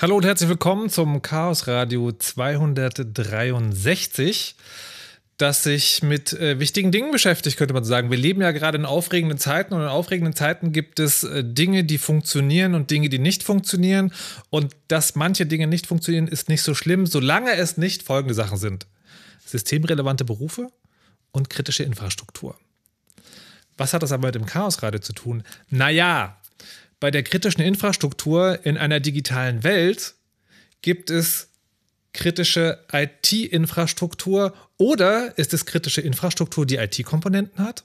Hallo und herzlich willkommen zum Chaos Radio 263, das sich mit äh, wichtigen Dingen beschäftigt, könnte man sagen. Wir leben ja gerade in aufregenden Zeiten und in aufregenden Zeiten gibt es äh, Dinge, die funktionieren und Dinge, die nicht funktionieren. Und dass manche Dinge nicht funktionieren, ist nicht so schlimm, solange es nicht folgende Sachen sind. Systemrelevante Berufe und kritische Infrastruktur. Was hat das aber mit dem Chaos Radio zu tun? Naja, bei der kritischen Infrastruktur in einer digitalen Welt gibt es kritische IT-Infrastruktur oder ist es kritische Infrastruktur, die IT-Komponenten hat?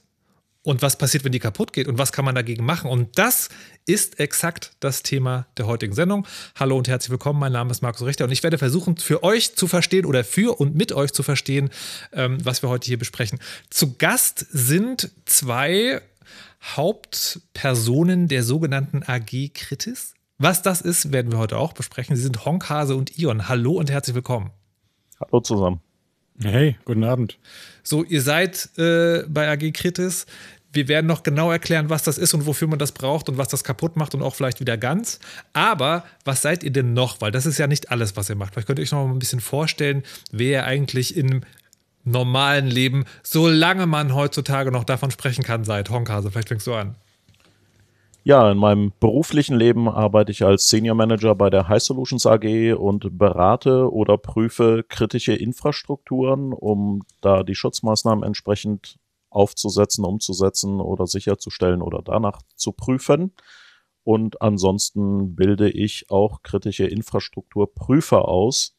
Und was passiert, wenn die kaputt geht? Und was kann man dagegen machen? Und das ist exakt das Thema der heutigen Sendung. Hallo und herzlich willkommen. Mein Name ist Markus Richter und ich werde versuchen, für euch zu verstehen oder für und mit euch zu verstehen, ähm, was wir heute hier besprechen. Zu Gast sind zwei Hauptpersonen der sogenannten AG Kritis. Was das ist, werden wir heute auch besprechen. Sie sind Honkhase und Ion. Hallo und herzlich willkommen. Hallo zusammen. Hey, guten Abend. So, ihr seid äh, bei AG Kritis. Wir werden noch genau erklären, was das ist und wofür man das braucht und was das kaputt macht und auch vielleicht wieder ganz. Aber was seid ihr denn noch? Weil das ist ja nicht alles, was ihr macht. Vielleicht könnt ihr euch noch mal ein bisschen vorstellen, wer ihr eigentlich im normalen Leben, solange man heutzutage noch davon sprechen kann, seit Honkhase. Vielleicht fängst du an. Ja, in meinem beruflichen Leben arbeite ich als Senior Manager bei der High Solutions AG und berate oder prüfe kritische Infrastrukturen, um da die Schutzmaßnahmen entsprechend aufzusetzen, umzusetzen oder sicherzustellen oder danach zu prüfen. Und ansonsten bilde ich auch kritische Infrastrukturprüfer aus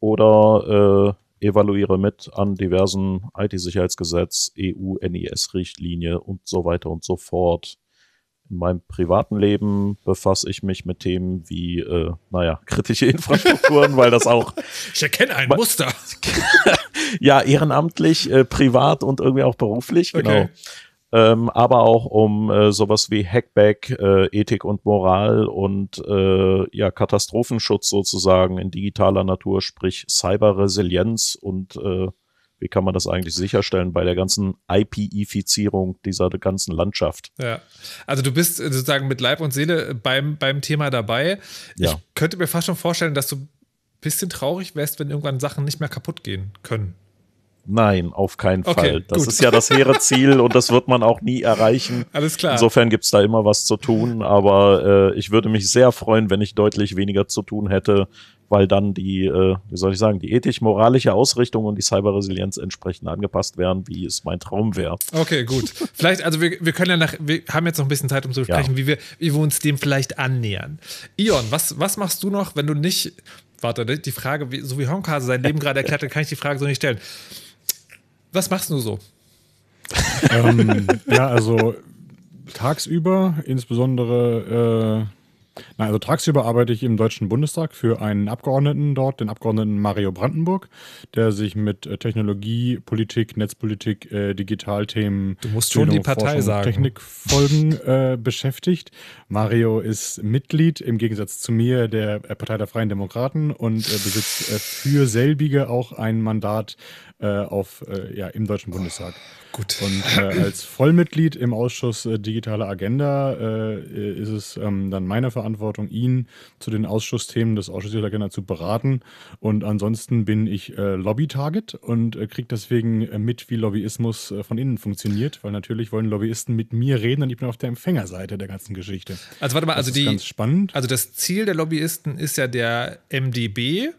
oder äh, evaluiere mit an diversen IT-Sicherheitsgesetz, EU-NIS-Richtlinie und so weiter und so fort. In meinem privaten Leben befasse ich mich mit Themen wie, äh, naja, kritische Infrastrukturen, weil das auch. Ich erkenne ein Muster. ja, ehrenamtlich, äh, privat und irgendwie auch beruflich, genau. Okay ähm, aber auch um äh, sowas wie Hackback, äh, Ethik und Moral und äh, ja, Katastrophenschutz sozusagen in digitaler Natur, sprich Cyberresilienz und äh, wie kann man das eigentlich sicherstellen bei der ganzen IP-Ifizierung dieser ganzen Landschaft? Ja, also du bist sozusagen mit Leib und Seele beim, beim Thema dabei. Ja. Ich könnte mir fast schon vorstellen, dass du ein bisschen traurig wärst, wenn irgendwann Sachen nicht mehr kaputt gehen können. Nein, auf keinen okay, Fall. Das gut. ist ja das hehre Ziel und das wird man auch nie erreichen. Alles klar. Insofern gibt's da immer was zu tun, aber äh, ich würde mich sehr freuen, wenn ich deutlich weniger zu tun hätte, weil dann die, äh, wie soll ich sagen, die ethisch-moralische Ausrichtung und die Cyberresilienz entsprechend angepasst wären, wie es mein Traum wäre. Okay, gut. Vielleicht, also wir, wir können ja nach, wir haben jetzt noch ein bisschen Zeit, um zu sprechen, ja. wie, wir, wie wir uns dem vielleicht annähern. Ion, was, was machst du noch, wenn du nicht, warte, die Frage, wie, so wie Honkase sein Leben gerade erklärt hat, kann ich die Frage so nicht stellen. Was machst du so? ähm, ja, also tagsüber, insbesondere, äh, na, also tagsüber arbeite ich im Deutschen Bundestag für einen Abgeordneten dort, den Abgeordneten Mario Brandenburg, der sich mit äh, Technologie, Politik, Netzpolitik, äh, Digitalthemen, du musst schon die Partei sagen. Technikfolgen äh, beschäftigt. Mario ist Mitglied im Gegensatz zu mir der äh, Partei der Freien Demokraten und äh, besitzt für selbige auch ein Mandat äh, auf, äh, ja, im Deutschen Bundestag. Gut. Und äh, als Vollmitglied im Ausschuss äh, Digitale Agenda äh, ist es ähm, dann meine Verantwortung, ihn zu den Ausschussthemen des Ausschusses Digitale Agenda zu beraten. Und ansonsten bin ich äh, Lobby-Target und äh, kriege deswegen mit, wie Lobbyismus äh, von innen funktioniert, weil natürlich wollen Lobbyisten mit mir reden und ich bin auf der Empfängerseite der ganzen Geschichte. Also warte mal, das also die, ganz spannend. Also das Ziel der Lobbyisten ist ja der MDB.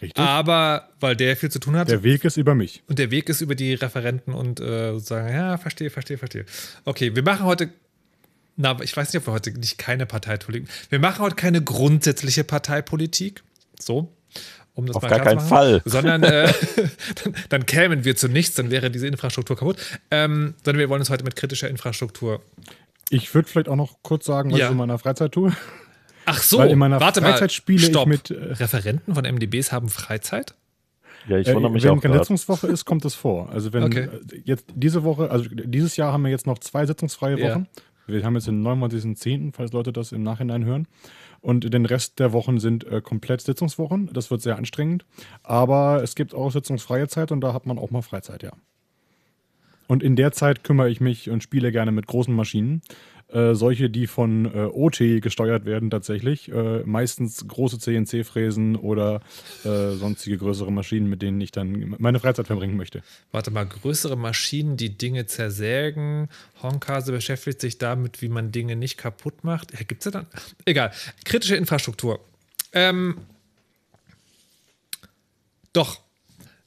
Richtig. Aber weil der viel zu tun hat. Der Weg ist über mich. Und der Weg ist über die Referenten und äh, sozusagen, ja, verstehe, verstehe, verstehe. Okay, wir machen heute. Na, ich weiß nicht, ob wir heute nicht keine Parteipolitik. Wir machen heute keine grundsätzliche Parteipolitik. So. Um das Auf gar keinen Fall. Sondern äh, dann, dann, kämen wir zu nichts, dann wäre diese Infrastruktur kaputt. Ähm, sondern wir wollen uns heute mit kritischer Infrastruktur. Ich würde vielleicht auch noch kurz sagen, was ja. ich in meiner Freizeit tue. Ach so, Weil in meiner warte Freizeit mal, spiele stopp. ich mit. Äh, Referenten von MDBs haben Freizeit? Ja, ich wundere mich äh, wenn auch. Wenn keine Sitzungswoche ist, kommt es vor. Also wenn okay. Äh, jetzt diese Woche, also dieses Jahr haben wir jetzt noch zwei sitzungsfreie Wochen. Ja. Wir haben jetzt den 29.10., falls Leute das im Nachhinein hören. Und den Rest der Wochen sind äh, komplett Sitzungswochen. Das wird sehr anstrengend. Aber es gibt auch sitzungsfreie Zeit und da hat man auch mal Freizeit, ja. Und in der Zeit kümmere ich mich und spiele gerne mit großen Maschinen. Äh, solche, die von äh, OT gesteuert werden tatsächlich. Äh, meistens große CNC-Fräsen oder äh, sonstige größere Maschinen, mit denen ich dann meine Freizeit verbringen möchte. Warte mal, größere Maschinen, die Dinge zersägen. Honkase beschäftigt sich damit, wie man Dinge nicht kaputt macht. Ja, Gibt es ja dann? Egal. Kritische Infrastruktur. Ähm, doch,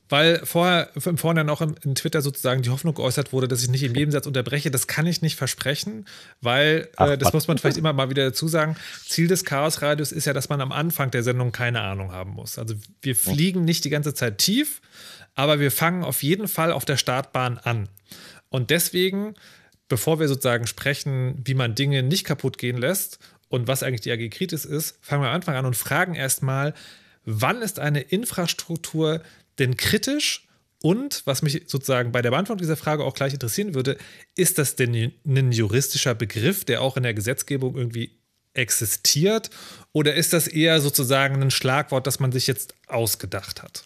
weil vorher im Vorhinein auch in Twitter sozusagen die Hoffnung geäußert wurde, dass ich nicht im Nebensatz unterbreche. Das kann ich nicht versprechen, weil äh, das muss man vielleicht immer mal wieder dazu sagen. Ziel des Chaosradios ist ja, dass man am Anfang der Sendung keine Ahnung haben muss. Also wir fliegen nicht die ganze Zeit tief, aber wir fangen auf jeden Fall auf der Startbahn an. Und deswegen, bevor wir sozusagen sprechen, wie man Dinge nicht kaputt gehen lässt und was eigentlich die AG Kritis ist, fangen wir am Anfang an und fragen erstmal, wann ist eine Infrastruktur denn kritisch? Und was mich sozusagen bei der Beantwortung dieser Frage auch gleich interessieren würde, ist das denn ein juristischer Begriff, der auch in der Gesetzgebung irgendwie existiert? Oder ist das eher sozusagen ein Schlagwort, das man sich jetzt ausgedacht hat?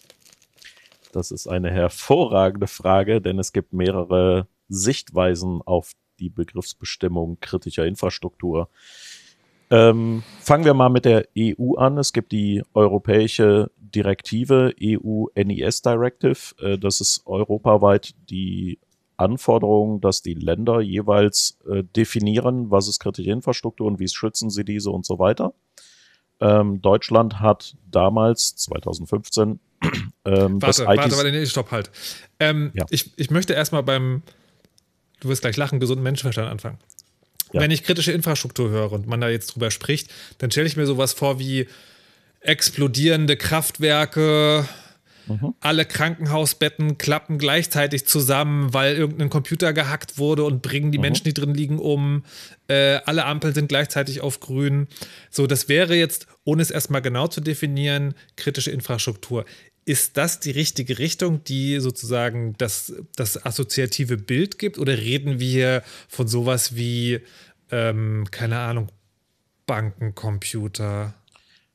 Das ist eine hervorragende Frage, denn es gibt mehrere Sichtweisen auf die Begriffsbestimmung kritischer Infrastruktur. Ähm, fangen wir mal mit der EU an. Es gibt die europäische Direktive EU NES Directive. Äh, das ist europaweit die Anforderung, dass die Länder jeweils äh, definieren, was ist kritische Infrastruktur und wie schützen sie diese und so weiter. Ähm, Deutschland hat damals, 2015, ähm, warte, warte, warte, nee, stopp halt. Ähm, ja. ich, ich möchte erstmal beim, du wirst gleich lachen, gesunden Menschenverstand anfangen. Ja. Wenn ich kritische Infrastruktur höre und man da jetzt drüber spricht, dann stelle ich mir sowas vor wie explodierende Kraftwerke, mhm. alle Krankenhausbetten klappen gleichzeitig zusammen, weil irgendein Computer gehackt wurde und bringen die mhm. Menschen, die drin liegen, um. Äh, alle Ampeln sind gleichzeitig auf grün. So, das wäre jetzt, ohne es erstmal genau zu definieren, kritische Infrastruktur. Ist das die richtige Richtung, die sozusagen das, das assoziative Bild gibt? Oder reden wir von sowas wie, ähm, keine Ahnung, Bankencomputer?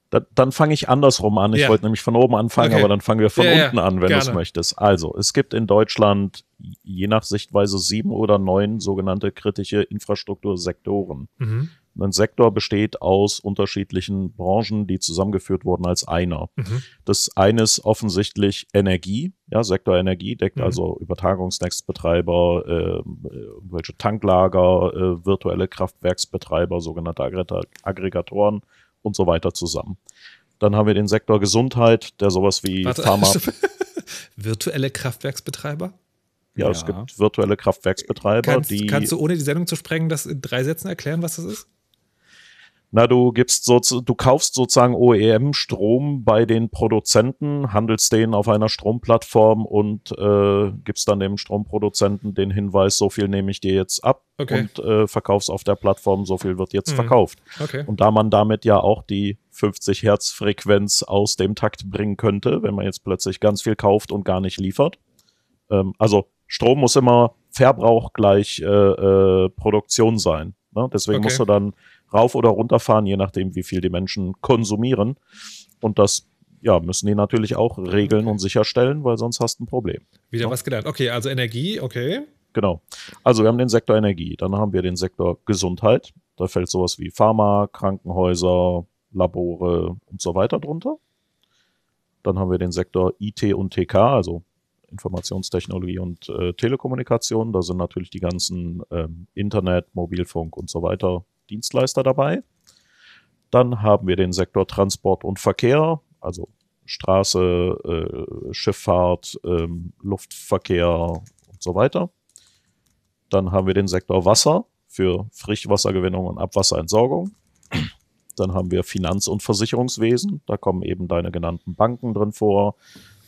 Da, dann fange ich andersrum an. Ich ja. wollte nämlich von oben anfangen, okay. aber dann fangen wir von ja, unten ja. an, wenn du es möchtest. Also, es gibt in Deutschland je nach Sichtweise sieben oder neun sogenannte kritische Infrastruktursektoren. Mhm. Ein Sektor besteht aus unterschiedlichen Branchen, die zusammengeführt wurden als einer. Mhm. Das eine ist offensichtlich Energie. Ja, Sektor Energie deckt mhm. also Übertragungsnetzbetreiber, äh, irgendwelche Tanklager, äh, virtuelle Kraftwerksbetreiber, sogenannte Aggregatoren und so weiter zusammen. Dann haben wir den Sektor Gesundheit, der sowas wie Warte, Pharma. virtuelle Kraftwerksbetreiber? Ja, ja, es gibt virtuelle Kraftwerksbetreiber, kannst, die. Kannst du, ohne die Sendung zu sprengen, das in drei Sätzen erklären, was das ist? Na, du gibst so, du kaufst sozusagen OEM-Strom bei den Produzenten, handelst den auf einer Stromplattform und äh, gibst dann dem Stromproduzenten den Hinweis, so viel nehme ich dir jetzt ab okay. und äh, verkaufst auf der Plattform, so viel wird jetzt mhm. verkauft. Okay. Und da man damit ja auch die 50 Hertz Frequenz aus dem Takt bringen könnte, wenn man jetzt plötzlich ganz viel kauft und gar nicht liefert. Ähm, also Strom muss immer Verbrauch gleich äh, äh, Produktion sein. Ne? Deswegen okay. musst du dann rauf oder runterfahren, je nachdem, wie viel die Menschen konsumieren. Und das ja, müssen die natürlich auch regeln okay. und sicherstellen, weil sonst hast du ein Problem. Wieder ja? was gelernt. Okay, also Energie, okay. Genau. Also wir haben den Sektor Energie, dann haben wir den Sektor Gesundheit. Da fällt sowas wie Pharma, Krankenhäuser, Labore und so weiter drunter. Dann haben wir den Sektor IT und TK, also Informationstechnologie und äh, Telekommunikation. Da sind natürlich die ganzen ähm, Internet, Mobilfunk und so weiter Dienstleister dabei. Dann haben wir den Sektor Transport und Verkehr, also Straße, äh, Schifffahrt, ähm, Luftverkehr und so weiter. Dann haben wir den Sektor Wasser für Frischwassergewinnung und Abwasserentsorgung. Dann haben wir Finanz- und Versicherungswesen. Da kommen eben deine genannten Banken drin vor.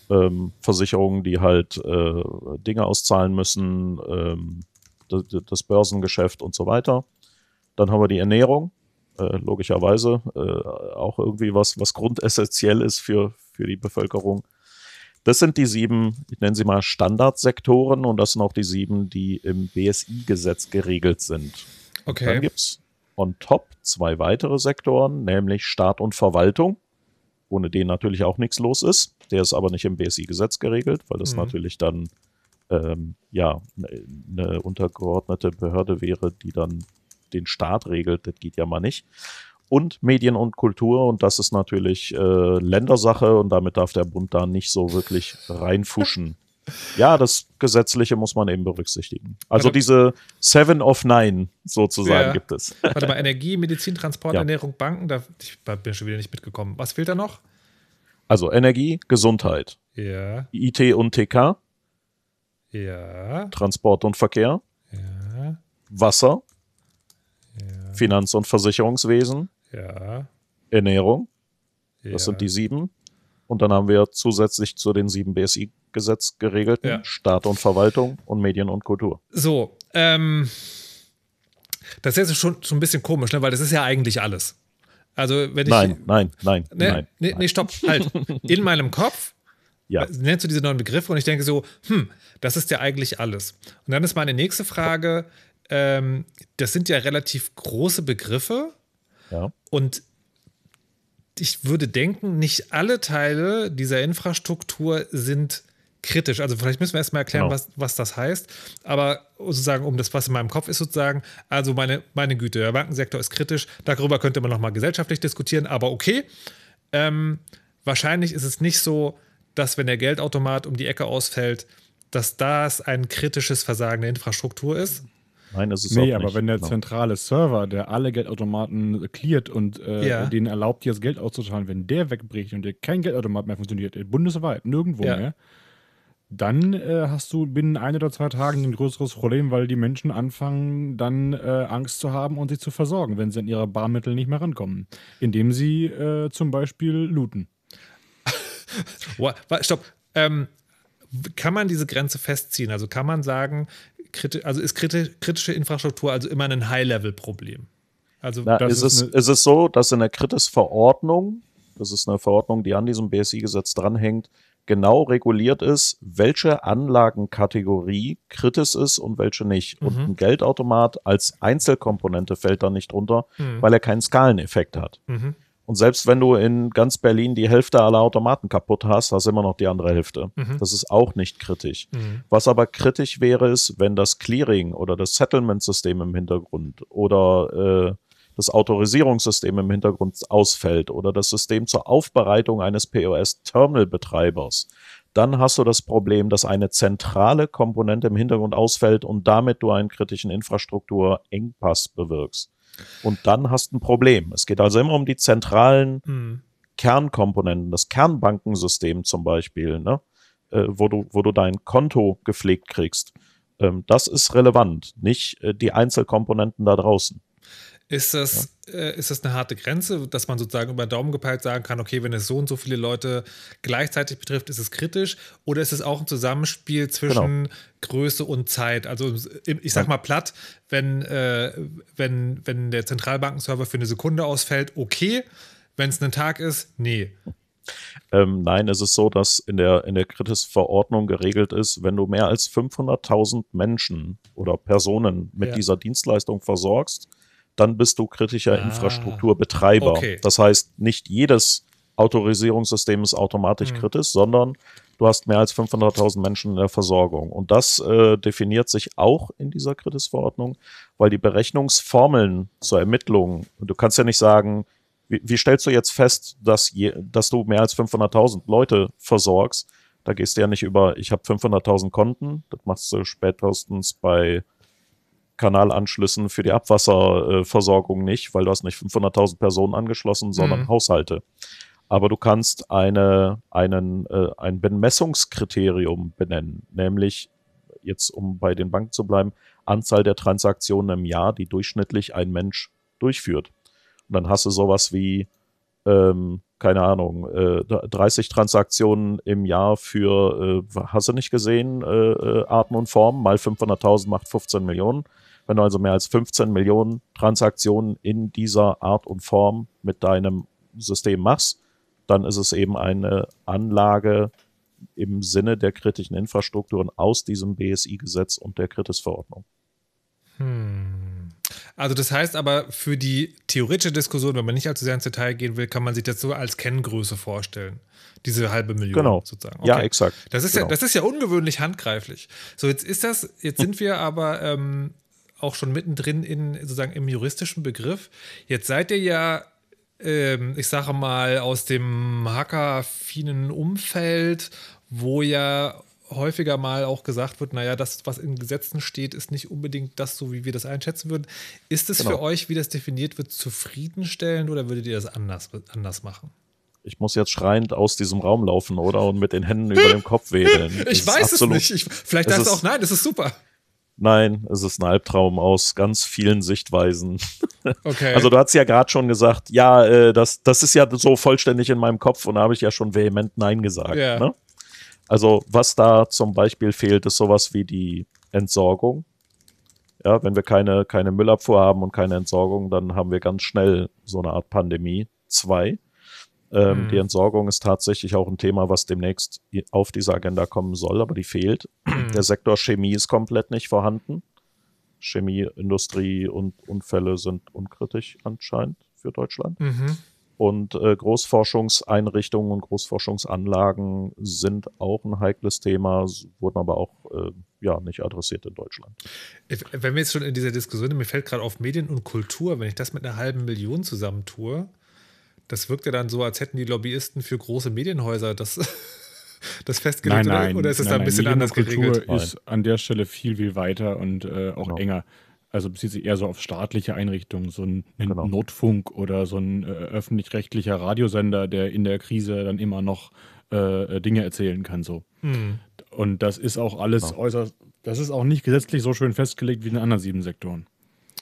Ähm, Versicherungen, die halt äh, Dinge auszahlen müssen, ähm, das Börsengeschäft und so weiter. Dann haben wir die Ernährung, äh, logischerweise äh, auch irgendwie was, was grundessentiell ist für, für die Bevölkerung. Das sind die sieben, ich nenne sie mal Standardsektoren und das sind auch die sieben, die im BSI-Gesetz geregelt sind. Okay. dann gibt es on top zwei weitere Sektoren, nämlich Staat und Verwaltung, ohne den natürlich auch nichts los ist. Der ist aber nicht im BSI-Gesetz geregelt, weil das mhm. natürlich dann ähm, ja eine untergeordnete Behörde wäre, die dann den Staat regelt. Das geht ja mal nicht. Und Medien und Kultur und das ist natürlich äh, Ländersache und damit darf der Bund da nicht so wirklich reinfuschen. Ja, das Gesetzliche muss man eben berücksichtigen. Also Warte, diese Seven of Nine sozusagen ja. gibt es. Warte mal, Energie, Medizin, Transport, ja. Ernährung, Banken, da ich bin schon wieder nicht mitgekommen. Was fehlt da noch? Also Energie, Gesundheit. Ja. IT und TK. Ja. Transport und Verkehr. Ja. Wasser. Ja. Finanz- und Versicherungswesen. Ja. Ernährung. Ja. Das sind die sieben. Und dann haben wir zusätzlich zu den sieben BSI-Gesetz geregelten ja. Staat und Verwaltung und Medien und Kultur. So, ähm, das ist jetzt schon, schon ein bisschen komisch, ne? weil das ist ja eigentlich alles. Also, wenn ich. Nein, nein, nein. Ne, nein, nee, nein. nee, stopp, halt. In meinem Kopf ja. nennst du diese neuen Begriffe und ich denke so, hm, das ist ja eigentlich alles. Und dann ist meine nächste Frage, ähm, das sind ja relativ große Begriffe. Ja. Und ich würde denken, nicht alle Teile dieser Infrastruktur sind kritisch. Also vielleicht müssen wir erstmal erklären, genau. was, was das heißt. Aber sozusagen, um das, was in meinem Kopf ist, sozusagen, also meine, meine Güte, der Bankensektor ist kritisch. Darüber könnte man nochmal gesellschaftlich diskutieren, aber okay. Ähm, wahrscheinlich ist es nicht so, dass wenn der Geldautomat um die Ecke ausfällt, dass das ein kritisches Versagen der Infrastruktur ist. Nein, das ist nee, aber nicht. wenn der genau. zentrale Server, der alle Geldautomaten cleart und äh, ja. denen erlaubt, dir das Geld auszuzahlen, wenn der wegbricht und dir kein Geldautomat mehr funktioniert, bundesweit, nirgendwo ja. mehr, dann äh, hast du binnen ein oder zwei Tagen ein größeres Problem, weil die Menschen anfangen, dann äh, Angst zu haben und sich zu versorgen, wenn sie an ihre Barmittel nicht mehr rankommen. Indem sie äh, zum Beispiel looten. Stopp. Ähm, kann man diese Grenze festziehen? Also kann man sagen, also ist kritische Infrastruktur also immer ein High-Level-Problem? Also Na, ist, es, ist es so, dass in der Kritis-Verordnung, das ist eine Verordnung, die an diesem BSI-Gesetz dranhängt, genau reguliert ist, welche Anlagenkategorie kritisch ist und welche nicht. Mhm. Und ein Geldautomat als Einzelkomponente fällt da nicht drunter, mhm. weil er keinen Skaleneffekt hat. Mhm. Und selbst wenn du in ganz Berlin die Hälfte aller Automaten kaputt hast, hast du immer noch die andere Hälfte. Mhm. Das ist auch nicht kritisch. Mhm. Was aber kritisch wäre, ist, wenn das Clearing oder das Settlement-System im Hintergrund oder äh, das Autorisierungssystem im Hintergrund ausfällt oder das System zur Aufbereitung eines POS-Terminal-Betreibers, dann hast du das Problem, dass eine zentrale Komponente im Hintergrund ausfällt und damit du einen kritischen Infrastrukturengpass bewirkst. Und dann hast du ein Problem. Es geht also immer um die zentralen hm. Kernkomponenten, das Kernbankensystem zum Beispiel, ne? Äh, wo, du, wo du dein Konto gepflegt kriegst. Ähm, das ist relevant, nicht äh, die Einzelkomponenten da draußen. Ist das, ja. äh, ist das eine harte Grenze, dass man sozusagen über den Daumen gepeilt sagen kann, okay, wenn es so und so viele Leute gleichzeitig betrifft, ist es kritisch? Oder ist es auch ein Zusammenspiel zwischen genau. Größe und Zeit? Also ich sag mal platt, wenn, äh, wenn, wenn der Zentralbankenserver für eine Sekunde ausfällt, okay. Wenn es ein Tag ist, nee. Ähm, nein, es ist so, dass in der, in der Kritis-Verordnung geregelt ist, wenn du mehr als 500.000 Menschen oder Personen mit ja. dieser Dienstleistung versorgst, dann bist du kritischer ah, Infrastrukturbetreiber. Okay. Das heißt, nicht jedes Autorisierungssystem ist automatisch mhm. kritisch, sondern du hast mehr als 500.000 Menschen in der Versorgung. Und das äh, definiert sich auch in dieser Kritis-Verordnung, weil die Berechnungsformeln zur Ermittlung, du kannst ja nicht sagen, wie, wie stellst du jetzt fest, dass, je, dass du mehr als 500.000 Leute versorgst? Da gehst du ja nicht über, ich habe 500.000 Konten, das machst du spätestens bei Kanalanschlüssen für die Abwasserversorgung nicht, weil du hast nicht 500.000 Personen angeschlossen, sondern mhm. Haushalte. Aber du kannst eine, einen, äh, ein Bemessungskriterium benennen, nämlich jetzt, um bei den Banken zu bleiben, Anzahl der Transaktionen im Jahr, die durchschnittlich ein Mensch durchführt. Und dann hast du sowas wie, ähm, keine Ahnung, äh, 30 Transaktionen im Jahr für, äh, hast du nicht gesehen, äh, äh Arten und Formen, mal 500.000 macht 15 Millionen. Wenn du also mehr als 15 Millionen Transaktionen in dieser Art und Form mit deinem System machst, dann ist es eben eine Anlage im Sinne der kritischen Infrastrukturen aus diesem BSI-Gesetz und der Kritis-Verordnung. Hm. Also das heißt aber, für die theoretische Diskussion, wenn man nicht allzu sehr ins Detail gehen will, kann man sich das so als Kenngröße vorstellen. Diese halbe Million genau. sozusagen. Okay. Ja, exakt. Das ist, genau. ja, das ist ja ungewöhnlich handgreiflich. So, jetzt ist das, jetzt sind wir aber ähm, auch schon mittendrin in sozusagen im juristischen Begriff. Jetzt seid ihr ja, ähm, ich sage mal, aus dem hackerfinen Umfeld, wo ja häufiger mal auch gesagt wird, naja, das, was in Gesetzen steht, ist nicht unbedingt das, so wie wir das einschätzen würden. Ist es genau. für euch, wie das definiert wird, zufriedenstellend oder würdet ihr das anders, anders machen? Ich muss jetzt schreiend aus diesem Raum laufen, oder? Und mit den Händen über dem Kopf wedeln. ich weiß absolut, es nicht. Ich, vielleicht sagst du auch, nein, das ist super. Nein, es ist ein Albtraum aus ganz vielen Sichtweisen. Okay. Also du hast ja gerade schon gesagt, ja, äh, das, das ist ja so vollständig in meinem Kopf und da habe ich ja schon vehement Nein gesagt. Ja. Ne? Also was da zum Beispiel fehlt, ist sowas wie die Entsorgung. Ja, wenn wir keine, keine Müllabfuhr haben und keine Entsorgung, dann haben wir ganz schnell so eine Art Pandemie. Zwei. Ähm, mhm. Die Entsorgung ist tatsächlich auch ein Thema, was demnächst auf diese Agenda kommen soll, aber die fehlt. Mhm. Der Sektor Chemie ist komplett nicht vorhanden. Chemie, Industrie und Unfälle sind unkritisch anscheinend für Deutschland. Mhm. Und äh, Großforschungseinrichtungen und Großforschungsanlagen sind auch ein heikles Thema, wurden aber auch äh, ja, nicht adressiert in Deutschland. Wenn wir jetzt schon in dieser Diskussion, mir fällt gerade auf Medien und Kultur, wenn ich das mit einer halben Million zusammentue, das wirkt ja dann so, als hätten die Lobbyisten für große Medienhäuser das, das festgelegt. Nein, nein, oder ist es da ein bisschen anders geregelt? Kultur ist an der Stelle viel, viel weiter und äh, auch genau. enger also bezieht sich eher so auf staatliche Einrichtungen, so ein, genau. Notfunk oder so ein äh, öffentlich-rechtlicher Radiosender, der in der Krise dann immer noch äh, Dinge erzählen kann. So. Mhm. Und das ist auch alles genau. äußerst, das ist auch nicht gesetzlich so schön festgelegt wie in den anderen sieben Sektoren.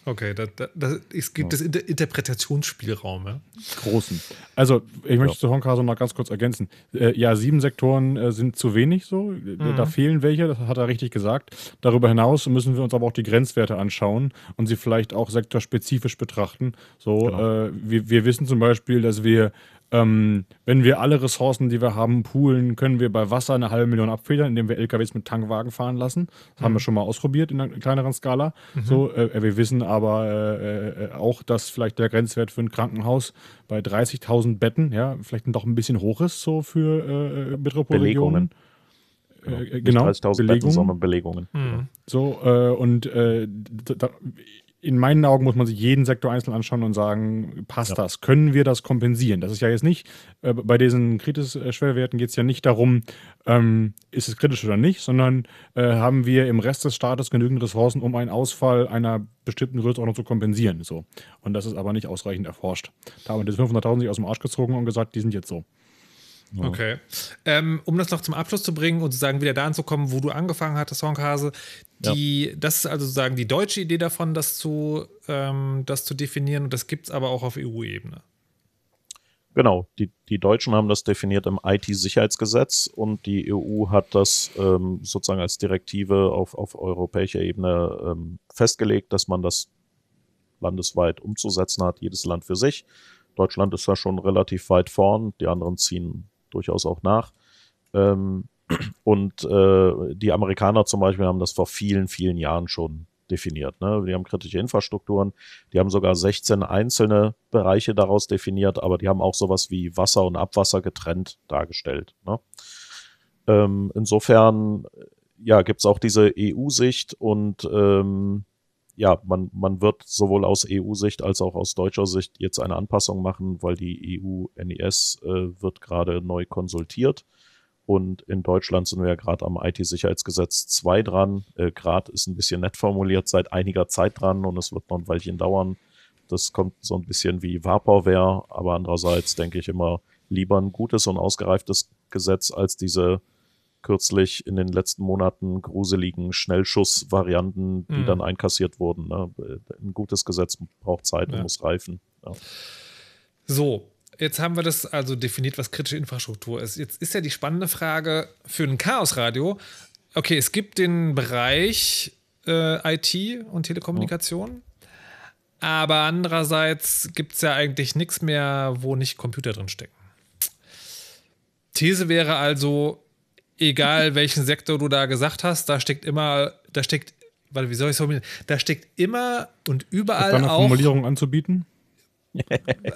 Okay, da, da, da, es gibt ja. das Interpretationsspielraum. Ja? Großen. Also, ich möchte ja. zu Honkaso noch ganz kurz ergänzen. Äh, ja, sieben Sektoren äh, sind zu wenig so. Mhm. Da fehlen welche, das hat er richtig gesagt. Darüber hinaus müssen wir uns aber auch die Grenzwerte anschauen und sie vielleicht auch sektorspezifisch betrachten. So, genau. äh, wir, wir wissen zum Beispiel, dass wir ähm, wenn wir alle Ressourcen, die wir haben, poolen, können wir bei Wasser eine halbe Million abfedern, indem wir LKWs mit Tankwagen fahren lassen. Das mhm. haben wir mhm. schon mal ausprobiert in einer kleineren Skala. Mhm. So, äh, wir wissen aber äh, äh, auch, dass vielleicht der Grenzwert für ein Krankenhaus bei 30.000 Betten, ja, vielleicht doch ein bisschen hoch ist, so für äh, Metropolregionen. Genau, äh, genau 30.000 Betten, sondern Belegungen. Mhm. So, äh, und äh, da, in meinen Augen muss man sich jeden Sektor einzeln anschauen und sagen, passt ja. das? Können wir das kompensieren? Das ist ja jetzt nicht, äh, bei diesen Kritis-Schwellwerten geht es ja nicht darum, ähm, ist es kritisch oder nicht, sondern äh, haben wir im Rest des Staates genügend Ressourcen, um einen Ausfall einer bestimmten Größenordnung zu kompensieren. So. Und das ist aber nicht ausreichend erforscht. Da haben wir diese 500.000 sich aus dem Arsch gezogen und gesagt, die sind jetzt so. Ja. Okay. Ähm, um das noch zum Abschluss zu bringen und sozusagen wieder da anzukommen, wo du angefangen hattest, Honkhase, die, ja. das ist also sozusagen die deutsche Idee davon, das zu, ähm, das zu definieren und das gibt es aber auch auf EU-Ebene. Genau, die, die Deutschen haben das definiert im IT-Sicherheitsgesetz und die EU hat das ähm, sozusagen als Direktive auf, auf europäischer Ebene ähm, festgelegt, dass man das landesweit umzusetzen hat, jedes Land für sich. Deutschland ist da schon relativ weit vorn, die anderen ziehen durchaus auch nach. Ähm, und äh, die Amerikaner zum Beispiel haben das vor vielen, vielen Jahren schon definiert. Ne? Die haben kritische Infrastrukturen, die haben sogar 16 einzelne Bereiche daraus definiert, aber die haben auch sowas wie Wasser und Abwasser getrennt dargestellt. Ne? Ähm, insofern ja, gibt es auch diese EU-Sicht und ähm, ja, man, man wird sowohl aus EU-Sicht als auch aus deutscher Sicht jetzt eine Anpassung machen, weil die EU-NES äh, wird gerade neu konsultiert. Und in Deutschland sind wir ja gerade am IT-Sicherheitsgesetz 2 dran. Äh, gerade ist ein bisschen nett formuliert, seit einiger Zeit dran und es wird noch ein Weilchen dauern. Das kommt so ein bisschen wie Vaporware, aber andererseits denke ich immer lieber ein gutes und ausgereiftes Gesetz als diese kürzlich in den letzten Monaten gruseligen Schnellschussvarianten, die mhm. dann einkassiert wurden. Ne? Ein gutes Gesetz braucht Zeit ja. und muss reifen. Ja. So, jetzt haben wir das also definiert, was kritische Infrastruktur ist. Jetzt ist ja die spannende Frage für ein Chaosradio. Okay, es gibt den Bereich äh, IT und Telekommunikation. Mhm. Aber andererseits gibt es ja eigentlich nichts mehr, wo nicht Computer drin stecken. These wäre also, egal welchen Sektor du da gesagt hast, da steckt immer, da steckt warte, wie soll ich es formulieren? Da steckt immer und überall eine auch. Formulierung anzubieten?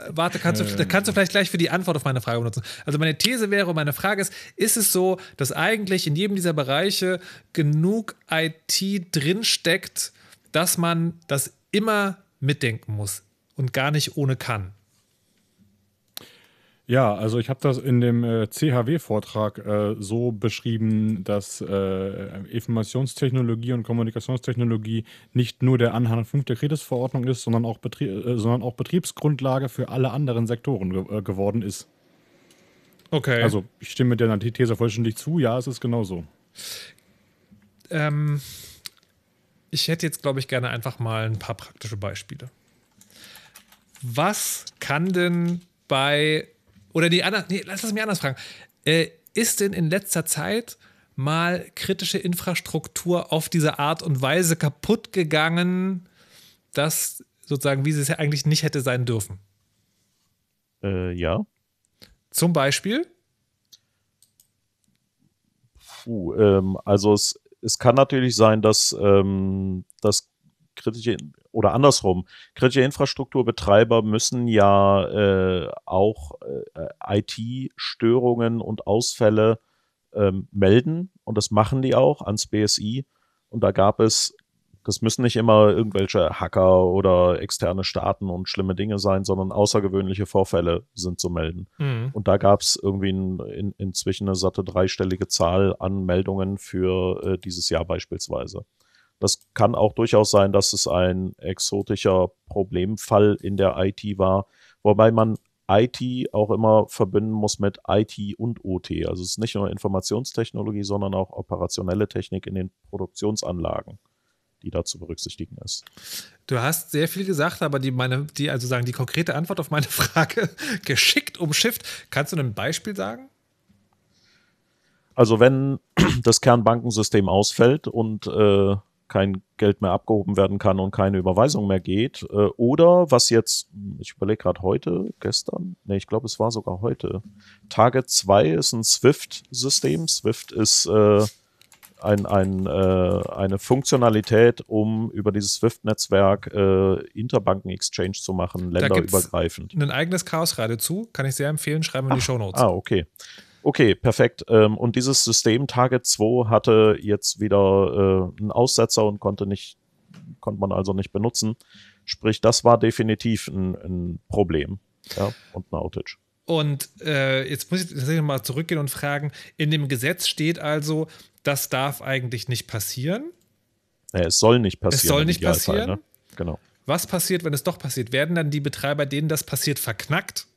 Warte, kannst du, kannst du vielleicht gleich für die Antwort auf meine Frage benutzen. Also meine These wäre, und meine Frage ist, ist es so, dass eigentlich in jedem dieser Bereiche genug IT drinsteckt, dass man das immer mitdenken muss und gar nicht ohne kann? Ja, also ich habe das in dem äh, CHW-Vortrag äh, so beschrieben, dass äh, Informationstechnologie und Kommunikationstechnologie nicht nur der Anhang 5 der Kretisverordnung ist, sondern auch, Betrie äh, sondern auch Betriebsgrundlage für alle anderen Sektoren ge äh, geworden ist. Okay. Also ich stimme der These vollständig zu, ja, es ist genau so. Ähm, ich hätte jetzt, glaube ich, gerne einfach mal ein paar praktische Beispiele. Was kann denn bei, oder die anderen, nee, lass es mich anders fragen. Äh, ist denn in letzter Zeit mal kritische Infrastruktur auf diese Art und Weise kaputt gegangen, dass sozusagen, wie sie es ja eigentlich nicht hätte sein dürfen? Äh, ja. Zum Beispiel? Puh, ähm, also es, es kann natürlich sein, dass, ähm, dass kritische oder andersrum, kritische Infrastrukturbetreiber müssen ja äh, auch äh, IT-Störungen und Ausfälle ähm, melden und das machen die auch ans BSI. Und da gab es, das müssen nicht immer irgendwelche Hacker oder externe Staaten und schlimme Dinge sein, sondern außergewöhnliche Vorfälle sind zu melden. Mhm. Und da gab es irgendwie ein, in, inzwischen eine satte dreistellige Zahl an Meldungen für äh, dieses Jahr beispielsweise. Das kann auch durchaus sein, dass es ein exotischer Problemfall in der IT war, wobei man IT auch immer verbinden muss mit IT und OT. Also es ist nicht nur Informationstechnologie, sondern auch operationelle Technik in den Produktionsanlagen, die da zu berücksichtigen ist. Du hast sehr viel gesagt, aber die, meine, die, also sagen, die konkrete Antwort auf meine Frage geschickt umschifft. Kannst du ein Beispiel sagen? Also wenn das Kernbankensystem ausfällt und äh, kein Geld mehr abgehoben werden kann und keine Überweisung mehr geht. Äh, oder was jetzt, ich überlege gerade heute, gestern, nee, ich glaube, es war sogar heute. Target 2 ist ein SWIFT-System. SWIFT ist äh, ein, ein, äh, eine Funktionalität, um über dieses SWIFT-Netzwerk äh, Interbanken-Exchange zu machen, länderübergreifend. Ein eigenes Chaos-Radio zu, kann ich sehr empfehlen, schreiben wir in die Show Notes. Ah, okay. Okay, perfekt. Ähm, und dieses System Target 2 hatte jetzt wieder äh, einen Aussetzer und konnte nicht, konnte man also nicht benutzen. Sprich, das war definitiv ein, ein Problem. Ja, und ein Outage. Und äh, jetzt muss ich tatsächlich mal zurückgehen und fragen: In dem Gesetz steht also, das darf eigentlich nicht passieren. Ja, es soll nicht passieren. Es soll nicht passieren. Ne? Genau. Was passiert, wenn es doch passiert? Werden dann die Betreiber, denen das passiert, verknackt?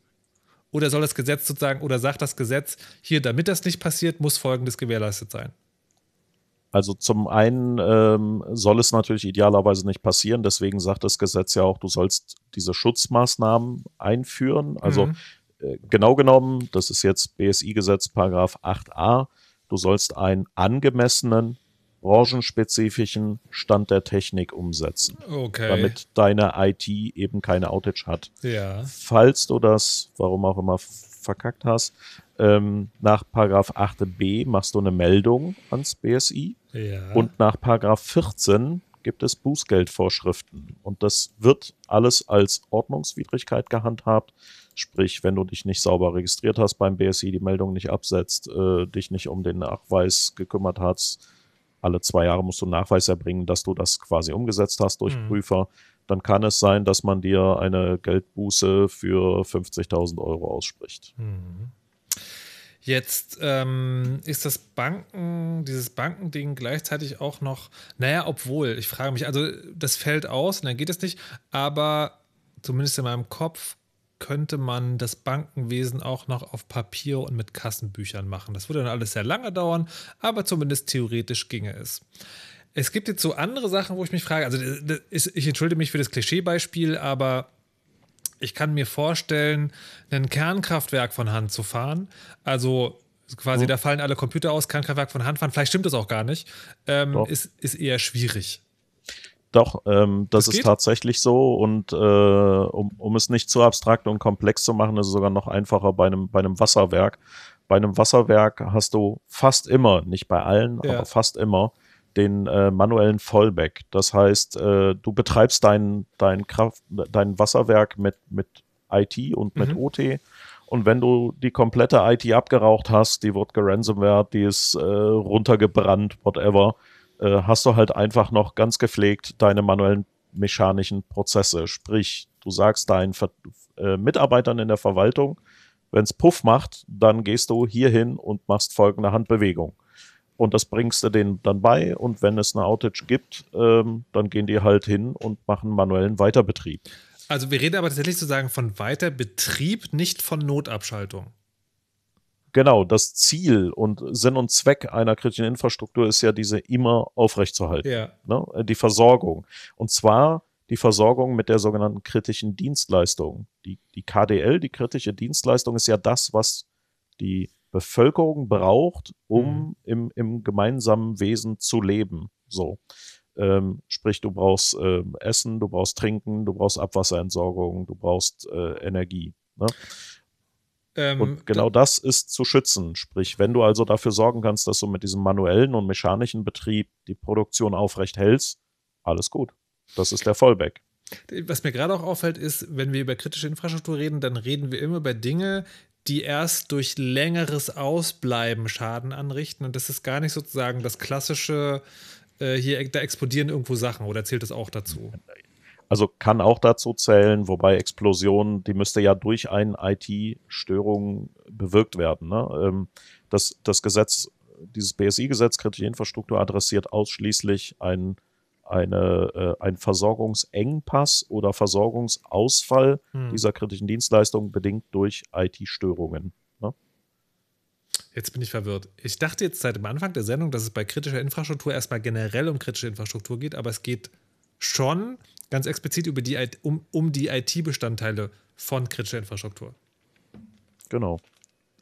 Oder soll das Gesetz sozusagen, oder sagt das Gesetz, hier, damit das nicht passiert, muss Folgendes gewährleistet sein? Also zum einen ähm, soll es natürlich idealerweise nicht passieren, deswegen sagt das Gesetz ja auch, du sollst diese Schutzmaßnahmen einführen. Also Mhm. äh, genau genommen, das ist jetzt BSI-Gesetz Paragraph 8a, du sollst einen angemessenen, branchenspezifischen Stand der Technik umsetzen, Okay. damit deine IT eben keine Outage hat. ja. Falls du das, warum auch immer, verkackt hast, ähm, nach Paragraph 8b machst du eine Meldung ans BSI. Ja. Und nach Paragraph 14 gibt es Bußgeldvorschriften. Und das wird alles als Ordnungswidrigkeit gehandhabt. Sprich, wenn du dich nicht sauber registriert hast beim BSI, die Meldung nicht absetzt, äh, dich nicht um den Nachweis gekümmert hast, alle zwei Jahre musst du einen Nachweis erbringen, dass du das quasi umgesetzt hast durch Mhm. Prüfer, dann kann es sein, dass man dir eine Geldbuße für 50.000 Euro ausspricht. Mhm. Jetzt ähm, ist das Banken, dieses Bankending gleichzeitig auch noch, naja, obwohl, ich frage mich, also das fällt aus und dann geht es nicht, aber zumindest in meinem Kopf könnte man das Bankenwesen auch noch auf Papier und mit Kassenbüchern machen. Das würde dann alles sehr lange dauern, aber zumindest theoretisch ginge es. Es gibt jetzt so andere Sachen, wo ich mich frage, also ist, ich entschuldige mich für das Klischeebeispiel, aber ich kann mir vorstellen, ein Kernkraftwerk von Hand zu fahren. Also quasi, Mhm. da fallen alle Computer aus, Kernkraftwerk von Hand fahren. Vielleicht stimmt das auch gar nicht. Ähm, ist, ist eher schwierig. Doch, ähm, das, Das ist geht? tatsächlich so und äh, um, um es nicht zu abstrakt und komplex zu machen, ist es sogar noch einfacher bei einem, bei einem Wasserwerk. Bei einem Wasserwerk hast du fast immer, nicht bei allen, Ja. aber fast immer den äh, manuellen Fallback. Das heißt, äh, du betreibst dein, dein, Kraft, dein Wasserwerk mit, mit IT und mit mhm. OT. Und wenn du die komplette IT abgeraucht hast, die wird geransomware, die ist äh, runtergebrannt, whatever, äh, hast du halt einfach noch ganz gepflegt deine manuellen mechanischen Prozesse. Sprich, du sagst deinen Ver äh, Mitarbeitern in der Verwaltung, wenn es Puff macht, dann gehst du hier hin und machst folgende Handbewegung. Und das bringst du denen dann bei. Und wenn es eine Outage gibt, ähm, dann gehen die halt hin und machen manuellen Weiterbetrieb. Also wir reden aber tatsächlich sozusagen von Weiterbetrieb, nicht von Notabschaltung. Genau, das Ziel und Sinn und Zweck einer kritischen Infrastruktur ist ja diese immer aufrechtzuerhalten. Ja. Ne? Die Versorgung. Und zwar die Versorgung mit der sogenannten kritischen Dienstleistung. Die, die KDL, die kritische Dienstleistung, ist ja das, was die Bevölkerung braucht, um mhm. im, im gemeinsamen Wesen zu leben. So. Ähm, sprich, du brauchst äh, Essen, du brauchst Trinken, du brauchst Abwasserentsorgung, du brauchst äh, Energie. Ne? Ähm, und genau da das ist zu schützen. Sprich, wenn du also dafür sorgen kannst, dass du mit diesem manuellen und mechanischen Betrieb die Produktion aufrecht hältst, alles gut. Das ist der Fallback. Was mir gerade auch auffällt, ist, wenn wir über kritische Infrastruktur reden, dann reden wir immer über Dinge, die erst durch längeres Ausbleiben Schaden anrichten. Und das ist gar nicht sozusagen das klassische, äh, hier, da explodieren irgendwo Sachen oder zählt das auch dazu? Also kann auch dazu zählen, wobei Explosion, die müsste ja durch eine IT-Störung bewirkt werden. Ne? Ähm, das, das Gesetz, dieses BSI-Gesetz, kritische Infrastruktur, adressiert ausschließlich ein, eine, äh, ein Versorgungsengpass oder Versorgungsausfall hm. dieser kritischen Dienstleistung bedingt durch IT-Störungen. Ne? Jetzt bin ich verwirrt. Ich dachte jetzt seit dem Anfang der Sendung, dass es bei kritischer Infrastruktur erstmal generell um kritische Infrastruktur geht, aber es geht schon ganz explizit über die, um, um die IT-Bestandteile von kritischer Infrastruktur. Genau.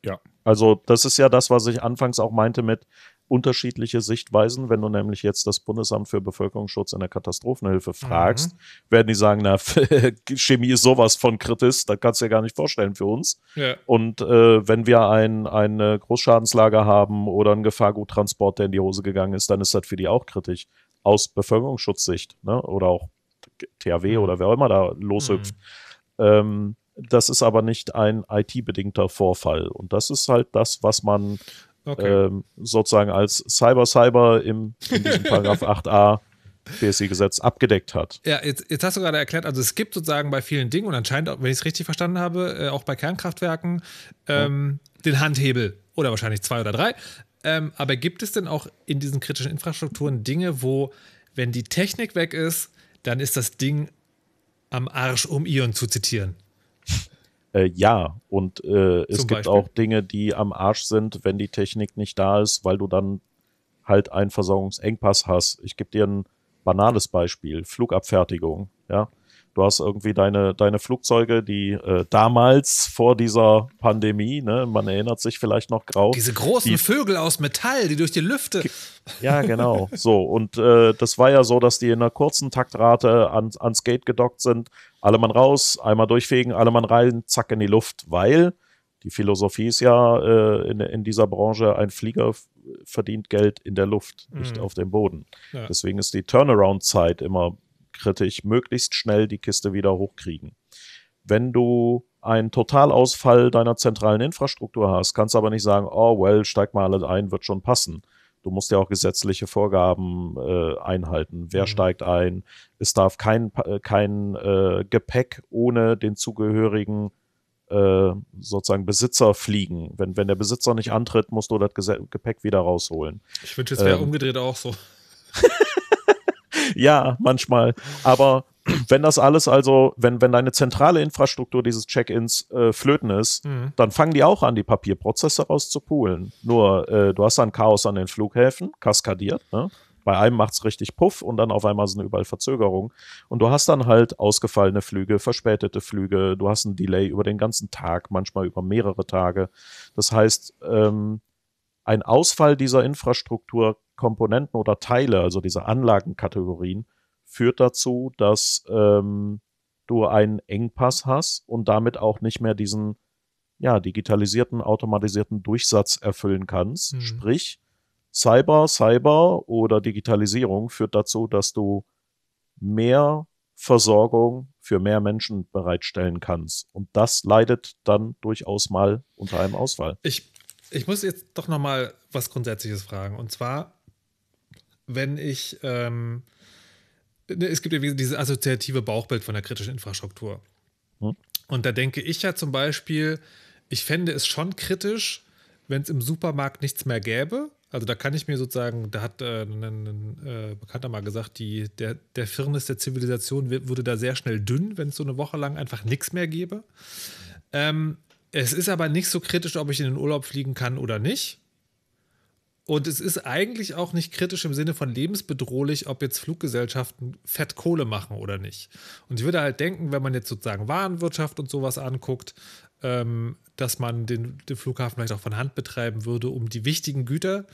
Ja. Also, das ist ja das, was ich anfangs auch meinte mit unterschiedliche Sichtweisen. Wenn du nämlich jetzt das Bundesamt für Bevölkerungsschutz in der Katastrophenhilfe fragst, mhm. werden die sagen, na, Chemie ist sowas von kritisch, das kannst du dir gar nicht vorstellen für uns. Ja. Und äh, wenn wir ein, ein Großschadenslager haben oder einen Gefahrguttransport, der in die Hose gegangen ist, dann ist das für die auch kritisch aus Bevölkerungsschutzsicht ne? oder auch THW mhm. oder wer auch immer da loshüpft. Mhm. Ähm, das ist aber nicht ein IT-bedingter Vorfall. Und das ist halt das, was man okay. ähm, sozusagen als Cyber-Cyber im in diesem Paragraph 8a BSI-Gesetz abgedeckt hat. Ja, jetzt, jetzt, hast du gerade erklärt, also es gibt sozusagen bei vielen Dingen und anscheinend, wenn ich es richtig verstanden habe, äh, auch bei Kernkraftwerken ähm, ja. den Handhebel oder wahrscheinlich zwei oder drei. Ähm, aber gibt es denn auch in diesen kritischen Infrastrukturen Dinge, wo, wenn die Technik weg ist, dann ist das Ding am Arsch, um Ion zu zitieren. Äh, ja, und äh, es gibt Beispiel? auch Dinge, die am Arsch sind, wenn die Technik nicht da ist, weil du dann halt einen Versorgungsengpass hast. Ich gebe dir ein banales Beispiel, Flugabfertigung, ja. Du hast irgendwie deine, deine Flugzeuge, die äh, damals vor dieser Pandemie, ne, man erinnert sich vielleicht noch grau. Diese großen die, Vögel aus Metall, die durch die Lüfte. Ja, genau. so, und äh, das war ja so, dass die in einer kurzen Taktrate an, ans Gate gedockt sind. Alle Mann raus, einmal durchfegen, alle Mann rein, zack in die Luft, weil die Philosophie ist ja äh, in, in dieser Branche, ein Flieger verdient Geld in der Luft, nicht mhm. auf dem Boden. Ja. Deswegen ist die Turnaround-Zeit immer kritisch, möglichst schnell die Kiste wieder hochkriegen. Wenn du einen Totalausfall deiner zentralen Infrastruktur hast, kannst du aber nicht sagen, oh well, steig mal alle ein, wird schon passen. Du musst ja auch gesetzliche Vorgaben äh, einhalten. Wer mhm. steigt ein? Es darf kein, äh, kein äh, Gepäck ohne den zugehörigen äh, sozusagen Besitzer fliegen. Wenn, wenn der Besitzer nicht antritt, musst du das Gepäck wieder rausholen. Ich wünsche, es wäre ähm, umgedreht auch so. ja, manchmal. Aber wenn das alles also, wenn, wenn deine zentrale Infrastruktur dieses Check-ins äh, flöten ist, mhm. dann fangen die auch an, die Papierprozesse rauszupulen. Nur, äh, du hast dann Chaos an den Flughäfen, kaskadiert, ne? Bei einem macht es richtig Puff und dann auf einmal sind überall Verzögerungen. Und du hast dann halt ausgefallene Flüge, verspätete Flüge, du hast ein Delay über den ganzen Tag, manchmal über mehrere Tage. Das heißt, ähm, ein Ausfall dieser Infrastrukturkomponenten oder Teile, also dieser Anlagenkategorien, führt dazu, dass ähm, du einen Engpass hast und damit auch nicht mehr diesen ja, digitalisierten, automatisierten Durchsatz erfüllen kannst. Mhm. Sprich, Cyber, Cyber oder Digitalisierung führt dazu, dass du mehr Versorgung für mehr Menschen bereitstellen kannst. Und das leidet dann durchaus mal unter einem Ausfall. Ich, ich muss jetzt doch noch mal was Grundsätzliches fragen. Und zwar, wenn ich, ähm, ne, es gibt ja dieses assoziative Bauchbild von der kritischen Infrastruktur. Hm? Und da denke ich ja zum Beispiel, ich fände es schon kritisch, wenn es im Supermarkt nichts mehr gäbe. Also da kann ich mir sozusagen, da hat äh, ein, ein äh, Bekannter mal gesagt, die, der, der Firnis der Zivilisation würde da sehr schnell dünn, wenn es so eine Woche lang einfach nichts mehr gäbe. Ähm, es ist aber nicht so kritisch, ob ich in den Urlaub fliegen kann oder nicht. Und es ist eigentlich auch nicht kritisch im Sinne von lebensbedrohlich, ob jetzt Fluggesellschaften Fettkohle machen oder nicht. Und ich würde halt denken, wenn man jetzt sozusagen Warenwirtschaft und sowas anguckt, ähm, dass man den, den, Flughafen vielleicht auch von Hand betreiben würde, um die wichtigen Güter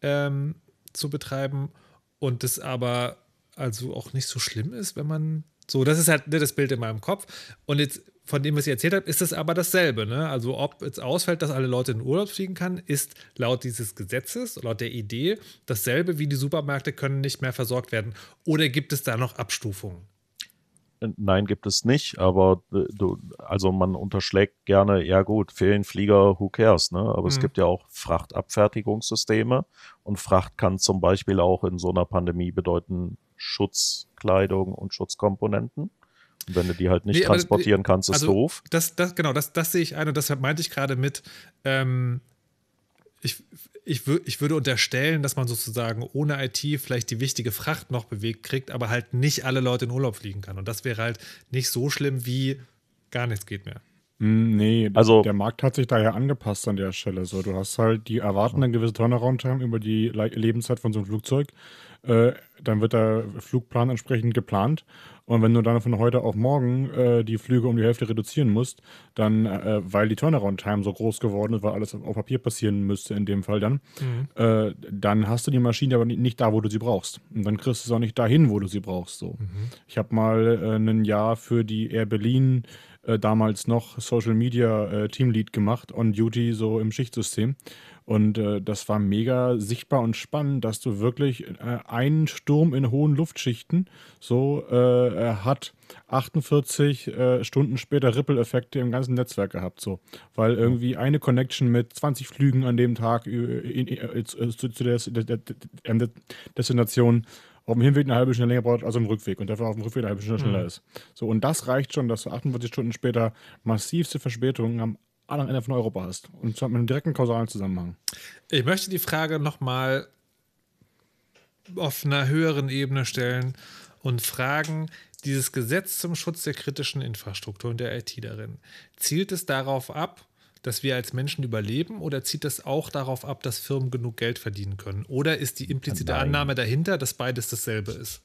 ähm, zu betreiben. Und das aber also auch nicht so schlimm ist, wenn man so, das ist halt ne, das Bild in meinem Kopf. Und jetzt von dem, was ihr erzählt habt, ist es aber dasselbe. Ne? Also ob jetzt ausfällt, dass alle Leute in den Urlaub fliegen kann, ist laut dieses Gesetzes, laut der Idee, dasselbe wie die Supermärkte können nicht mehr versorgt werden. Oder gibt es da noch Abstufungen? Nein, gibt es nicht, aber äh, du, also man unterschlägt gerne, ja gut, fehlen Flieger, who cares, ne? Aber mhm. es gibt ja auch Frachtabfertigungssysteme und Fracht kann zum Beispiel auch in so einer Pandemie bedeuten Schutzkleidung und Schutzkomponenten. Und wenn du die halt nicht nee, transportieren kannst, ist also doof. Das, das, genau, das, das sehe ich ein und deshalb meinte ich gerade mit, ähm, ich, ich, ich würde unterstellen, dass man sozusagen ohne IT vielleicht die wichtige Fracht noch bewegt kriegt, aber halt nicht alle Leute in Urlaub fliegen kann. Und das wäre halt nicht so schlimm wie gar nichts geht mehr. Hm, nee, also, der Markt hat sich daher angepasst an der Stelle. So, du hast halt, die erwarten eine gewisse Turnaround-Time über die Lebenszeit von so einem Flugzeug. Äh, dann wird der Flugplan entsprechend geplant. Und wenn du dann von heute auf morgen äh, die Flüge um die Hälfte reduzieren musst, dann, äh, weil die Turnaround-Time so groß geworden ist, weil alles auf Papier passieren müsste in dem Fall dann, mhm. äh, dann hast du die Maschine aber nicht da, wo du sie brauchst. Und dann kriegst du es auch nicht dahin, wo du sie brauchst. So. Mhm. Ich habe mal äh, ein Jahr für die Air Berlin äh, damals noch Social Media äh, Teamlead gemacht, on Duty, so im Schichtsystem. Und äh, das war mega sichtbar und spannend, dass du wirklich äh, einen Sturm in hohen Luftschichten so äh, hat 48 äh, Stunden später Ripple-Effekte im ganzen Netzwerk gehabt. So. Weil irgendwie eine Connection mit 20 Flügen an dem Tag in, in, in, zu, zu der, der, der Destination auf dem Hinweg eine halbe Stunde länger braucht als am Rückweg und dafür auf dem Rückweg eine halbe Stunde schneller mhm. ist. So, und das reicht schon, dass du 48 Stunden später massivste Verspätungen am anderen Ende von Europa hast. Und zwar mit einem direkten kausalen Zusammenhang. Ich möchte die Frage nochmal auf einer höheren Ebene stellen und fragen, dieses Gesetz zum Schutz der kritischen Infrastruktur und der IT darin, zielt es darauf ab, dass wir als Menschen überleben oder zieht es auch darauf ab, dass Firmen genug Geld verdienen können? Oder ist die implizite Nein. Annahme dahinter, dass beides dasselbe ist?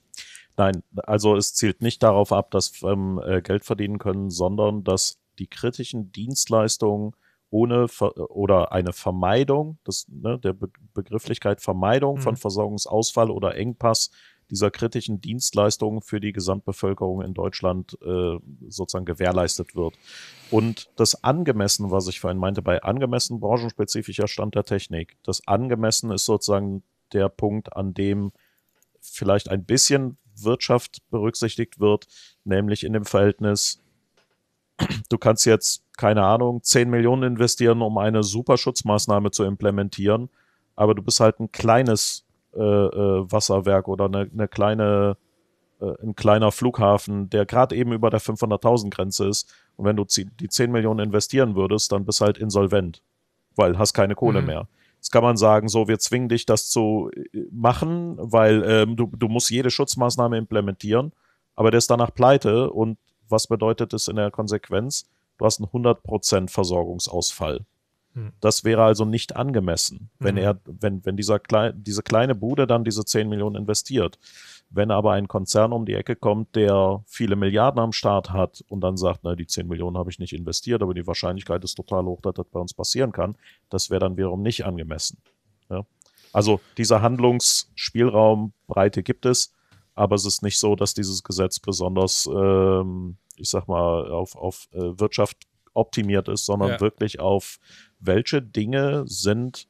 Nein, also es zielt nicht darauf ab, dass Firmen äh, Geld verdienen können, sondern dass die kritischen Dienstleistungen ohne Ver oder eine Vermeidung, das, ne, der Be Begrifflichkeit Vermeidung mhm. von Versorgungsausfall oder Engpass dieser kritischen Dienstleistungen für die Gesamtbevölkerung in Deutschland äh, sozusagen gewährleistet wird. Und das Angemessen, was ich vorhin meinte, bei angemessen branchenspezifischer Stand der Technik, das Angemessen ist sozusagen der Punkt, an dem vielleicht ein bisschen Wirtschaft berücksichtigt wird, nämlich in dem Verhältnis du kannst jetzt, keine Ahnung, 10 Millionen investieren, um eine Superschutzmaßnahme zu implementieren, aber du bist halt ein kleines Wasserwerk oder eine, eine kleine, äh, ein kleiner Flughafen, der gerade eben über der 500.000 Grenze ist. Und wenn du die 10 Millionen investieren würdest, dann bist du halt insolvent, weil hast keine Kohle mhm. mehr. Jetzt kann man sagen, so, wir zwingen dich, das zu äh, machen, weil ähm, du, du musst jede Schutzmaßnahme implementieren, aber der ist danach pleite und was bedeutet es in der Konsequenz? Du hast einen 100% Versorgungsausfall. Hm. Das wäre also nicht angemessen, wenn mhm. er, wenn, wenn dieser klei diese kleine Bude dann diese 10 Millionen investiert. Wenn aber ein Konzern um die Ecke kommt, der viele Milliarden am Start hat und dann sagt, na, die 10 Millionen habe ich nicht investiert, aber die Wahrscheinlichkeit ist total hoch, dass das bei uns passieren kann, das wäre dann wiederum nicht angemessen. Ja? Also dieser Handlungsspielraum Breite gibt es, aber es ist nicht so, dass dieses Gesetz besonders, ähm, ich sag mal, auf, auf äh, Wirtschaft optimiert ist, sondern ja. wirklich auf welche Dinge sind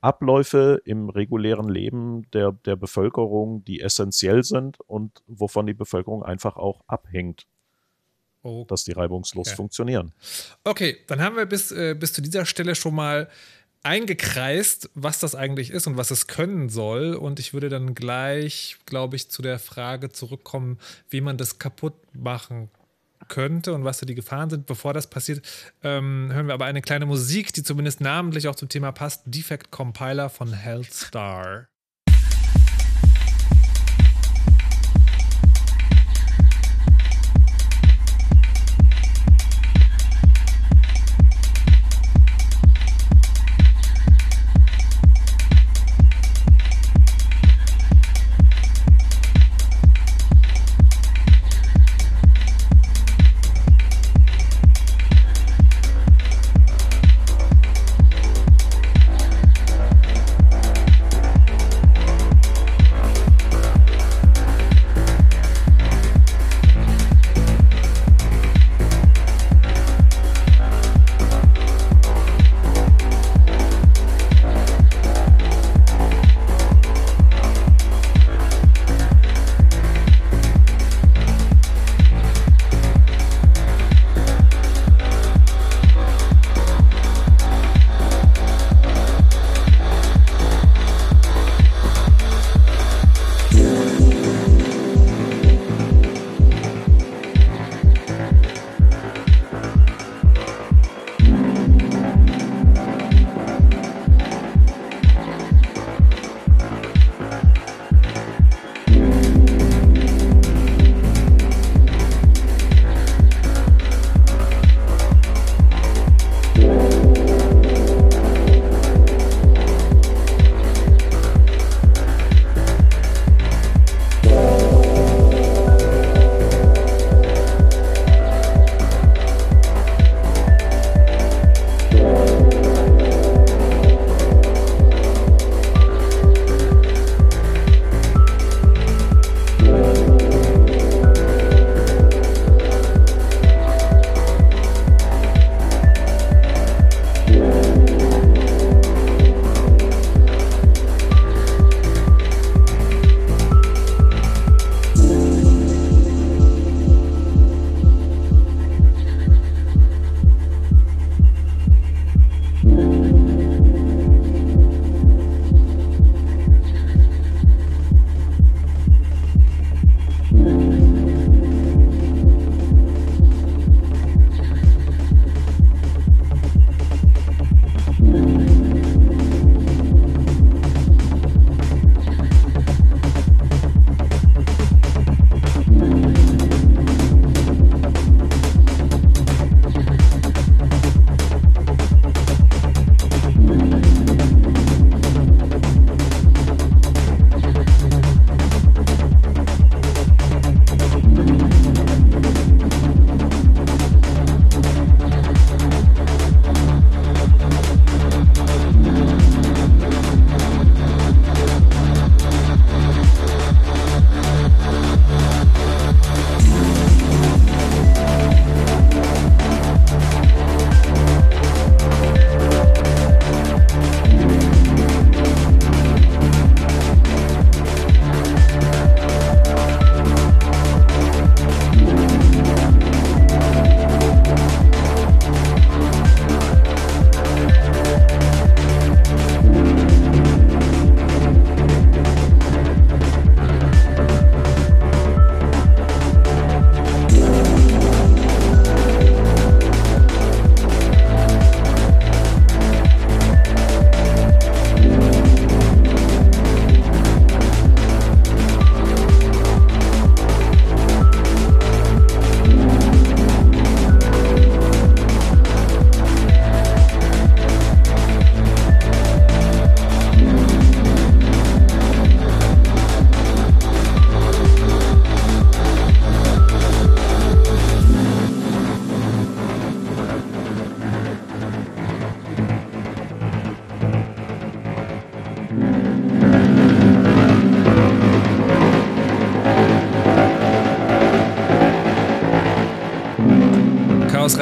Abläufe im regulären Leben der, der Bevölkerung, die essentiell sind und wovon die Bevölkerung einfach auch abhängt. Okay. Dass die reibungslos okay. funktionieren. Okay, dann haben wir bis, äh, bis zu dieser Stelle schon mal eingekreist, was das eigentlich ist und was es können soll. Und ich würde dann gleich, glaube ich, zu der Frage zurückkommen, wie man das kaputt machen könnte und was da die Gefahren sind. Bevor das passiert, ähm, hören wir aber eine kleine Musik, die zumindest namentlich auch zum Thema passt. Defect Compiler von Hellstar.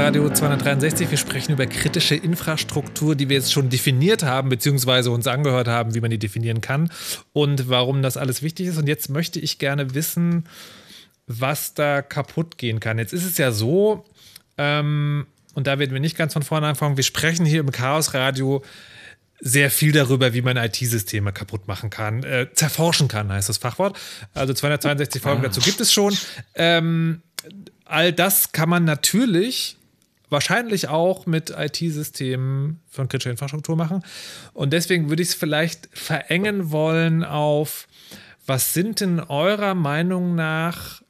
Radio 263. Wir sprechen über kritische Infrastruktur, die wir jetzt schon definiert haben, beziehungsweise uns angehört haben, wie man die definieren kann und warum das alles wichtig ist. Und jetzt möchte ich gerne wissen, was da kaputt gehen kann. Jetzt ist es ja so, ähm, und da werden wir nicht ganz von vorne anfangen, wir sprechen hier im Chaos Radio sehr viel darüber, wie man IT-Systeme kaputt machen kann, äh, zerforschen kann, heißt das Fachwort. Also 262 Folgen dazu gibt es schon. Ähm, all das kann man natürlich wahrscheinlich auch mit IT-Systemen von kritischer Infrastruktur machen. Und deswegen würde ich es vielleicht verengen wollen auf, was sind denn eurer Meinung nach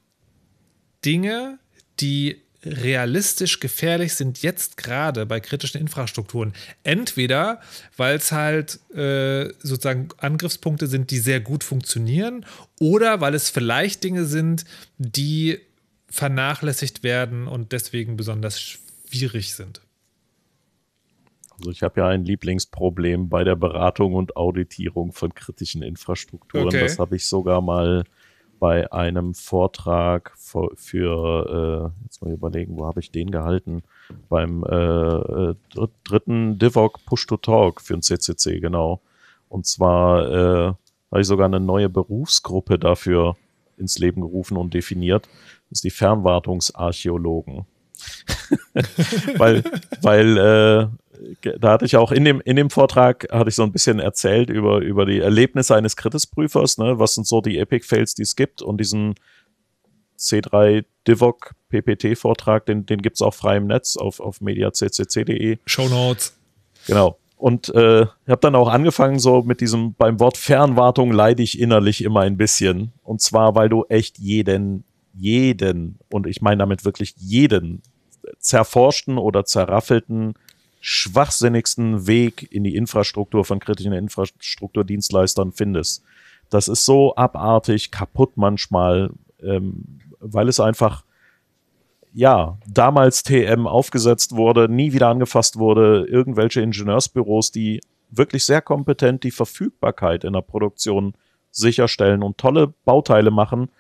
Dinge, die realistisch gefährlich sind jetzt gerade bei kritischen Infrastrukturen. Entweder, weil es halt äh, sozusagen Angriffspunkte sind, die sehr gut funktionieren, oder weil es vielleicht Dinge sind, die vernachlässigt werden und deswegen besonders schwierig sind. Also ich habe ja ein Lieblingsproblem bei der Beratung und Auditierung von kritischen Infrastrukturen. Okay. Das habe ich sogar mal bei einem Vortrag für, für äh, jetzt mal überlegen, wo habe ich den gehalten? Beim äh, äh dritten DivOC Push to Talk für ein CCC, genau. Und zwar äh, habe ich sogar eine neue Berufsgruppe dafür ins Leben gerufen und definiert. Das ist die Fernwartungsarchäologen. weil, weil äh, da hatte ich auch in dem, in dem Vortrag, hatte ich so ein bisschen erzählt über, über die Erlebnisse eines Kritisprüfers, ne? was sind so die Epic-Fails, die es gibt und diesen C3 Divock PPT-Vortrag, den, den gibt es auch frei im Netz auf, auf mediaccc.de. Show Notes. Genau. Und äh, ich habe dann auch angefangen, so mit diesem, beim Wort Fernwartung leide ich innerlich immer ein bisschen. Und zwar, weil du echt jeden, jeden, und ich meine damit wirklich jeden, zerforschten oder zerraffelten schwachsinnigsten Weg in die Infrastruktur von kritischen Infrastrukturdienstleistern findest. Das ist so abartig, kaputt manchmal, ähm, weil es einfach, ja, damals TM aufgesetzt wurde, nie wieder angefasst wurde, irgendwelche Ingenieursbüros, die wirklich sehr kompetent die Verfügbarkeit in der Produktion sicherstellen und tolle Bauteile machen,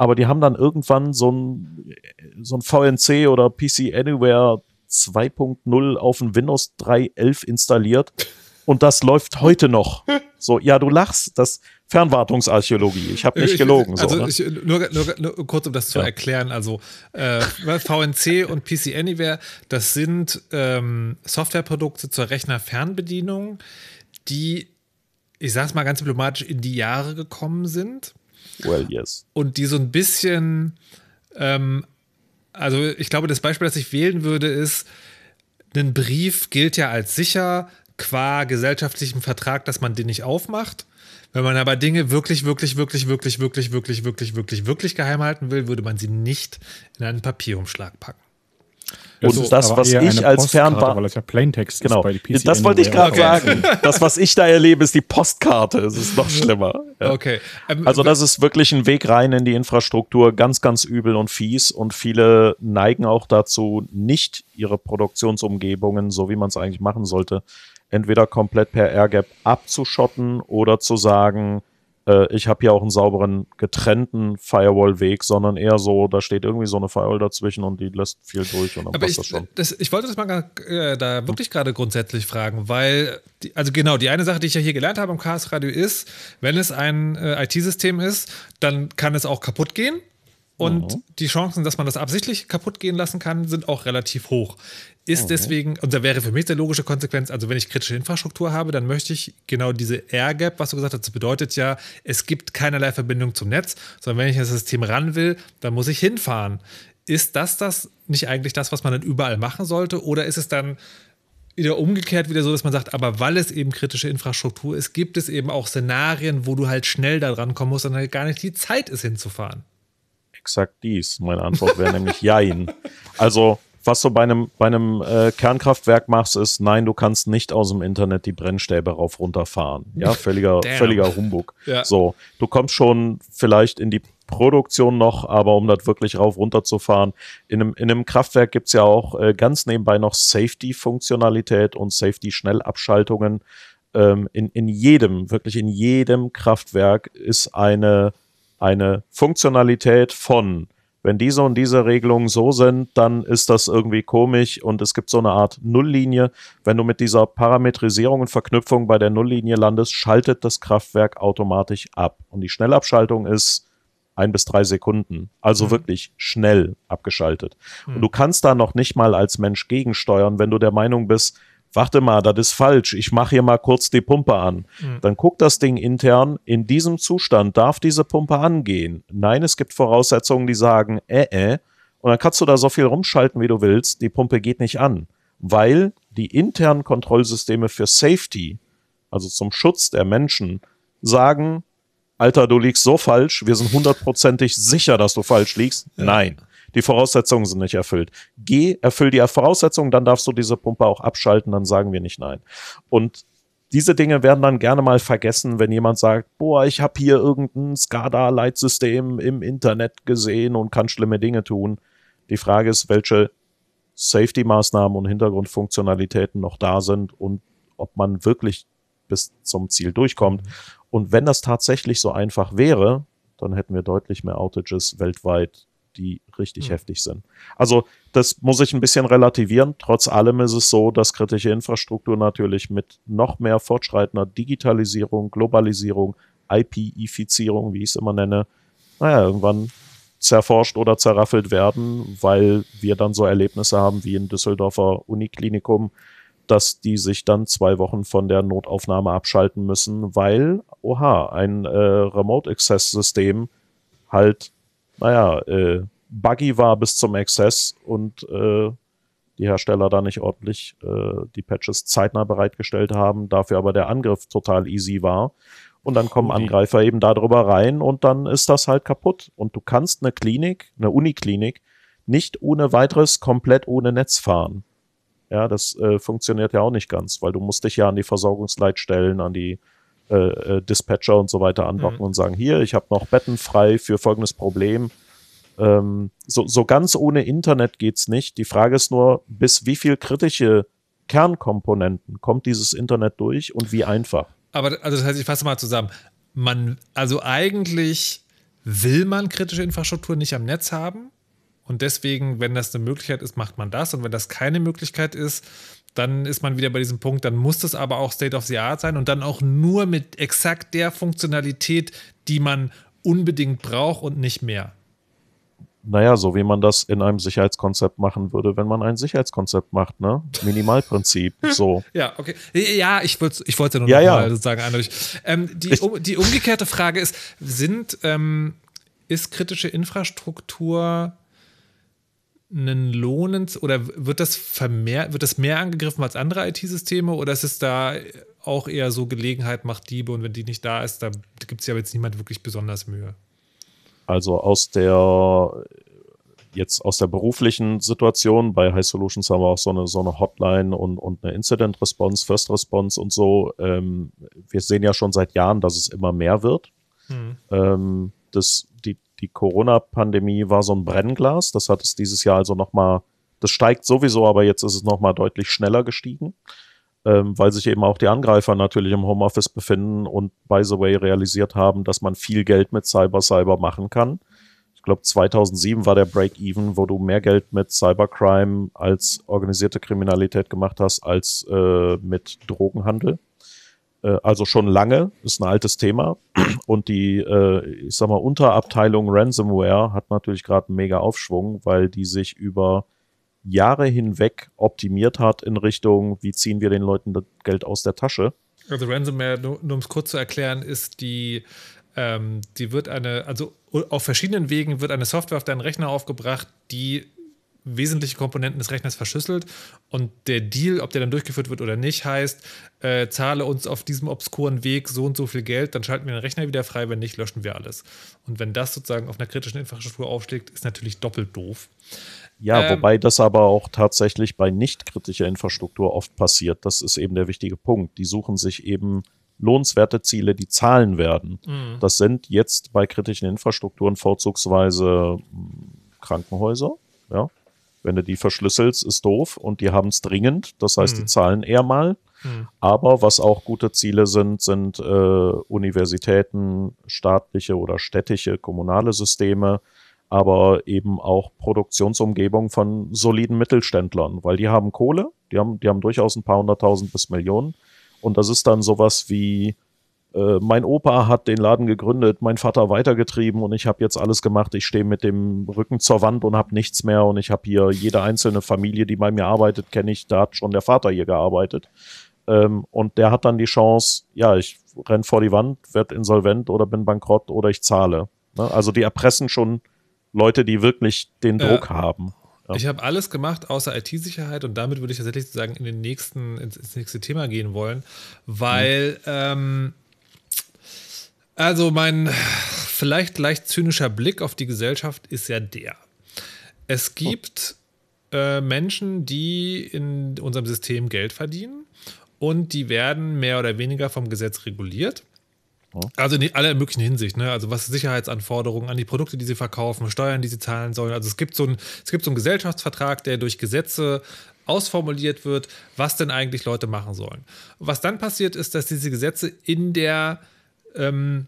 aber die haben dann irgendwann so ein, so ein VNC oder PC Anywhere 2.0 auf ein Windows 3.11 installiert und das läuft heute noch. So, ja, du lachst, das Fernwartungsarchäologie. Ich habe nicht gelogen. Also so, ne? ich, nur, nur, nur, kurz, um das zu ja. erklären. Also äh, VNC und PC Anywhere, das sind ähm, Softwareprodukte zur Rechnerfernbedienung, die, ich sag's mal ganz diplomatisch, in die Jahre gekommen sind. Well, yes. Und die so ein bisschen ähm, also ich glaube, das Beispiel, das ich wählen würde, ist, ein Brief gilt ja als sicher qua gesellschaftlichem Vertrag, dass man den nicht aufmacht. Wenn man aber Dinge wirklich, wirklich, wirklich, wirklich, wirklich, wirklich, wirklich, wirklich, wirklich geheim halten will, würde man sie nicht in einen Papierumschlag packen. Und das, das was ich als Fernwartung. Weil das ja Plaintext genau. Das wollte ich gerade sagen. Das, was ich da erlebe, ist die Postkarte. Es ist noch schlimmer. Ja. Okay. Ähm, also, das ist wirklich ein Weg rein in die Infrastruktur. Ganz, ganz übel und fies. Und viele neigen auch dazu, nicht ihre Produktionsumgebungen, so wie man es eigentlich machen sollte, entweder komplett per AirGap abzuschotten oder zu sagen, äh, ich habe hier auch einen sauberen getrennten Firewall-Weg, sondern eher so, da steht irgendwie so eine Firewall dazwischen und die lässt viel durch und dann Aber passt ich, das schon. Das, ich wollte das mal äh, da wirklich hm. gerade grundsätzlich fragen, weil, die, also genau, die eine Sache, die ich ja hier gelernt habe im Chaos Radio ist, wenn es ein äh, IT-System ist, dann kann es auch kaputt gehen. Und mhm. die Chancen, dass man das absichtlich kaputt gehen lassen kann, sind auch relativ hoch. Ist mhm. deswegen, und da wäre für mich der logische Konsequenz, also wenn ich kritische Infrastruktur habe, dann möchte ich genau diese Air Gap, was du gesagt hast, das bedeutet ja, es gibt keinerlei Verbindung zum Netz, sondern wenn ich das System ran will, dann muss ich hinfahren. Ist das das nicht eigentlich das, was man dann überall machen sollte? Oder ist es dann wieder umgekehrt wieder so, dass man sagt, aber weil es eben kritische Infrastruktur ist, gibt es eben auch Szenarien, wo du halt schnell da dran kommen musst und halt gar nicht die Zeit ist hinzufahren exakt dies. Meine Antwort wäre nämlich Jein. Also, was du bei einem, bei einem äh, Kernkraftwerk machst, ist, nein, du kannst nicht aus dem Internet die Brennstäbe rauf runterfahren. Ja, völliger, völliger Humbug. Ja. So, du kommst schon vielleicht in die Produktion noch, aber um das wirklich rauf runterzufahren. In einem, in einem Kraftwerk gibt's ja auch äh, ganz nebenbei noch Safety-Funktionalität und Safety-Schnellabschaltungen. Ähm, in, in jedem, wirklich in jedem Kraftwerk ist eine eine Funktionalität von wenn diese und diese Regelungen so sind, dann ist das irgendwie komisch und es gibt so eine Art Nulllinie. Wenn du mit dieser Parametrisierung und Verknüpfung bei der Nulllinie landest, schaltet das Kraftwerk automatisch ab. Und die Schnellabschaltung ist ein bis drei Sekunden. Also mhm. wirklich schnell abgeschaltet. Mhm. Und du kannst da noch nicht mal als Mensch gegensteuern, wenn du der Meinung bist, warte mal, das ist falsch, ich mache hier mal kurz die Pumpe an. Mhm. Dann guckt das Ding intern, in diesem Zustand darf diese Pumpe angehen. Nein, es gibt Voraussetzungen, die sagen, äh, äh, und dann kannst du da so viel rumschalten, wie du willst, die Pumpe geht nicht an, weil die internen Kontrollsysteme für Safety, also zum Schutz der Menschen, sagen, Alter, du liegst so falsch, wir sind hundertprozentig sicher, dass du falsch liegst. Ja. Nein die Voraussetzungen sind nicht erfüllt. Geh, erfüll die Voraussetzungen, dann darfst du diese Pumpe auch abschalten, dann sagen wir nicht nein. Und diese Dinge werden dann gerne mal vergessen, wenn jemand sagt, boah, ich habe hier irgendein SCADA-Leitsystem im Internet gesehen und kann schlimme Dinge tun. Die Frage ist, welche Safety-Maßnahmen und Hintergrundfunktionalitäten noch da sind und ob man wirklich bis zum Ziel durchkommt. Und wenn das tatsächlich so einfach wäre, dann hätten wir deutlich mehr Outages weltweit die richtig mhm. heftig sind. Also das muss ich ein bisschen relativieren. Trotz allem ist es so, dass kritische Infrastruktur natürlich mit noch mehr fortschreitender Digitalisierung, Globalisierung, IP-Ifizierung, wie ich es immer nenne, naja, irgendwann zerforscht oder zerraffelt werden, weil wir dann so Erlebnisse haben wie in Düsseldorfer Uniklinikum, dass die sich dann zwei Wochen von der Notaufnahme abschalten müssen, weil, oha, ein äh, Remote Access System halt naja, äh, buggy war bis zum Exzess und äh, die Hersteller da nicht ordentlich äh, die Patches zeitnah bereitgestellt haben, dafür aber der Angriff total easy war. Und dann kommen Angreifer eben darüber rein und dann ist das halt kaputt. Und du kannst eine Klinik, eine Uniklinik, nicht ohne weiteres komplett ohne Netz fahren. Ja, das äh, funktioniert ja auch nicht ganz, weil du musst dich ja an die Versorgungsleitstellen, an die äh, äh, Dispatcher und so weiter andocken mhm. und sagen, hier, ich habe noch Betten frei für folgendes Problem. Ähm, so, so ganz ohne Internet geht's nicht. Die Frage ist nur, bis wie viel kritische Kernkomponenten kommt dieses Internet durch und wie einfach? Aber also das heißt, ich fasse mal zusammen. Man, also eigentlich will man kritische Infrastruktur nicht am Netz haben. Und deswegen, wenn das eine Möglichkeit ist, macht man das. Und wenn das keine Möglichkeit ist, dann ist man wieder bei diesem Punkt, dann muss das aber auch State of the Art sein und dann auch nur mit exakt der Funktionalität, die man unbedingt braucht und nicht mehr. Naja, so wie man das in einem Sicherheitskonzept machen würde, wenn man ein Sicherheitskonzept macht, ne? Minimalprinzip, so. ja, okay. Ja, ich wollte ich wollte nur ja, noch ja. mal sozusagen eindeutig. Ähm, die, um, die umgekehrte Frage ist, sind, ähm, ist kritische Infrastruktur einen lohnend oder wird das vermehrt, wird das mehr angegriffen als andere IT-Systeme oder ist es da auch eher so Gelegenheit macht Diebe und wenn die nicht da ist, da gibt es ja jetzt niemand wirklich besonders Mühe? Also aus der jetzt aus der beruflichen Situation bei High Solutions haben wir auch so eine, so eine Hotline und, und eine Incident Response, First Response und so. Ähm, wir sehen ja schon seit Jahren, dass es immer mehr wird. Hm. Ähm, das, die, die Corona-Pandemie war so ein Brennglas. Das hat es dieses Jahr also nochmal, das steigt sowieso, aber jetzt ist es nochmal deutlich schneller gestiegen, ähm, weil sich eben auch die Angreifer natürlich im Homeoffice befinden und by the way realisiert haben, dass man viel Geld mit Cyber Cyber machen kann. Ich glaube, 2007 war der Break-Even, wo du mehr Geld mit Cybercrime als organisierte Kriminalität gemacht hast, als äh, mit Drogenhandel. Äh, also schon lange, ist ein altes Thema. Und die, äh, ich sag mal, Unterabteilung Ransomware hat natürlich gerade einen mega Aufschwung, weil die sich über Jahre hinweg optimiert hat in Richtung, wie ziehen wir den Leuten das Geld aus der Tasche. Also Ransomware, nur, nur um es kurz zu erklären, ist die, ähm, die wird eine, also auf verschiedenen Wegen wird eine Software auf deinen Rechner aufgebracht, die wesentliche Komponenten des Rechners verschlüsselt und der Deal, ob der dann durchgeführt wird oder nicht, heißt, äh, zahle uns auf diesem obskuren Weg so und so viel Geld, dann schalten wir den Rechner wieder frei, wenn nicht, löschen wir alles. Und wenn das sozusagen auf einer kritischen Infrastruktur aufschlägt, ist natürlich doppelt doof. Ja, ähm, wobei das aber auch tatsächlich bei nicht kritischer Infrastruktur oft passiert. Das ist eben der wichtige Punkt. Die suchen sich eben lohnenswerte Ziele, die zahlen werden. Mhm. Das sind jetzt bei kritischen Infrastrukturen vorzugsweise hm, Krankenhäuser, ja, wenn du die verschlüsselst, ist doof und die haben es dringend. Das heißt, hm. die zahlen eher mal. Hm. Aber was auch gute Ziele sind, sind äh, Universitäten, staatliche oder städtische, kommunale Systeme. aber eben auch Produktionsumgebung von soliden Mittelständlern, weil die haben Kohle, die haben, die haben durchaus ein paar hunderttausend bis Millionen. Und das ist dann sowas wie, äh, mein Opa hat den Laden gegründet, mein Vater weitergetrieben und ich habe jetzt alles gemacht. Ich stehe mit dem Rücken zur Wand und habe nichts mehr und ich habe hier jede einzelne Familie, die bei mir arbeitet, kenne ich, da hat schon der Vater hier gearbeitet. Ähm, und der hat dann die Chance, ja, ich renn vor die Wand, werde insolvent oder bin bankrott oder ich zahle. Ne? Also die erpressen schon Leute, die wirklich den Druck äh, haben. Ja. Ich habe alles gemacht außer IT-Sicherheit und damit würde ich tatsächlich sozusagen in den nächsten, ins, ins nächste Thema gehen wollen, weil mhm. ähm, also mein vielleicht leicht zynischer Blick auf die Gesellschaft ist ja der. Es gibt äh, Menschen, die in unserem System Geld verdienen und die werden mehr oder weniger vom Gesetz reguliert. Also in aller möglichen Hinsicht, ne? Also was Sicherheitsanforderungen an die Produkte, die sie verkaufen, Steuern, die sie zahlen sollen. Also es gibt so ein, es gibt so einen Gesellschaftsvertrag, der durch Gesetze ausformuliert wird, was denn eigentlich Leute machen sollen. Und was dann passiert ist, dass diese Gesetze in der ähm,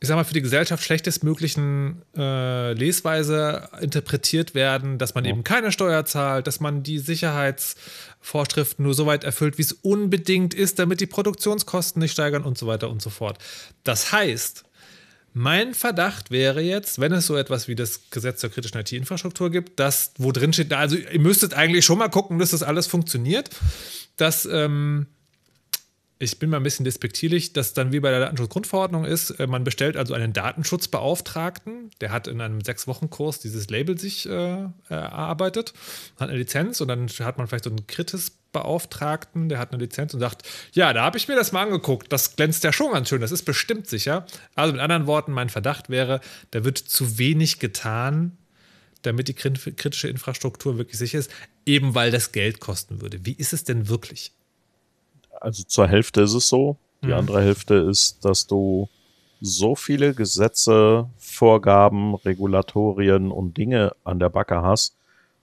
ich sag mal, für die Gesellschaft schlechtestmöglichen äh, Lesweise interpretiert werden, dass man ja. eben keine Steuer zahlt, dass man die Sicherheitsvorschriften nur so weit erfüllt, wie es unbedingt ist, damit die Produktionskosten nicht steigern und so weiter und so fort. Das heißt, mein Verdacht wäre jetzt, wenn es so etwas wie das Gesetz zur kritischen IT-Infrastruktur gibt, das, wo drin steht, also ihr müsstet eigentlich schon mal gucken, dass das alles funktioniert, dass ähm, ich bin mal ein bisschen despektierlich, dass dann wie bei der Datenschutzgrundverordnung ist, äh, man bestellt also einen Datenschutzbeauftragten, der hat in einem Sechs-Wochen-Kurs dieses Label sich äh, erarbeitet, hat eine Lizenz und dann hat man vielleicht so einen Kritis-Beauftragten, der hat eine Lizenz und sagt, ja, da habe ich mir das mal angeguckt, das glänzt ja schon ganz schön, das ist bestimmt sicher. Also mit anderen Worten, mein Verdacht wäre, da wird zu wenig getan, damit die kritische Infrastruktur wirklich sicher ist, eben weil das Geld kosten würde. Wie ist es denn wirklich? Also zur Hälfte ist es so. Die mhm. andere Hälfte ist, dass du so viele Gesetze, Vorgaben, Regulatorien und Dinge an der Backe hast,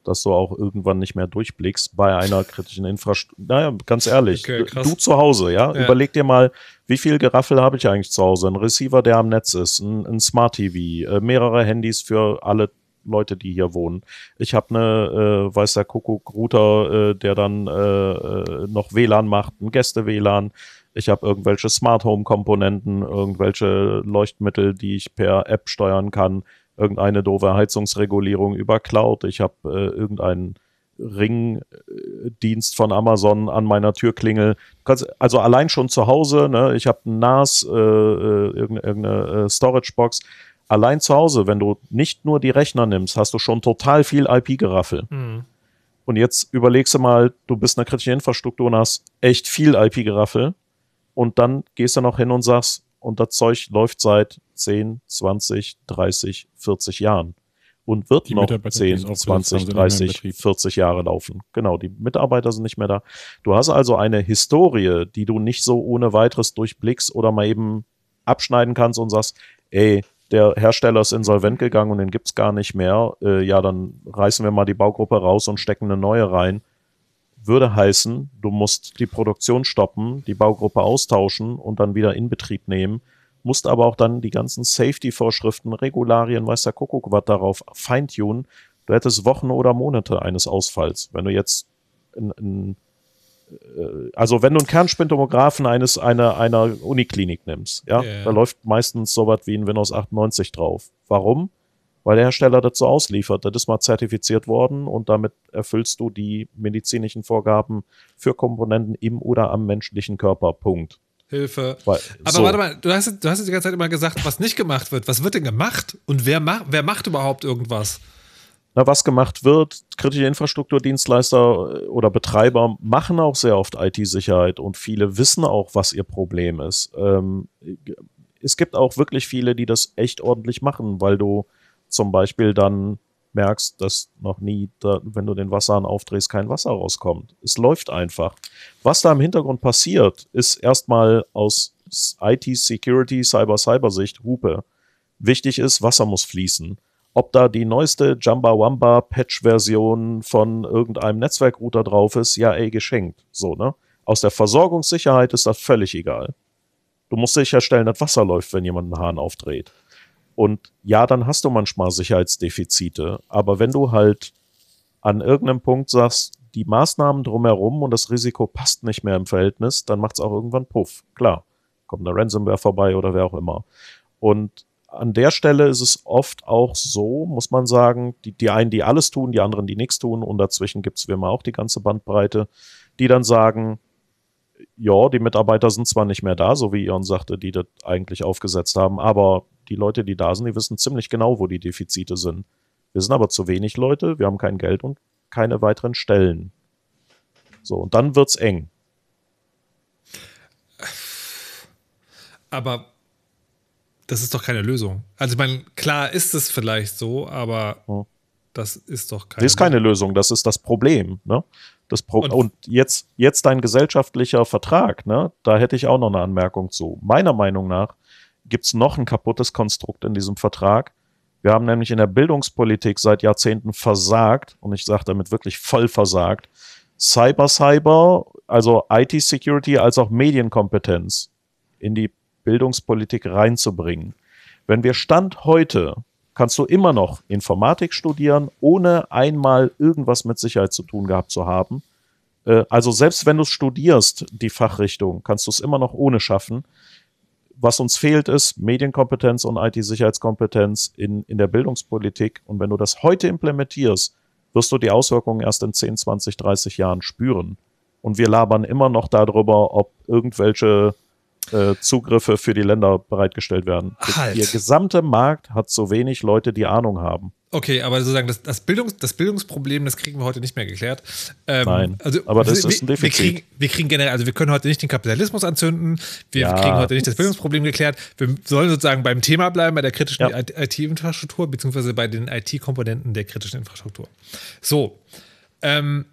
dass du auch irgendwann nicht mehr durchblickst bei einer kritischen Infrastruktur. Naja, ganz ehrlich, okay, du zu Hause, ja? ja? überleg dir mal, wie viel Geraffel habe ich eigentlich zu Hause? Ein Receiver, der am Netz ist, ein, ein Smart TV, äh, mehrere Handys für alle Leute, die hier wohnen. Ich habe eine, äh, weiß der Kuckuck, Router, äh, der dann äh, äh noch WLAN macht, ein Gäste-WLAN. Ich habe irgendwelche Smart Home Komponenten, irgendwelche Leuchtmittel, die ich per App steuern kann, irgendeine doofe Heizungsregulierung über Cloud. Ich habe äh, irgendeinen Ringdienst von Amazon an meiner Türklingel. also allein schon zu Hause, ne, ich habe ein NAS, äh, äh irgendeine, irgendeine Storage-Box allein zu Hause, wenn du nicht nur die Rechner nimmst, hast du schon total viel IP-Geraffel. Mhm. Und jetzt überlegst du mal, du bist eine kritische Infrastruktur und hast echt viel IP-Geraffel. Und dann gehst du noch hin und sagst, und das Zeug läuft seit 10, 20, 30, 40 Jahren. Und wird die noch 10, 20, 30, 40 Jahre laufen. Genau, die Mitarbeiter sind nicht mehr da. Du hast also eine Historie, die du nicht so ohne weiteres durchblickst oder mal eben abschneiden kannst und sagst, ey, der Hersteller ist insolvent gegangen und den gibt's gar nicht mehr, äh, ja, dann reißen wir mal die Baugruppe raus und stecken eine neue rein. Würde heißen, du musst die Produktion stoppen, die Baugruppe austauschen und dann wieder in Betrieb nehmen, musst aber auch dann die ganzen Safety-Vorschriften, Regularien, weiß der Kuckuck was darauf feintunen. Du hättest Wochen oder Monate eines Ausfalls. Wenn du jetzt ein, ein also wenn du einen Kernspintomographen eines einer einer Uniklinik nimmst, ja, yeah. da läuft meistens sowas wie ein Windows 98 drauf. Warum? Weil der Hersteller so ausliefert. Das ist mal zertifiziert worden und damit erfüllst du die medizinischen Vorgaben für Komponenten im oder am menschlichen Körper. Punkt. Hilfe. Weil, Aber so. warte mal, du hast, du hast die ganze Zeit immer gesagt, was nicht gemacht wird. Was wird denn gemacht? Und wer, macht wer macht überhaupt irgendwas? Na, was gemacht wird. Kritische Infrastrukturdienstleister äh, oder Betreiber machen auch sehr oft IT-Sicherheit und viele wissen auch, was ihr Problem ist. Ähm, es gibt auch wirklich viele, die das echt ordentlich machen, weil du zum Beispiel dann merkst, dass noch nie, da, wenn du den Wasserhahn aufdrehst, kein Wasser rauskommt. Es läuft einfach. Was da im Hintergrund passiert, ist erstmal aus IT-Security, Cyber-Cyber-Sicht Hupe. Wichtig ist, Wasser muss fließen ob da die neueste Jamba Wamba Patch-Version von irgendeinem Netzwerkrouter drauf ist, ja, ey, geschenkt. So, ne? Aus der Versorgungssicherheit ist das völlig egal. Du musst sicherstellen, dass Wasser läuft, wenn jemand einen Hahn aufdreht. Und ja, dann hast du manchmal Sicherheitsdefizite. Aber wenn du halt an irgendeinem Punkt sagst, die Maßnahmen drumherum und das Risiko passt nicht mehr im Verhältnis, dann macht es auch irgendwann Puff. Klar, kommt eine Ransomware vorbei oder wer auch immer. Und an der Stelle ist es oft auch so, muss man sagen, die, die einen, die alles tun, die anderen, die nichts tun und dazwischen gibt es wie immer auch die ganze Bandbreite, die dann sagen, ja, die Mitarbeiter sind zwar nicht mehr da, so wie Ion sagte, die das eigentlich aufgesetzt haben, aber die Leute, die da sind, die wissen ziemlich genau, wo die Defizite sind. Wir sind aber zu wenig Leute, wir haben kein Geld und keine weiteren Stellen. So, und dann wird's eng. Aber das ist doch keine Lösung. Also, ich meine, klar ist es vielleicht so, aber hm. das ist doch keine Das ist keine Lösung, das ist das Problem. Ne? Das Pro und, und, jetzt, jetzt dein gesellschaftlicher Vertrag, ne? da hätte ich auch noch eine Anmerkung zu. Meiner Meinung nach gibt es noch ein kaputtes Konstrukt in diesem Vertrag. Wir haben nämlich in der Bildungspolitik seit Jahrzehnten versagt, und ich sage damit wirklich voll versagt, Cyber Cyber, also IT-Security als auch Medienkompetenz in die Bildungspolitik reinzubringen. Wenn wir Stand heute, kannst du immer noch Informatik studieren, ohne einmal irgendwas mit Sicherheit zu tun gehabt zu haben. Äh, also selbst wenn du studierst, die Fachrichtung, kannst du es immer noch ohne schaffen. Was uns fehlt, ist Medienkompetenz und IT-Sicherheitskompetenz in, in der Bildungspolitik. Und wenn du das heute implementierst, wirst du die Auswirkungen erst in 10, 20, 30 Jahren spüren. Und wir labern immer noch darüber, ob irgendwelche äh, Zugriffe für die Länder bereitgestellt werden. Halt. Ihr gesamte Markt hat so wenig Leute, die Ahnung haben. Okay, aber sozusagen das, das, Bildungs-, das Bildungsproblem, das kriegen wir heute nicht mehr geklärt. Ähm, Nein, also, aber das wir, ist ein Defizit. Wir kriegen, wir kriegen generell, also wir können heute nicht den Kapitalismus anzünden, wir ja, kriegen heute nicht das Bildungsproblem geklärt. Wir sollen sozusagen beim Thema bleiben, bei der kritischen ja. IT-Infrastruktur, beziehungsweise bei den IT-Komponenten der kritischen Infrastruktur. So, ähm,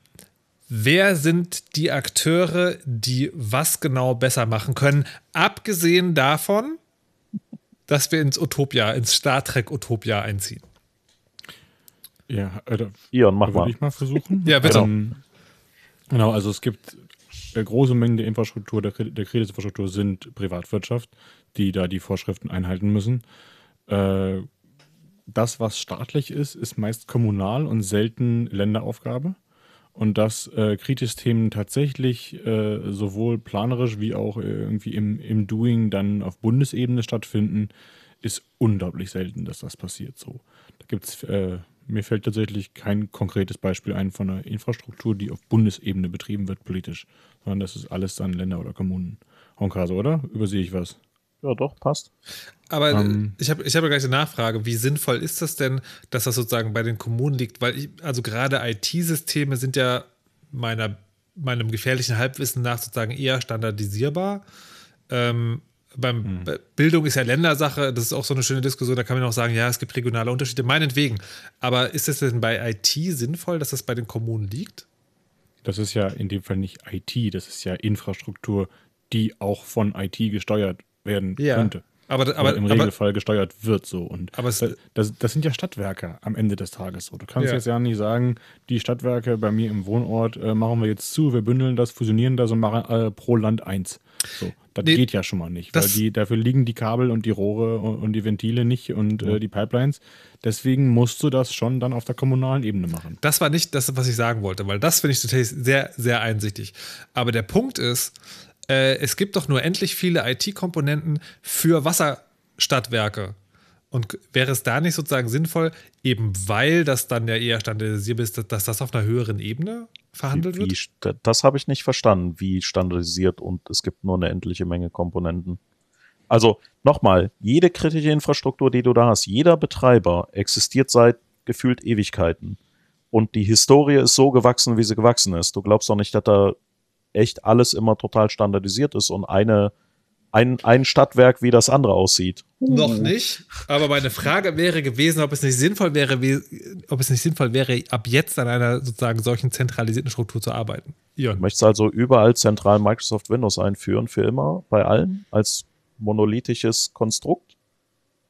wer sind die Akteure, die was genau besser machen können, abgesehen davon, dass wir ins Utopia, ins Star Trek Utopia einziehen. Ja, äh, Ion, mach mal. ich mal versuchen? ja, bitte. Ähm, genau, also es gibt eine große Menge der Infrastruktur, der, der Kreditinfrastruktur sind Privatwirtschaft, die da die Vorschriften einhalten müssen. Äh, das, was staatlich ist, ist meist kommunal und selten Länderaufgabe und dass äh, Kritisthemen tatsächlich äh, sowohl planerisch wie auch äh, irgendwie im, im Doing dann auf Bundesebene stattfinden, ist unglaublich selten, dass das passiert. So, da gibt's, äh, mir fällt tatsächlich kein konkretes Beispiel ein von einer Infrastruktur, die auf Bundesebene betrieben wird politisch, sondern das ist alles dann Länder oder Kommunen. Honkase, oder? Übersehe ich was? Ja, doch, passt. Aber ähm, ich habe ich hab gleich eine Nachfrage. Wie sinnvoll ist das denn, dass das sozusagen bei den Kommunen liegt? Weil ich, also gerade IT-Systeme sind ja meiner, meinem gefährlichen Halbwissen nach sozusagen eher standardisierbar. Ähm, beim hm. Bildung ist ja Ländersache, das ist auch so eine schöne Diskussion, da kann man auch sagen, ja, es gibt regionale Unterschiede, meinetwegen. Aber ist es denn bei IT sinnvoll, dass das bei den Kommunen liegt? Das ist ja in dem Fall nicht IT, das ist ja Infrastruktur, die auch von IT gesteuert werden ja. könnte. Aber, aber im Regelfall aber, gesteuert wird so. Und das, das, sind ja Stadtwerke am Ende des Tages so. Du kannst ja. jetzt ja nicht sagen, die Stadtwerke bei mir im Wohnort äh, machen wir jetzt zu, wir bündeln das, fusionieren das und machen äh, pro Land eins. So, das nee, geht ja schon mal nicht, weil die, dafür liegen die Kabel und die Rohre und, und die Ventile nicht und äh, die Pipelines. Deswegen musst du das schon dann auf der kommunalen Ebene machen. Das war nicht das, was ich sagen wollte, weil das finde ich tatsächlich sehr, sehr einsichtig. Aber der Punkt ist, äh, es gibt doch nur endlich viele IT-Komponenten für Wasserstadtwerke. Und wäre es da nicht sozusagen sinnvoll, eben weil das dann ja eher standardisiert ist, dass das auf einer höheren Ebene verhandelt wie, wird? das habe ich nicht verstanden, wie standardisiert und es gibt nur eine endliche Menge Komponenten. Also nochmal, jede kritische Infrastruktur, die du da hast, jeder Betreiber existiert seit gefühlt Ewigkeiten. Und die Historie ist so gewachsen, wie sie gewachsen ist. Du glaubst doch nicht, dass da echt alles immer total standardisiert ist und eine, ein, ein Stadtwerk wie das andere aussieht. Noch nicht, aber meine Frage wäre gewesen, ob es nicht sinnvoll wäre, ob es nicht sinnvoll wäre, ab jetzt an einer sozusagen solchen zentralisierten Struktur zu arbeiten. Ion. Du möchtest also überall zentral Microsoft Windows einführen für immer, bei allen, als monolithisches Konstrukt?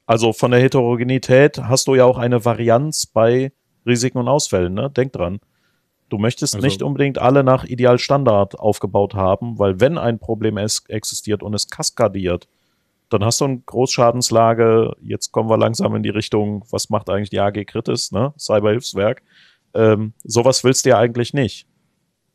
Also von der Heterogenität hast du ja auch eine Varianz bei Risiken und Ausfällen, ne? Denk dran. Du möchtest also, nicht unbedingt alle nach Idealstandard aufgebaut haben, weil wenn ein Problem es existiert und es kaskadiert, dann hast du eine Großschadenslage. Jetzt kommen wir langsam in die Richtung, was macht eigentlich die AG Kritis, ne? Cyberhilfswerk. Ähm, sowas willst du ja eigentlich nicht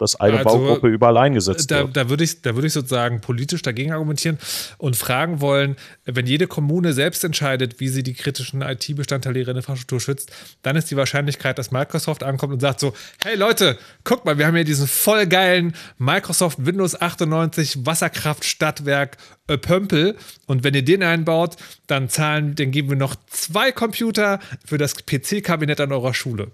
dass eine also, Baugruppe überall eingesetzt da, wird. Da würde ich, da würde ich sozusagen politisch dagegen argumentieren und fragen wollen, wenn jede Kommune selbst entscheidet, wie sie die kritischen IT-Bestandteile ihrer Infrastruktur schützt, dann ist die Wahrscheinlichkeit, dass Microsoft ankommt und sagt so, hey Leute, guck mal, wir haben hier diesen voll geilen Microsoft Windows 98 Wasserkraft-Stadtwerk äh, Pömpel und wenn ihr den einbaut, dann zahlen, dann geben wir noch zwei Computer für das PC-Kabinett an eurer Schule.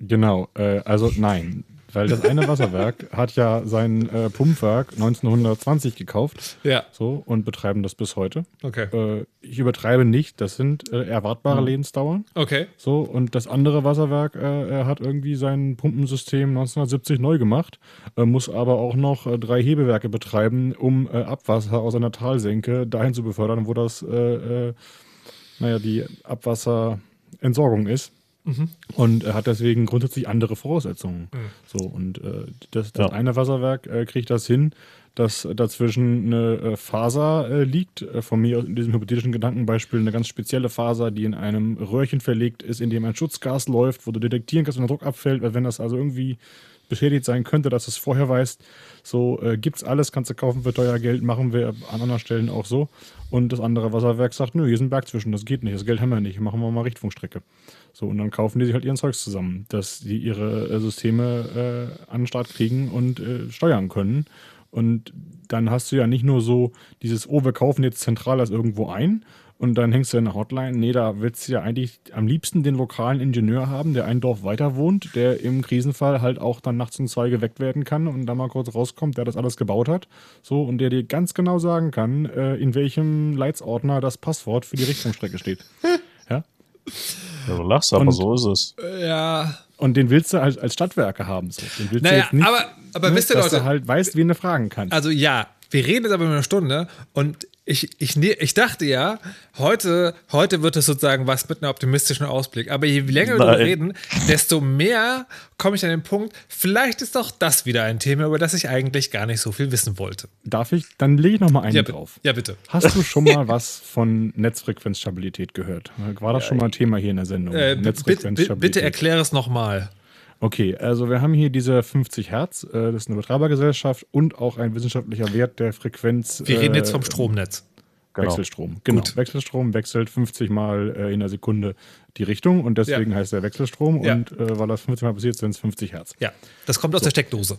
Genau, äh, also nein, weil das eine Wasserwerk hat ja sein äh, Pumpwerk 1920 gekauft. Ja. So, und betreiben das bis heute. Okay. Äh, ich übertreibe nicht, das sind äh, erwartbare mhm. Lebensdauern. Okay. So, und das andere Wasserwerk äh, hat irgendwie sein Pumpensystem 1970 neu gemacht, äh, muss aber auch noch äh, drei Hebewerke betreiben, um Abwasser aus einer Talsenke dahin zu befördern, wo das, naja, die Abwasserentsorgung ist. Mhm. Und er hat deswegen grundsätzlich andere Voraussetzungen. Mhm. So, und äh, das, das ja. eine Wasserwerk äh, kriegt das hin, dass dazwischen eine äh, Faser äh, liegt. Äh, von mir in diesem hypothetischen Gedankenbeispiel eine ganz spezielle Faser, die in einem Röhrchen verlegt ist, in dem ein Schutzgas läuft, wo du detektieren kannst, wenn der Druck abfällt. Weil wenn das also irgendwie beschädigt sein könnte, dass du es vorher weißt. So äh, es alles, kannst du kaufen für teuer Geld, machen wir an anderen Stellen auch so. Und das andere Wasserwerk sagt, nö, hier ist ein Berg zwischen, das geht nicht, das Geld haben wir nicht, machen wir mal Richtfunkstrecke. So, und dann kaufen die sich halt ihren Zeugs zusammen, dass die ihre äh, Systeme äh, an den Start kriegen und äh, steuern können. Und dann hast du ja nicht nur so dieses, oh, wir kaufen jetzt zentral das irgendwo ein und dann hängst du in der Hotline. Nee, da willst du ja eigentlich am liebsten den lokalen Ingenieur haben, der ein Dorf weiter wohnt, der im Krisenfall halt auch dann nachts um zwei geweckt werden kann und da mal kurz rauskommt, der das alles gebaut hat. So, und der dir ganz genau sagen kann, äh, in welchem Leitsordner das Passwort für die Richtungsstrecke steht. ja? Ja, du lachst, aber und, so ist es. Ja. Und den willst du als, als Stadtwerke haben. So. Den willst naja, du jetzt nicht, aber, aber ne, wisst ihr, dass Leute, du halt weißt, wen du fragen kannst. Also ja, wir reden jetzt aber über eine Stunde und ich, ich, ich dachte ja, heute, heute wird es sozusagen was mit einem optimistischen Ausblick. Aber je länger wir darüber reden, desto mehr komme ich an den Punkt, vielleicht ist doch das wieder ein Thema, über das ich eigentlich gar nicht so viel wissen wollte. Darf ich? Dann lege ich noch mal einen ja, drauf. Ja, bitte. Hast du schon mal was von Netzfrequenzstabilität gehört? War das ja, schon mal ein Thema hier in der Sendung? Äh, Netzfrequenzstabilität. Bitte erkläre es nochmal. Okay, also wir haben hier diese 50 Hertz, äh, das ist eine Betreibergesellschaft und auch ein wissenschaftlicher Wert der Frequenz. Wir reden jetzt vom äh, Stromnetz. Genau. Wechselstrom. Genau. Gut. Wechselstrom wechselt 50 Mal äh, in der Sekunde die Richtung und deswegen ja. heißt er Wechselstrom ja. und äh, weil das 50 Mal passiert, sind es 50 Hertz. Ja, das kommt aus so. der Steckdose.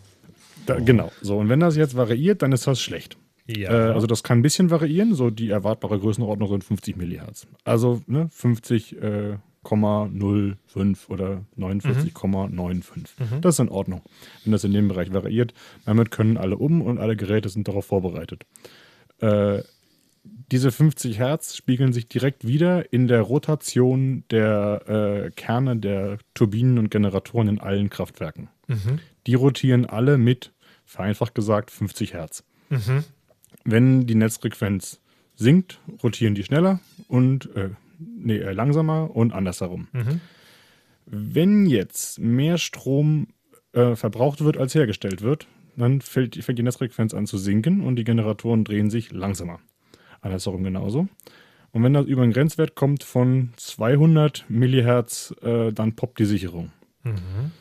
Da, genau. So, und wenn das jetzt variiert, dann ist das schlecht. Ja. Äh, also das kann ein bisschen variieren, so die erwartbare Größenordnung sind 50 Millihertz. Also ne, 50 äh, 0,05 oder 49,95. Mhm. Das ist in Ordnung, wenn das in dem Bereich variiert. Damit können alle um und alle Geräte sind darauf vorbereitet. Äh, diese 50 Hertz spiegeln sich direkt wieder in der Rotation der äh, Kerne der Turbinen und Generatoren in allen Kraftwerken. Mhm. Die rotieren alle mit, vereinfacht gesagt, 50 Hertz. Mhm. Wenn die Netzfrequenz sinkt, rotieren die schneller und äh, nee, äh, langsamer und andersherum. Mhm. Wenn jetzt mehr Strom äh, verbraucht wird, als hergestellt wird, dann fällt, fängt die Netzfrequenz an zu sinken und die Generatoren drehen sich langsamer. Andersherum genauso. Und wenn das über einen Grenzwert kommt von 200 Millihertz, äh, dann poppt die Sicherung. Mhm.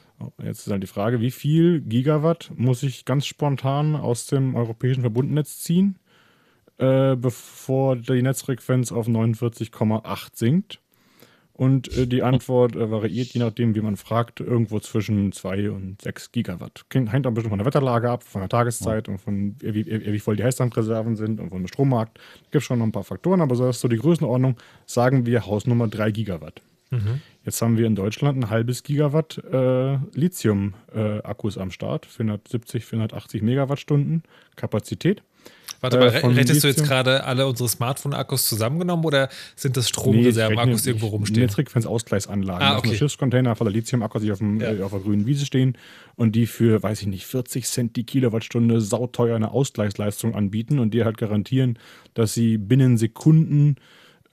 Jetzt ist halt die Frage, wie viel Gigawatt muss ich ganz spontan aus dem europäischen Verbundnetz ziehen, äh, bevor die Netzfrequenz auf 49,8 sinkt. Und äh, die Antwort äh, variiert, je nachdem, wie man fragt, irgendwo zwischen 2 und 6 Gigawatt. Hängt ein bisschen von der Wetterlage ab, von der Tageszeit und von wie, wie, voll die Heißlandreserven sind und von dem Strommarkt. Gibt schon noch ein paar Faktoren, aber so ist so die Größenordnung, sagen wir Hausnummer 3 Gigawatt. Mhm. Jetzt haben wir in Deutschland ein halbes Gigawatt äh, Lithium-Akkus äh, am Start, 470, 480 Megawattstunden Kapazität. Warte mal, äh, rettest du jetzt gerade alle unsere Smartphone-Akkus zusammengenommen oder sind das Stromreserven-Akkus nee, irgendwo rumstehen? Netzfrequenzausgleichsanlagen. Ah, okay. Also Schiffscontainer voller Lithium-Akkus, die auf, dem, ja. äh, auf der grünen Wiese stehen und die für, weiß ich nicht, 40 Cent die Kilowattstunde sauteuer eine Ausgleichsleistung anbieten und dir halt garantieren, dass sie binnen Sekunden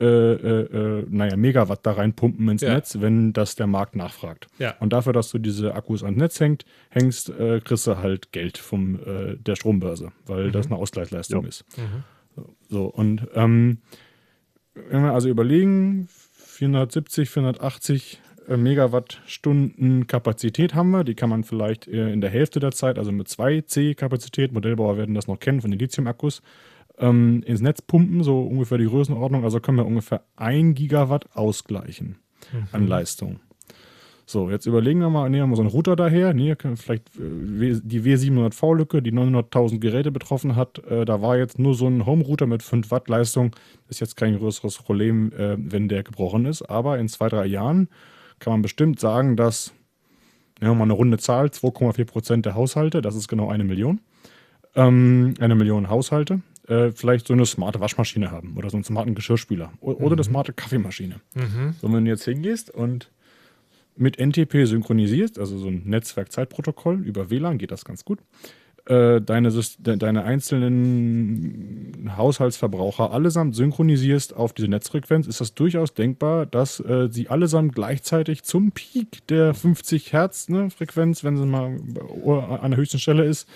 äh, äh, äh, naja, Megawatt da reinpumpen ins ja. Netz, wenn das der Markt nachfragt. Ja. Und dafür, dass du diese Akkus ans Netz hängt, hängst, äh, kriegst du halt Geld von äh, der Strombörse, weil mhm. das eine Ausgleichsleistung ja. ist. Mhm. So, und ähm, wenn wir also überlegen, 470, 480 äh, Megawattstunden Kapazität haben wir. Die kann man vielleicht äh, in der Hälfte der Zeit, also mit 2C Kapazität, Modellbauer werden das noch kennen von den Lithium-Akkus, ähm, ins Netz pumpen, so ungefähr die Größenordnung. Also können wir ungefähr 1 Gigawatt ausgleichen mhm. an Leistung. So, jetzt überlegen wir mal, nehmen wir so einen Router daher, nee, vielleicht äh, die W700V-Lücke, die 900.000 Geräte betroffen hat. Äh, da war jetzt nur so ein Home-Router mit 5 Watt Leistung. Ist jetzt kein größeres Problem, äh, wenn der gebrochen ist. Aber in zwei, drei Jahren kann man bestimmt sagen, dass, nehmen wir mal eine runde Zahl, 2,4 Prozent der Haushalte, das ist genau eine Million, ähm, eine Million Haushalte, äh, vielleicht so eine smarte Waschmaschine haben oder so einen smarten Geschirrspüler oder mhm. eine smarte Kaffeemaschine. Mhm. So, wenn du jetzt hingehst und mit NTP synchronisierst, also so ein Netzwerkzeitprotokoll über WLAN, geht das ganz gut. Äh, deine, deine einzelnen Haushaltsverbraucher allesamt synchronisierst auf diese Netzfrequenz, ist das durchaus denkbar, dass äh, sie allesamt gleichzeitig zum Peak der 50 Hertz ne, Frequenz, wenn sie mal an der höchsten Stelle ist,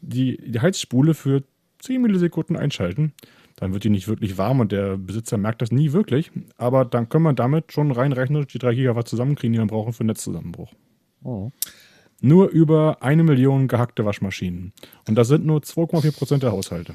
die, die Heizspule für 10 Millisekunden einschalten dann wird die nicht wirklich warm und der Besitzer merkt das nie wirklich. Aber dann können wir damit schon reinrechnen, die 3 Gigawatt zusammenkriegen, die wir brauchen für Netzzusammenbruch. Oh. Nur über eine Million gehackte Waschmaschinen. Und das sind nur 2,4 Prozent der Haushalte.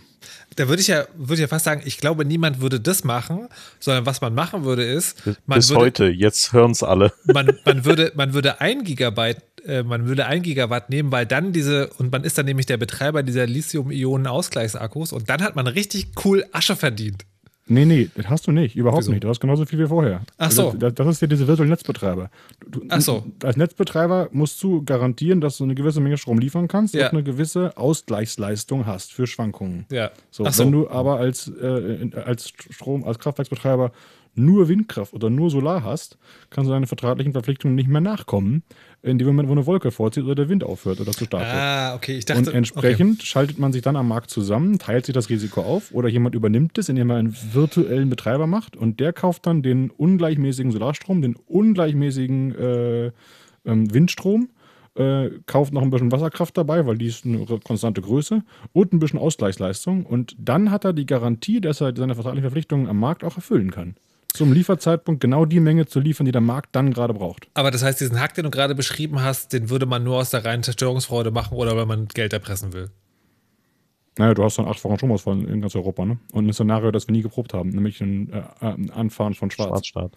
Da würde ich ja, würde ich ja fast sagen, ich glaube, niemand würde das machen, sondern was man machen würde, ist. Bis würde, heute, jetzt hören es alle. Man, man, würde, man würde ein Gigabyte äh, man würde ein Gigawatt nehmen, weil dann diese, und man ist dann nämlich der Betreiber dieser Lithium-Ionen-Ausgleichsakkus und dann hat man richtig cool Asche verdient. Nee, nee, das hast du nicht. Überhaupt Wieso? nicht. Du hast genauso viel wie vorher. Ach so. Das, das ist ja diese virtuelle Netzbetreiber. Du, Ach so. Als Netzbetreiber musst du garantieren, dass du eine gewisse Menge Strom liefern kannst ja. und eine gewisse Ausgleichsleistung hast für Schwankungen. Ja. So, Ach so. Wenn du aber als, äh, als Strom, als Kraftwerksbetreiber nur Windkraft oder nur Solar hast, kannst du deine vertraglichen Verpflichtungen nicht mehr nachkommen, in dem Moment, wo eine Wolke vorzieht oder der Wind aufhört oder zu stark wird. Ah, okay, ich dachte. Und entsprechend okay. schaltet man sich dann am Markt zusammen, teilt sich das Risiko auf oder jemand übernimmt es, indem er einen virtuellen Betreiber macht und der kauft dann den ungleichmäßigen Solarstrom, den ungleichmäßigen äh, ähm, Windstrom. Äh, kauft noch ein bisschen Wasserkraft dabei, weil die ist eine konstante Größe und ein bisschen Ausgleichsleistung. Und dann hat er die Garantie, dass er seine vertraglichen Verpflichtungen am Markt auch erfüllen kann zum Lieferzeitpunkt genau die Menge zu liefern, die der Markt dann gerade braucht. Aber das heißt, diesen Hack, den du gerade beschrieben hast, den würde man nur aus der reinen Zerstörungsfreude machen oder weil man Geld erpressen will? Naja, du hast dann acht Wochen Stromausfall in ganz Europa, ne? Und ein Szenario, das wir nie geprobt haben, nämlich ein, äh, ein Anfahren von Schwarz. Schwarzstaat.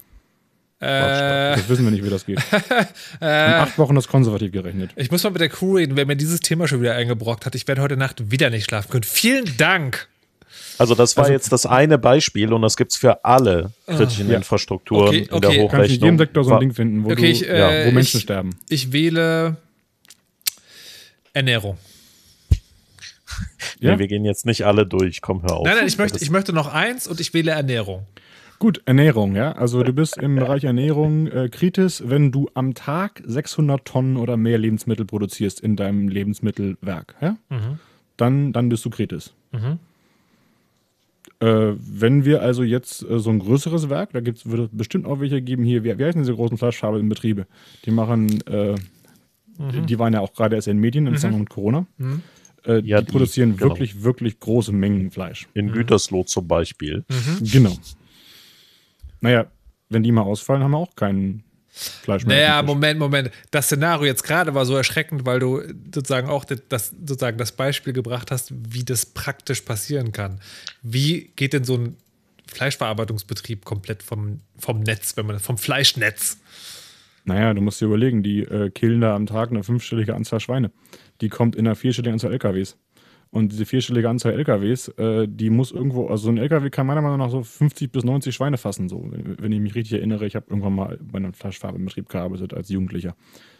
Äh, das wissen wir nicht, wie das geht. In acht Wochen ist konservativ gerechnet. Ich muss mal mit der Crew reden, wer mir dieses Thema schon wieder eingebrockt hat. Ich werde heute Nacht wieder nicht schlafen können. Vielen Dank. Also das war also, jetzt das eine Beispiel und das gibt es für alle kritischen ja. Infrastrukturen okay, okay. in der Hochrechnung. Kannst du in jedem Sektor so ein Ding finden, wo, okay, du, ich, äh, ja, wo Menschen ich, sterben. Ich wähle Ernährung. ja? Nee, wir gehen jetzt nicht alle durch, komm, hör auf. Nein, nein, ich möchte, ich möchte noch eins und ich wähle Ernährung. Gut, Ernährung, ja. Also du bist im Bereich Ernährung äh, kritisch, wenn du am Tag 600 Tonnen oder mehr Lebensmittel produzierst in deinem Lebensmittelwerk, ja. Mhm. Dann, dann bist du kritisch. Mhm. Äh, wenn wir also jetzt äh, so ein größeres Werk, da gibt's, wird es bestimmt auch welche geben hier, wie, wie heißen diese großen Fleischfarbe Betriebe? Die machen, äh, mhm. die waren ja auch gerade erst in Medien im mhm. Zusammenhang mit Corona. Mhm. Äh, ja, die, die produzieren genau. wirklich, wirklich große Mengen Fleisch. In mhm. Gütersloh zum Beispiel. Mhm. Genau. Naja, wenn die mal ausfallen, haben wir auch keinen Fleisch mehr. Naja, Moment, Moment. Das Szenario jetzt gerade war so erschreckend, weil du sozusagen auch das, sozusagen das Beispiel gebracht hast, wie das praktisch passieren kann. Wie geht denn so ein Fleischverarbeitungsbetrieb komplett vom, vom Netz, wenn man vom Fleischnetz? Naja, du musst dir überlegen, die äh, killen da am Tag eine fünfstellige Anzahl Schweine. Die kommt in einer vierstelligen Anzahl LKWs. Und diese vierstellige Anzahl LKWs, äh, die muss irgendwo, also so ein LKW kann meiner Meinung nach so 50 bis 90 Schweine fassen. So, wenn, ich mich richtig erinnere, ich habe irgendwann mal bei einem Fleischfarbenbetrieb gearbeitet als Jugendlicher.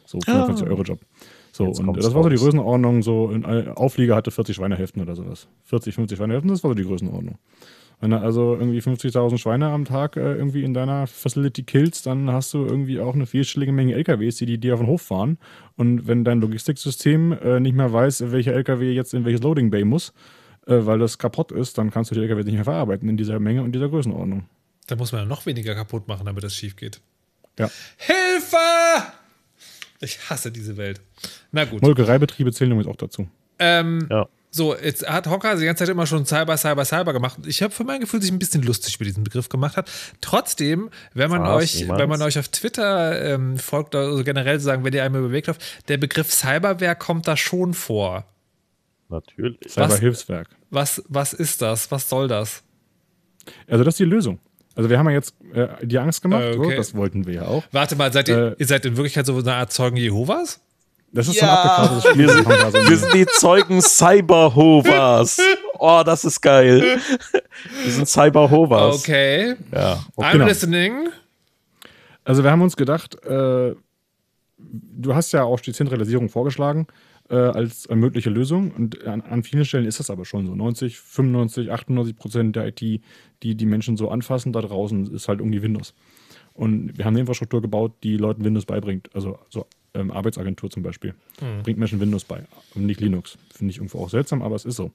So 55 ah. Euro Job. So, Jetzt und das war so die Größenordnung, so ein Auflieger hatte 40 Schweinehälften oder sowas. 40, 50 Schweinehälften, das war so die Größenordnung. Wenn du also irgendwie 50.000 Schweine am Tag äh, irgendwie in deiner Facility killst, dann hast du irgendwie auch eine vierstellige Menge LKWs, die, die dir auf den Hof fahren. Und wenn dein Logistiksystem äh, nicht mehr weiß, welcher LKW jetzt in welches Loading Bay muss, äh, weil das kaputt ist, dann kannst du die LKWs nicht mehr verarbeiten in dieser Menge und dieser Größenordnung. Da muss man ja noch weniger kaputt machen, damit das schief geht. Ja. Hilfe! Ich hasse diese Welt. Na gut. Molkereibetriebe zählen übrigens auch dazu. Ähm, ja. So, jetzt hat Hocker die ganze Zeit immer schon Cyber, Cyber, Cyber gemacht. Ich habe für mein Gefühl sich ein bisschen lustig über diesen Begriff gemacht hat. Trotzdem, wenn man Was, euch, niemals? wenn man euch auf Twitter ähm, folgt, also generell sagen, wenn ihr einmal überlegt habt, der Begriff Cyberware kommt da schon vor. Natürlich. Cyberhilfswerk. Was, was ist das? Was soll das? Also das ist die Lösung. Also wir haben ja jetzt äh, die Angst gemacht, Äh, so, okay. das wollten wir ja auch. Warte mal, seid ihr, Äh, ihr seid in Wirklichkeit so eine Art Zeugen Jehovas? Das ist Ja. so ein abgekartetes Spiel. Wir sind- wir haben da so Wir sind die Zeugen Cyberhovers. Oh, das ist geil. Wir sind Cyberhovers. Okay. Ja. I'm genau. listening. Also wir haben uns gedacht, äh, du hast ja auch die Zentralisierung vorgeschlagen äh, als äh, mögliche Lösung und an, an vielen Stellen ist das aber schon so. 90, 95, 98 Prozent der IT, die die Menschen so anfassen da draußen, ist halt irgendwie Windows. Und wir haben eine Infrastruktur gebaut, die Leuten Windows beibringt. Also so ähm, Arbeitsagentur zum Beispiel. Bringt Menschen Windows bei und nicht Linux. Finde ich irgendwo auch seltsam, aber es ist so.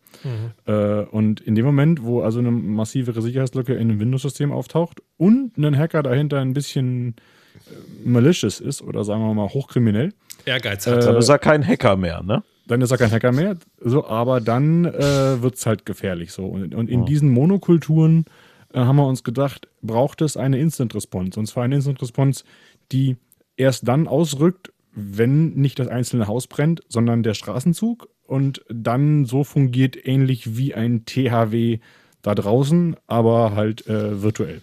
Äh, und in dem Moment, wo also eine massivere Sicherheitslücke in einem Windows-System auftaucht und ein Hacker dahinter ein bisschen äh, malicious ist oder sagen wir mal hochkriminell, Ehrgeiz Äh, hat. Dann ist er kein Hacker mehr, ne? dann ist er kein Hacker mehr. So, aber dann äh, wird es halt gefährlich so. Und, und in diesen Monokulturen äh, haben wir uns gedacht, braucht es eine Instant Response. Und zwar eine Instant Response, die erst dann ausrückt, wenn nicht das einzelne Haus brennt, sondern der Straßenzug und dann so fungiert ähnlich wie ein THW da draußen, aber halt äh, virtuell.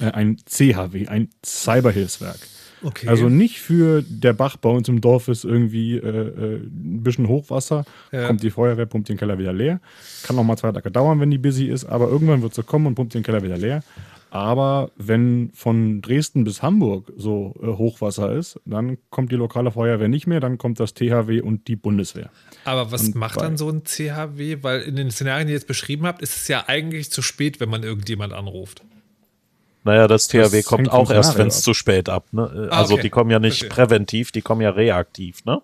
Äh, ein CHW, ein Cyberhilfswerk. Okay. Also nicht für der Bach bei uns im Dorf ist irgendwie äh, äh, ein bisschen Hochwasser, Ja. kommt die Feuerwehr, pumpt den Keller wieder leer. Kann noch mal zwei Tage dauern, wenn die busy ist, aber irgendwann wird sie kommen und pumpt den Keller wieder leer. Aber wenn von Dresden bis Hamburg so äh, Hochwasser ist, dann kommt die lokale Feuerwehr nicht mehr, dann kommt das THW und die Bundeswehr. Aber was Und macht dann so ein CHW? Weil in den Szenarien, die ihr jetzt beschrieben habt, ist es ja eigentlich zu spät, wenn man irgendjemand anruft. Naja, das THW Das kommt auch erst, wenn es zu spät ab. Ne? Ah, Also okay. die kommen ja nicht Verstehe. präventiv, die kommen ja reaktiv. Ne?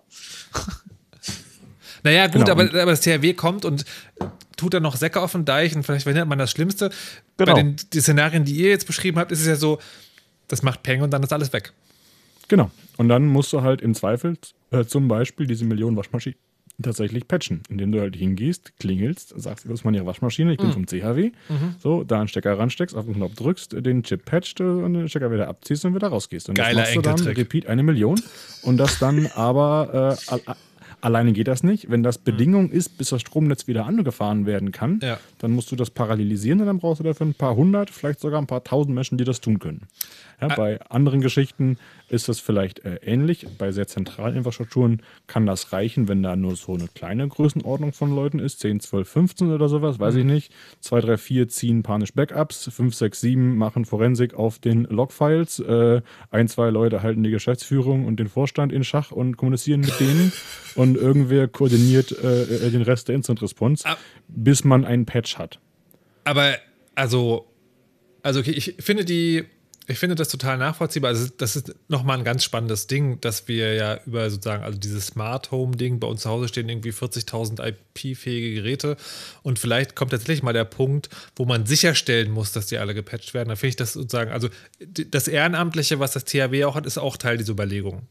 Naja, gut, Genau, aber, aber das THW kommt und tut dann noch Säcke auf den Deich und vielleicht verhindert man das Schlimmste. Genau. Bei den die Szenarien, die ihr jetzt beschrieben habt, ist es ja so, das macht Peng und dann ist alles weg. Genau. Und dann musst du halt im Zweifel äh, zum Beispiel diese Millionen Waschmaschinen tatsächlich patchen, indem du halt hingehst, klingelst, sagst, wo ist meine Waschmaschine, ich bin vom CHW, so, da einen Stecker ransteckst, auf den Knopf drückst, den Chip patcht und den Stecker wieder abziehst und wieder rausgehst. Und Geiler das machst du dann, repeat eine Million und das dann aber äh, Alleine geht das nicht. Wenn das Bedingung ist, bis das Stromnetz wieder angefahren werden kann, Ja. dann musst du das parallelisieren und dann brauchst du dafür ein paar hundert, vielleicht sogar ein paar tausend Menschen, die das tun können. Ja, bei anderen Geschichten ist das vielleicht äh, ähnlich. Bei sehr zentralen Infrastrukturen kann das reichen, wenn da nur so eine kleine Größenordnung von Leuten ist. 10, 12, 15 oder sowas, weiß ich nicht. 2, 3, 4 ziehen panisch Backups. 5, 6, 7 machen Forensik auf den Logfiles. Äh, ein, zwei Leute halten die Geschäftsführung und den Vorstand in Schach und kommunizieren mit denen. und irgendwer koordiniert äh, äh, den Rest der Instant Response, Ah. bis man einen Patch hat. Aber also, also ich finde die, ich finde das total nachvollziehbar. Also das ist nochmal ein ganz spannendes Ding, dass wir ja über sozusagen, also dieses Smart Home Ding, bei uns zu Hause stehen irgendwie 40.000 IP-fähige Geräte und vielleicht kommt tatsächlich mal der Punkt, wo man sicherstellen muss, dass die alle gepatcht werden. Da finde ich das sozusagen, also das Ehrenamtliche, was das THW auch hat, ist auch Teil dieser Überlegung.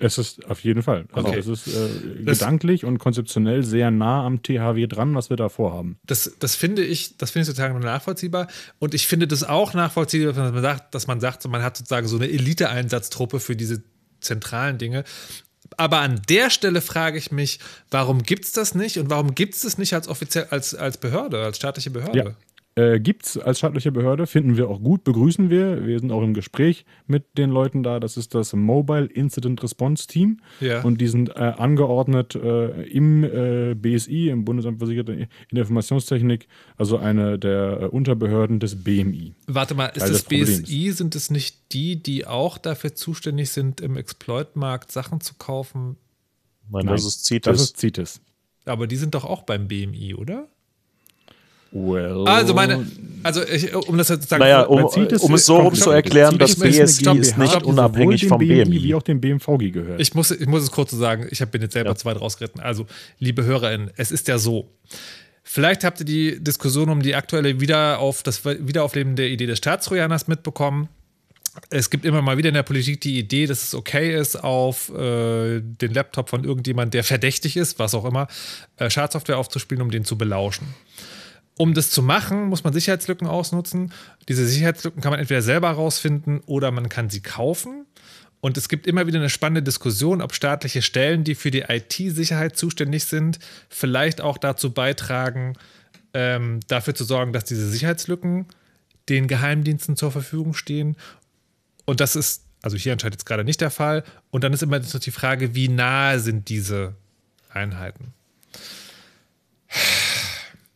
Es ist auf jeden Fall. Also Okay. es ist äh, Das- gedanklich und konzeptionell sehr nah am THW dran, was wir da vorhaben. Das, das finde ich, das finde ich sozusagen nachvollziehbar. Und ich finde das auch nachvollziehbar, dass man sagt, dass man sagt, man hat sozusagen so eine Elite-Einsatztruppe für diese zentralen Dinge. Aber an der Stelle frage ich mich, warum gibt es das nicht und warum gibt es das nicht als offiziell, als, als Behörde, als staatliche Behörde? Ja. Äh, Gibt es als staatliche Behörde, finden wir auch gut, begrüßen wir. Wir sind auch im Gespräch mit den Leuten da. Das ist das Mobile Incident Response Team. Ja. Und die sind äh, angeordnet äh, im äh, BSI, im Bundesamt für Sicherheit in der Informationstechnik, also eine der äh, Unterbehörden des BMI. Warte mal, ist Teil das. BSI, sind es nicht die, die auch dafür zuständig sind, im Exploit-Markt Sachen zu kaufen? Nein, Nein, das ist CITES. Das ist CITES. Aber die sind doch auch beim BMI, oder? Well, Also meine, also ich, um das jetzt zu sagen, naja, um, um es so rum zu erklären, das CITES ist BSI ist nicht unabhängig vom BMI BMI. wie auch dem BMVG gehört. Ich muss, ich muss es kurz so sagen, ich bin jetzt selber Ja. zu weit rausgeritten. Also, liebe HörerInnen, es ist ja so. Vielleicht habt ihr die Diskussion um die aktuelle Wiederauf, das Wiederaufleben der Idee des Staatstrojaners mitbekommen. es gibt immer mal wieder in der Politik die Idee, dass es okay ist, auf äh, den Laptop von irgendjemand, der verdächtig ist, was auch immer, äh, Schadsoftware aufzuspielen, um den zu belauschen. Um das zu machen, muss man Sicherheitslücken ausnutzen. Diese Sicherheitslücken kann man entweder selber herausfinden oder man kann sie kaufen. Und es gibt immer wieder eine spannende Diskussion, ob staatliche Stellen, die für die IT-Sicherheit zuständig sind, vielleicht auch dazu beitragen, ähm, dafür zu sorgen, dass diese Sicherheitslücken den Geheimdiensten zur Verfügung stehen. Und das ist, also hier anscheinend jetzt gerade nicht der Fall. Und dann ist immer noch die Frage, wie nahe sind diese Einheiten?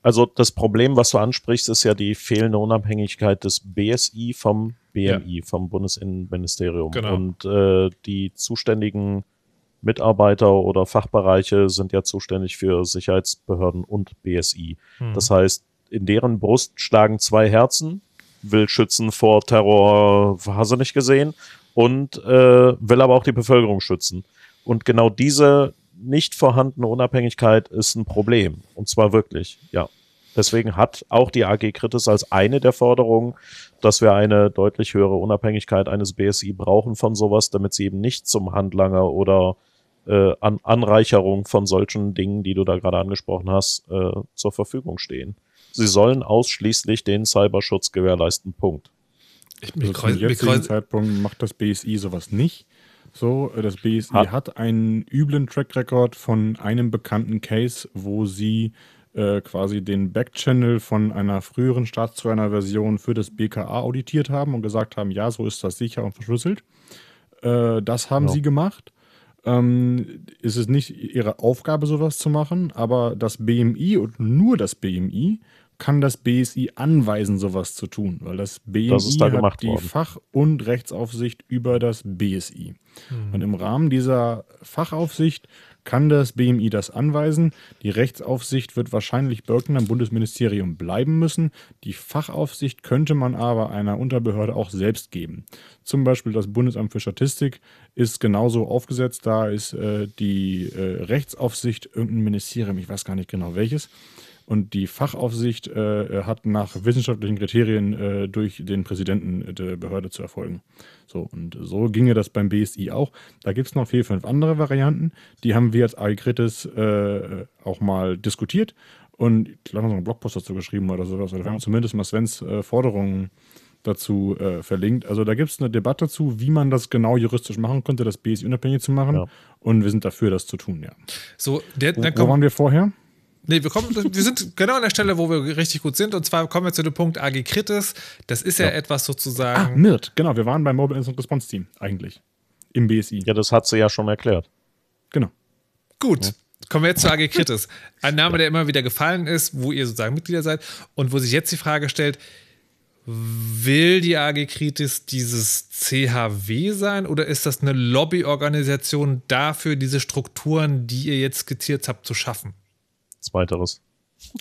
Also das Problem, was du ansprichst, ist ja die fehlende Unabhängigkeit des BSI vom BMI, ja. vom Bundesinnenministerium. Genau. Und äh, die zuständigen Mitarbeiter oder Fachbereiche sind ja zuständig für Sicherheitsbehörden und BSI. Hm. Das heißt, in deren Brust schlagen zwei Herzen, will schützen vor Terror, hast du nicht gesehen, und äh, will aber auch die Bevölkerung schützen. Und genau diese nicht vorhandene Unabhängigkeit ist ein Problem. Und zwar wirklich, ja. Deswegen hat auch die AG Kritis als eine der Forderungen, dass wir eine deutlich höhere Unabhängigkeit eines BSI brauchen von sowas, damit sie eben nicht zum Handlanger oder äh, An Anreicherung von solchen Dingen, die du da gerade angesprochen hast, äh, zur Verfügung stehen. Sie sollen ausschließlich den Cyberschutz gewährleisten. Punkt. Ich, also zum jetzigen Zeitpunkt macht das BSI sowas nicht. So, äh, das BSI hat, hat einen üblen Track Record von einem bekannten Case, wo sie äh, quasi den Backchannel von einer früheren Staatstrojaner-Version für das BKA auditiert haben und gesagt haben, ja, so ist das sicher und verschlüsselt. Äh, das haben ja. sie gemacht. Ähm, ist es nicht ihre Aufgabe, sowas zu machen, aber das BMI und nur das BMI kann das BSI anweisen, sowas zu tun, weil das BSI das da hat die worden. Fach- und Rechtsaufsicht über das BSI. Mhm. Und im Rahmen dieser Fachaufsicht kann das BMI das anweisen. Die Rechtsaufsicht wird wahrscheinlich Birken am Bundesministerium bleiben müssen. Die Fachaufsicht könnte man aber einer Unterbehörde auch selbst geben. Zum Beispiel das Bundesamt für Statistik ist genauso aufgesetzt. Da ist äh, die äh, Rechtsaufsicht irgendein Ministerium, ich weiß gar nicht genau welches. Und die Fachaufsicht äh, hat nach wissenschaftlichen Kriterien äh, durch den Präsidenten der Behörde zu erfolgen. So, und so ginge das beim BSI auch. Da gibt es noch vier, fünf andere Varianten. Die haben wir als Agritis äh, auch mal diskutiert. Und ich glaube, noch einen Blogpost dazu geschrieben oder sowas. Oder wir haben zumindest mal Svens äh, Forderungen dazu äh, verlinkt. Also da gibt es eine Debatte dazu, wie man das genau juristisch machen könnte, das BSI unabhängig zu machen. Ja. Und wir sind dafür, das zu tun, ja. So, der, wo, wo waren wir vorher? Nee, wir, kommen, wir sind genau an der Stelle, wo wir richtig gut sind. Und zwar kommen wir zu dem Punkt AG Kritis. Das ist ja, ja etwas sozusagen. Ah, MIRT, genau. Wir waren beim Mobile Incident Response Team eigentlich. Im BSI. Ja, das hat sie ja schon erklärt. Genau. Gut. Ja. Kommen wir jetzt zu AG Kritis. Ein Name, der immer wieder gefallen ist, wo ihr sozusagen Mitglieder seid und wo sich jetzt die Frage stellt, will die AG Kritis dieses CHW sein oder ist das eine Lobbyorganisation dafür, diese Strukturen, die ihr jetzt skizziert habt, zu schaffen? Zweiteres.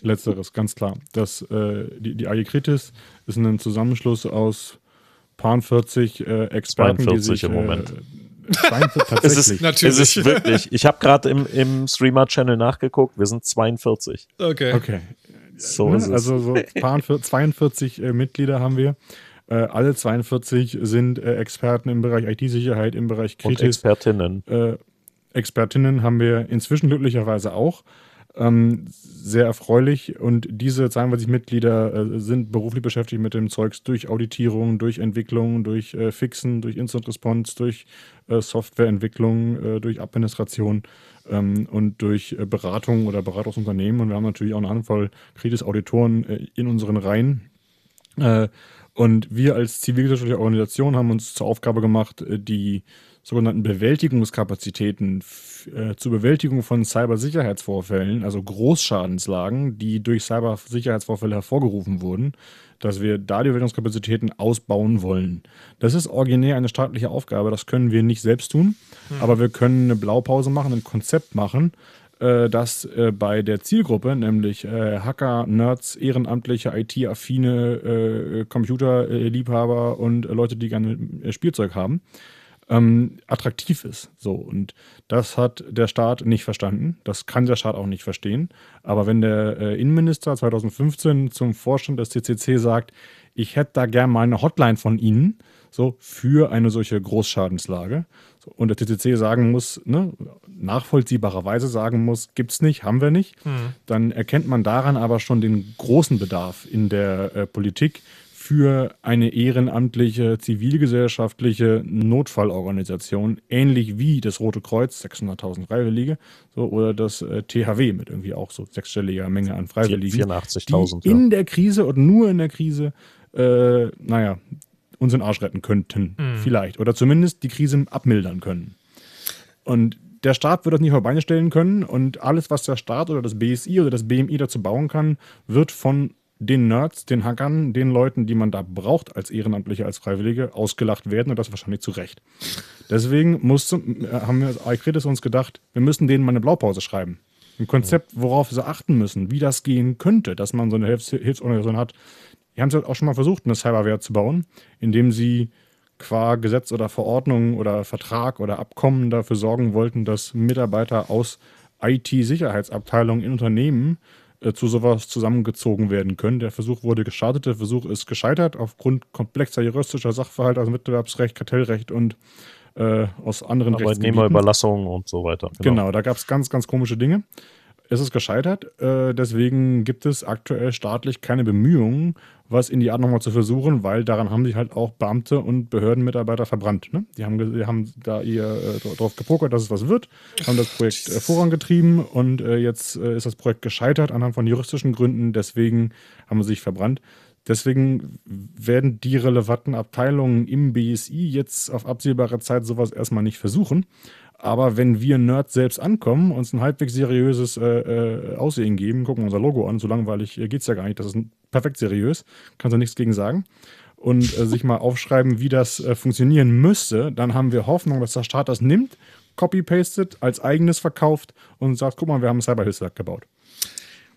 Letzteres, ganz klar. Das, äh, die, die AG Kritis ist ein Zusammenschluss aus paar 40 äh, Experten, 42 die sich, im Moment. Äh, 42, tatsächlich. es ist, natürlich. Es ist wirklich. Ich habe gerade im, im Streamer-Channel nachgeguckt, wir sind 42. Okay. Okay. So ne? Also so paar 42 äh, Mitglieder haben wir. Äh, alle 42 sind äh, Experten im Bereich IT-Sicherheit, im Bereich Kritis. Und Expertinnen. Äh, Expertinnen haben wir inzwischen glücklicherweise auch. Ähm, sehr erfreulich und diese 42 Mitglieder äh, sind beruflich beschäftigt mit dem Zeugs durch Auditierung, durch Entwicklung, durch äh, Fixen, durch Instant Response, durch äh, Softwareentwicklung, äh, durch Administration ähm, und durch äh, Beratung oder Beratungsunternehmen. Und wir haben natürlich auch eine Handvoll Kritis-Auditoren äh, in unseren Reihen. und wir als zivilgesellschaftliche Organisation haben uns zur Aufgabe gemacht, die sogenannten Bewältigungskapazitäten äh, zur Bewältigung von Cybersicherheitsvorfällen, also Großschadenslagen, die durch Cybersicherheitsvorfälle hervorgerufen wurden, dass wir da die Bewältigungskapazitäten ausbauen wollen. Das ist originär eine staatliche Aufgabe, das können wir nicht selbst tun, mhm. aber wir können eine Blaupause machen, ein Konzept machen, äh, das äh, bei der Zielgruppe, nämlich äh, Hacker, Nerds, ehrenamtliche, IT-affine äh, Computerliebhaber und Leute, die gerne äh, Spielzeug haben, ähm, attraktiv ist. So, und das hat der Staat nicht verstanden. Das kann der Staat auch nicht verstehen. Aber wenn der äh, Innenminister 2015 zum Vorstand des CCC sagt, ich hätte da gern mal eine Hotline von Ihnen, so für eine solche Großschadenslage. So, und der TCC sagen muss, ne, nachvollziehbarerweise sagen muss, gibt es nicht, haben wir nicht. Mhm. Dann erkennt man daran aber schon den großen Bedarf in der äh, Politik für eine ehrenamtliche, zivilgesellschaftliche Notfallorganisation, ähnlich wie das Rote Kreuz, 600.000 Freiwillige, so, oder das äh, THW mit irgendwie auch so sechsstelliger Menge an Freiwilligen. 84.000. Die in ja. der Krise und nur in der Krise, äh, naja, uns in den Arsch retten könnten, mhm. vielleicht. Oder zumindest die Krise abmildern können. Und der Staat wird das nicht auf Beine stellen können und alles, was der Staat oder das BSI oder das BMI dazu bauen kann, wird von den Nerds, den Hackern, den Leuten, die man da braucht als Ehrenamtliche, als Freiwillige, ausgelacht werden und das wahrscheinlich zu Recht. Deswegen musste, äh, haben wir als Aikritis uns gedacht, wir müssen denen mal eine Blaupause schreiben. Ein Konzept, worauf sie achten müssen, wie das gehen könnte, dass man so eine Hilfs Hilfsorganisation hat. Die haben es auch schon mal versucht, eine Cyberware zu bauen, indem sie qua Gesetz oder Verordnung oder Vertrag oder Abkommen dafür sorgen wollten, dass Mitarbeiter aus IT-Sicherheitsabteilungen in Unternehmen äh, zu sowas zusammengezogen werden können. Der Versuch wurde gestartet, der Versuch ist gescheitert aufgrund komplexer juristischer Sachverhalte, also Wettbewerbsrecht, Kartellrecht und äh, aus anderen Arbeitnehmerüberlassung und so weiter. Genau, genau da gab es ganz, ganz komische Dinge. Es ist gescheitert, äh, deswegen gibt es aktuell staatlich keine Bemühungen, was in die Art nochmal zu versuchen, weil daran haben sich halt auch Beamte und Behördenmitarbeiter verbrannt. Ne? Die, haben, die haben da ihr äh, drauf gepokert, dass es was wird, haben das Projekt äh, vorangetrieben und äh, jetzt äh, ist das Projekt gescheitert anhand von juristischen Gründen, deswegen haben sie sich verbrannt. Deswegen werden die relevanten Abteilungen im BSI jetzt auf absehbare Zeit sowas erstmal nicht versuchen. Aber wenn wir Nerds selbst ankommen, uns ein halbwegs seriöses äh, äh, Aussehen geben, gucken unser Logo an, so langweilig äh, geht es ja gar nicht, das ist perfekt seriös, kannst du nichts gegen sagen, und äh, sich mal aufschreiben, wie das äh, funktionieren müsste, dann haben wir Hoffnung, dass der Staat das nimmt, copy-pastet, als eigenes verkauft und sagt, guck mal, wir haben ein Cyberhilfswerk gebaut.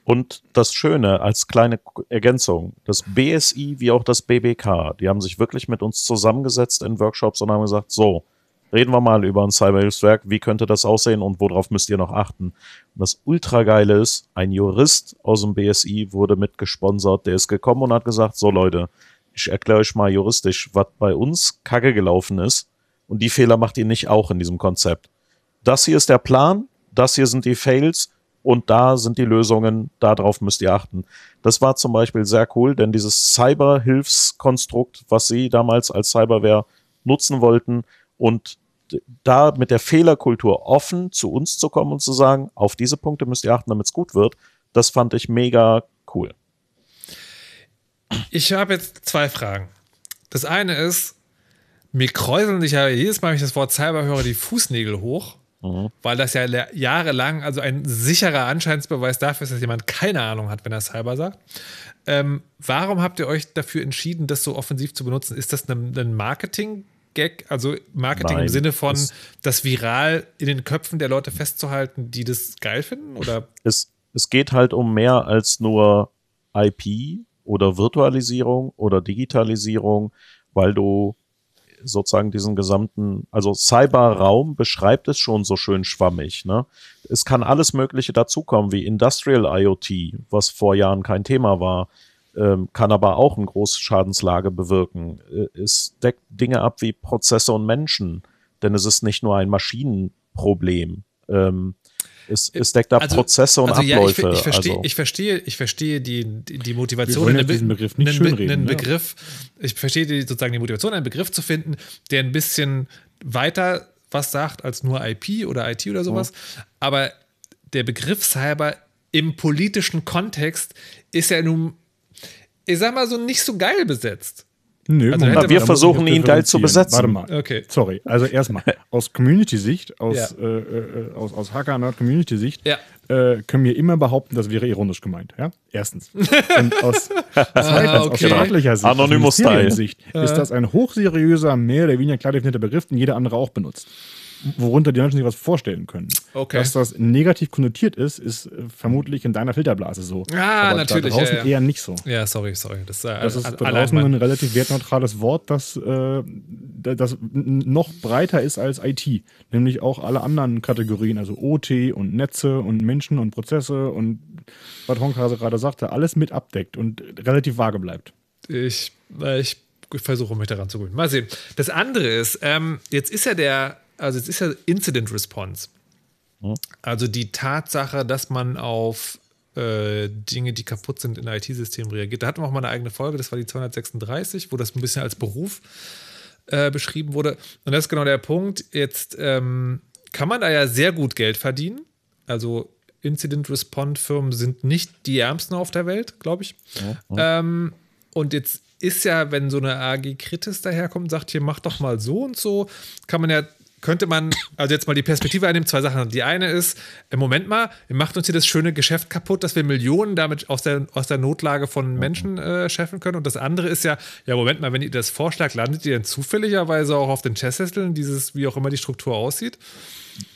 Und das Schöne als kleine Ergänzung, das BSI wie auch das BBK, die haben sich wirklich mit uns zusammengesetzt in Workshops und haben gesagt, so, reden wir mal über ein Cyberhilfswerk, wie könnte das aussehen und worauf müsst ihr noch achten. Und das Ultrageile ist, ein Jurist aus dem BSI wurde mitgesponsert, der ist gekommen und hat gesagt, so Leute, ich erkläre euch mal juristisch, was bei uns kacke gelaufen ist und die Fehler macht ihr nicht auch in diesem Konzept. Das hier ist der Plan, das hier sind die Fails und da sind die Lösungen, darauf müsst ihr achten. Das war zum Beispiel sehr cool, denn dieses Cyberhilfskonstrukt, was sie damals als Cyberware nutzen wollten und da mit der Fehlerkultur offen zu uns zu kommen und zu sagen, auf diese Punkte müsst ihr achten, damit es gut wird, das fand ich mega cool. Ich habe jetzt zwei Fragen. Das eine ist, mir kräuseln sich ja jedes Mal, wenn ich das Wort Cyber höre, die Fußnägel hoch, mhm. weil das ja jahrelang, also ein sicherer Anscheinsbeweis dafür ist, dass jemand keine Ahnung hat, wenn er Cyber sagt. Ähm, warum habt ihr euch dafür entschieden, das so offensiv zu benutzen? Ist das ein, ein Marketing- Gag, also Marketing Nein, im Sinne von das viral in den Köpfen der Leute festzuhalten, die das geil finden? Oder? Es, es geht halt um mehr als nur IP oder Virtualisierung oder Digitalisierung, weil du sozusagen diesen gesamten, also Cyberraum beschreibt es schon so schön schwammig. Ne? Es kann alles Mögliche dazukommen, wie Industrial IoT, was vor Jahren kein Thema war kann aber auch eine große Schadenslage bewirken. Äh, es deckt Dinge ab wie Prozesse und Menschen, denn es ist nicht nur ein Maschinenproblem. Ähm, es, es deckt ab also, Prozesse und also Abläufe. Ja, ich, ich, verstehe, also. ich, verstehe, ich verstehe die, die Motivation, einen, diesen Begriff nicht einen, schönreden, einen Begriff, ich verstehe die, sozusagen die Motivation, einen Begriff zu finden, der ein bisschen weiter was sagt als nur IP oder IT oder sowas. Ja. Aber der Begriff Cyber im politischen Kontext ist ja nun ich sag mal so, nicht so geil besetzt. Nö, also Moment, wir versuchen ihn geil zu besetzen. Warte mal. Okay. Sorry. Also erstmal, aus Community-Sicht, aus, ja. äh, äh, aus, aus Hacker-Nerd-Community-Sicht, ja. äh, können wir immer behaupten, das wäre ironisch gemeint. Ja? Erstens. Und aus, ah, okay. aus staatlicher Sicht, Anonymous Sicht ist das ein hochseriöser, mehr oder weniger klar definierter Begriff, den jeder andere auch benutzt worunter die Menschen sich was vorstellen können. Okay. Dass das negativ konnotiert ist, ist äh, vermutlich in deiner Filterblase so. Ah, Aber natürlich. Da draußen ja, ja. eher nicht so. Ja, sorry, sorry. Das, äh, das ist da draußen ein relativ wertneutrales Wort, das, äh, das noch breiter ist als IT. Nämlich auch alle anderen Kategorien, also OT und Netze und Menschen und Prozesse und was Honkhase gerade sagte, alles mit abdeckt und relativ vage bleibt. Ich, äh, ich ich versuche mich daran zu gewöhnen. Mal sehen. Das andere ist, ähm, jetzt ist ja der, also jetzt ist ja Incident Response. Hm. Also die Tatsache, dass man auf äh, Dinge, die kaputt sind in IT-Systemen reagiert. Da hatten wir auch mal eine eigene Folge, das war die 236, wo das ein bisschen als Beruf äh, beschrieben wurde. Und das ist genau der Punkt. Jetzt ähm, kann man da ja sehr gut Geld verdienen. Also Incident Response Firmen sind nicht die ärmsten auf der Welt, glaube ich. Ja, ja. Ähm, und jetzt ist ja, wenn so eine AG Kritis daherkommt und sagt, hier mach doch mal so und so, kann man ja könnte man, also jetzt mal die Perspektive einnehmen, zwei Sachen. Die eine ist, im Moment mal, ihr macht uns hier das schöne Geschäft kaputt, dass wir Millionen damit aus der, aus der Notlage von Menschen äh, scheffeln können. Und das andere ist ja, ja, Moment mal, wenn ihr das vorschlagt, landet ihr dann zufälligerweise auch auf den Chesssesseln, dieses, wie auch immer die Struktur aussieht?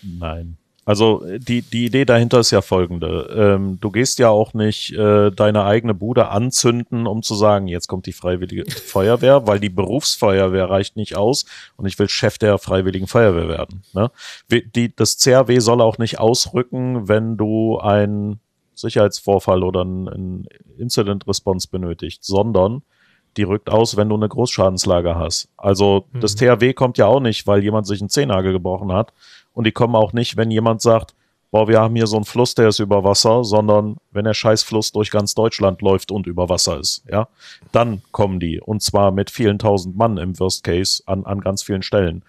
Nein. Also die, die Idee dahinter ist ja folgende. Ähm, du gehst ja auch nicht äh, deine eigene Bude anzünden, um zu sagen, jetzt kommt die freiwillige Feuerwehr, weil die Berufsfeuerwehr reicht nicht aus und ich will Chef der freiwilligen Feuerwehr werden. Ne? Die, das CRW soll auch nicht ausrücken, wenn du einen Sicherheitsvorfall oder einen Incident Response benötigt, sondern die rückt aus, wenn du eine Großschadenslage hast. Also mhm. das THW kommt ja auch nicht, weil jemand sich einen Zehennagel gebrochen hat und die kommen auch nicht, wenn jemand sagt, boah, wir haben hier so einen Fluss, der ist über Wasser, sondern wenn der Scheißfluss durch ganz Deutschland läuft und über Wasser ist, ja, dann kommen die. Und zwar mit vielen tausend Mann im Worst Case an, an ganz vielen Stellen.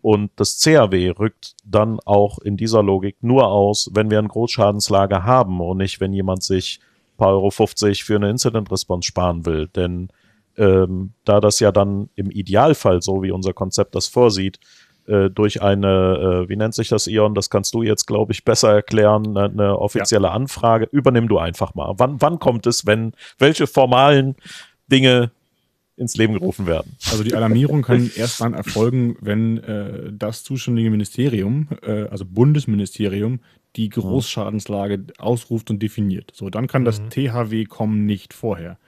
Und das CAW rückt dann auch in dieser Logik nur aus, wenn wir eine Großschadenslage haben und nicht, wenn jemand sich ein paar Euro 50 für eine Incident Response sparen will. Denn ähm, da das ja dann im Idealfall, so wie unser Konzept das vorsieht, äh, durch eine, äh, wie nennt sich das, Ion? Das kannst du jetzt, glaube ich, besser erklären, eine, offizielle ja. Anfrage. Übernimm du einfach mal. Wann, wann kommt es, wenn, welche formalen Dinge ins Leben gerufen werden. Also die Alarmierung kann erst dann erfolgen, wenn äh, das zuständige Ministerium, äh, also Bundesministerium, die mhm. Großschadenslage ausruft und definiert. So, dann kann das mhm. THW kommen, nicht vorher.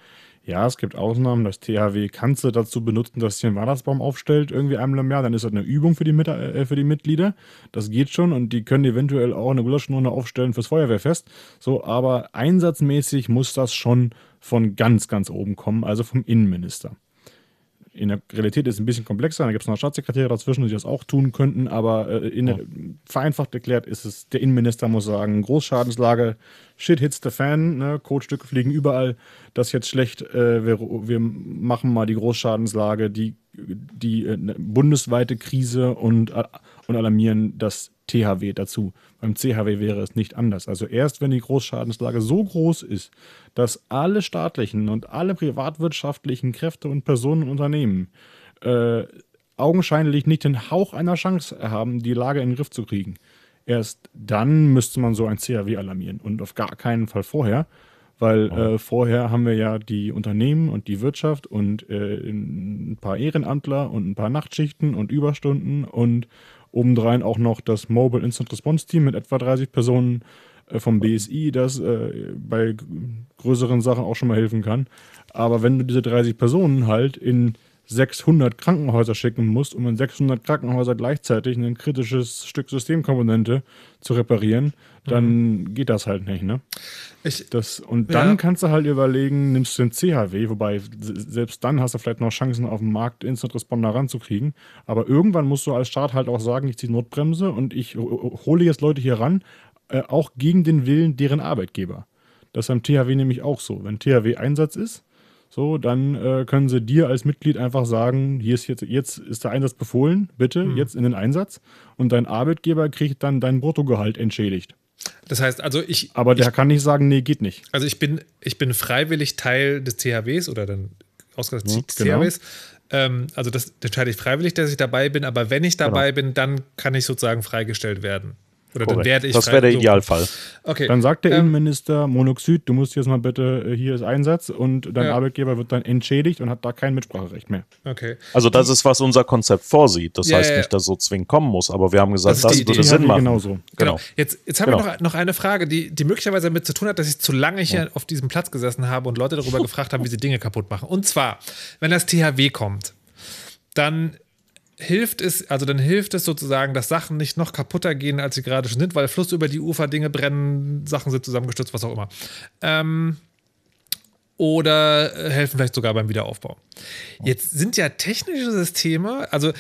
Ja, es gibt Ausnahmen. Das THW kannst du dazu benutzen, dass sie einen Weihnachtsbaum aufstellt, irgendwie einmal im Jahr. Dann ist das eine Übung für die, Mit äh, für die Mitglieder. Das geht schon und die können eventuell auch eine Gulaschnurne aufstellen fürs Feuerwehrfest. So, aber einsatzmäßig muss das schon von ganz, ganz oben kommen, also vom Innenminister in der Realität ist es ein bisschen komplexer. Da gibt es noch Staatssekretäre dazwischen, die das auch tun könnten, aber äh, in der, vereinfacht erklärt ist es, der Innenminister muss sagen, Großschadenslage, shit hits the fan, ne, Kotstücke fliegen überall, das ist jetzt schlecht, äh, wir, wir, machen mal die Großschadenslage, die, die äh, bundesweite Krise und, äh, und alarmieren das THW dazu. Beim CHW wäre es nicht anders. Also erst wenn die Großschadenslage so groß ist, dass alle staatlichen und alle privatwirtschaftlichen Kräfte und Personen und Unternehmen äh, augenscheinlich nicht den Hauch einer Chance haben, die Lage in den Griff zu kriegen. Erst dann müsste man so ein CHW alarmieren und auf gar keinen Fall vorher, weil äh, vorher haben wir ja die Unternehmen und die Wirtschaft und äh, ein paar Ehrenamtler und ein paar Nachtschichten und Überstunden und obendrein auch noch das Mobile Instant Response Team mit etwa 30 Personen äh, vom BSI, das äh, bei größeren Sachen auch schon mal helfen kann. Aber wenn du diese 30 Personen halt in 600 Krankenhäuser schicken musst, um in 600 Krankenhäuser gleichzeitig ein kritisches Stück Systemkomponente zu reparieren, dann mhm. geht das halt nicht, ne? Ich, das, und dann ja. kannst du halt überlegen, nimmst du den CHW, wobei selbst dann hast du vielleicht noch Chancen auf dem Markt Instant Responder ranzukriegen. Aber irgendwann musst du als Staat halt auch sagen, ich ziehe Notbremse und ich hole jetzt Leute hier ran, äh, auch gegen den Willen deren Arbeitgeber. Das ist am THW nämlich auch so. Wenn THW Einsatz ist, so, dann äh, können sie dir als Mitglied einfach sagen, hier ist jetzt, jetzt ist der Einsatz befohlen, bitte, mhm. jetzt in den Einsatz. Und dein Arbeitgeber kriegt dann dein Bruttogehalt entschädigt. Das heißt, also ich. Aber der ich, kann nicht sagen, nee, geht nicht. Also ich bin, ich bin freiwillig Teil des THWs oder dann ausgerechnet ja, des genau. THWs. Ähm, also das entscheide ich freiwillig, dass ich dabei bin, aber wenn ich dabei genau. bin, dann kann ich sozusagen freigestellt werden. Oder Korrekt. dann werde ich. Das wäre der Idealfall. Okay. Dann sagt der ähm, Innenminister Monoxid, du musst jetzt mal bitte, äh, hier ist Einsatz und dein ja. Arbeitgeber wird dann entschädigt und hat da kein Mitspracherecht mehr. Okay. Also das ist, was unser Konzept vorsieht. Das ja, heißt ja, nicht, dass so zwingend kommen muss, aber wir haben gesagt, das, das würde Sinn machen. Genauso. Genau. genau. Jetzt, jetzt haben genau. wir noch, noch eine Frage, die, die möglicherweise damit zu tun hat, dass ich zu lange hier auf diesem Platz gesessen habe und Leute darüber gefragt haben, wie sie Dinge kaputt machen. Und zwar, wenn das THW kommt, dann hilft es, also dann hilft es sozusagen, dass Sachen nicht noch kaputter gehen, als sie gerade schon sind, weil Fluss über die Ufer, Dinge brennen, Sachen sind zusammengestürzt, was auch immer. Ähm, oder äh, helfen vielleicht sogar beim Wiederaufbau. Jetzt sind ja technische Systeme, also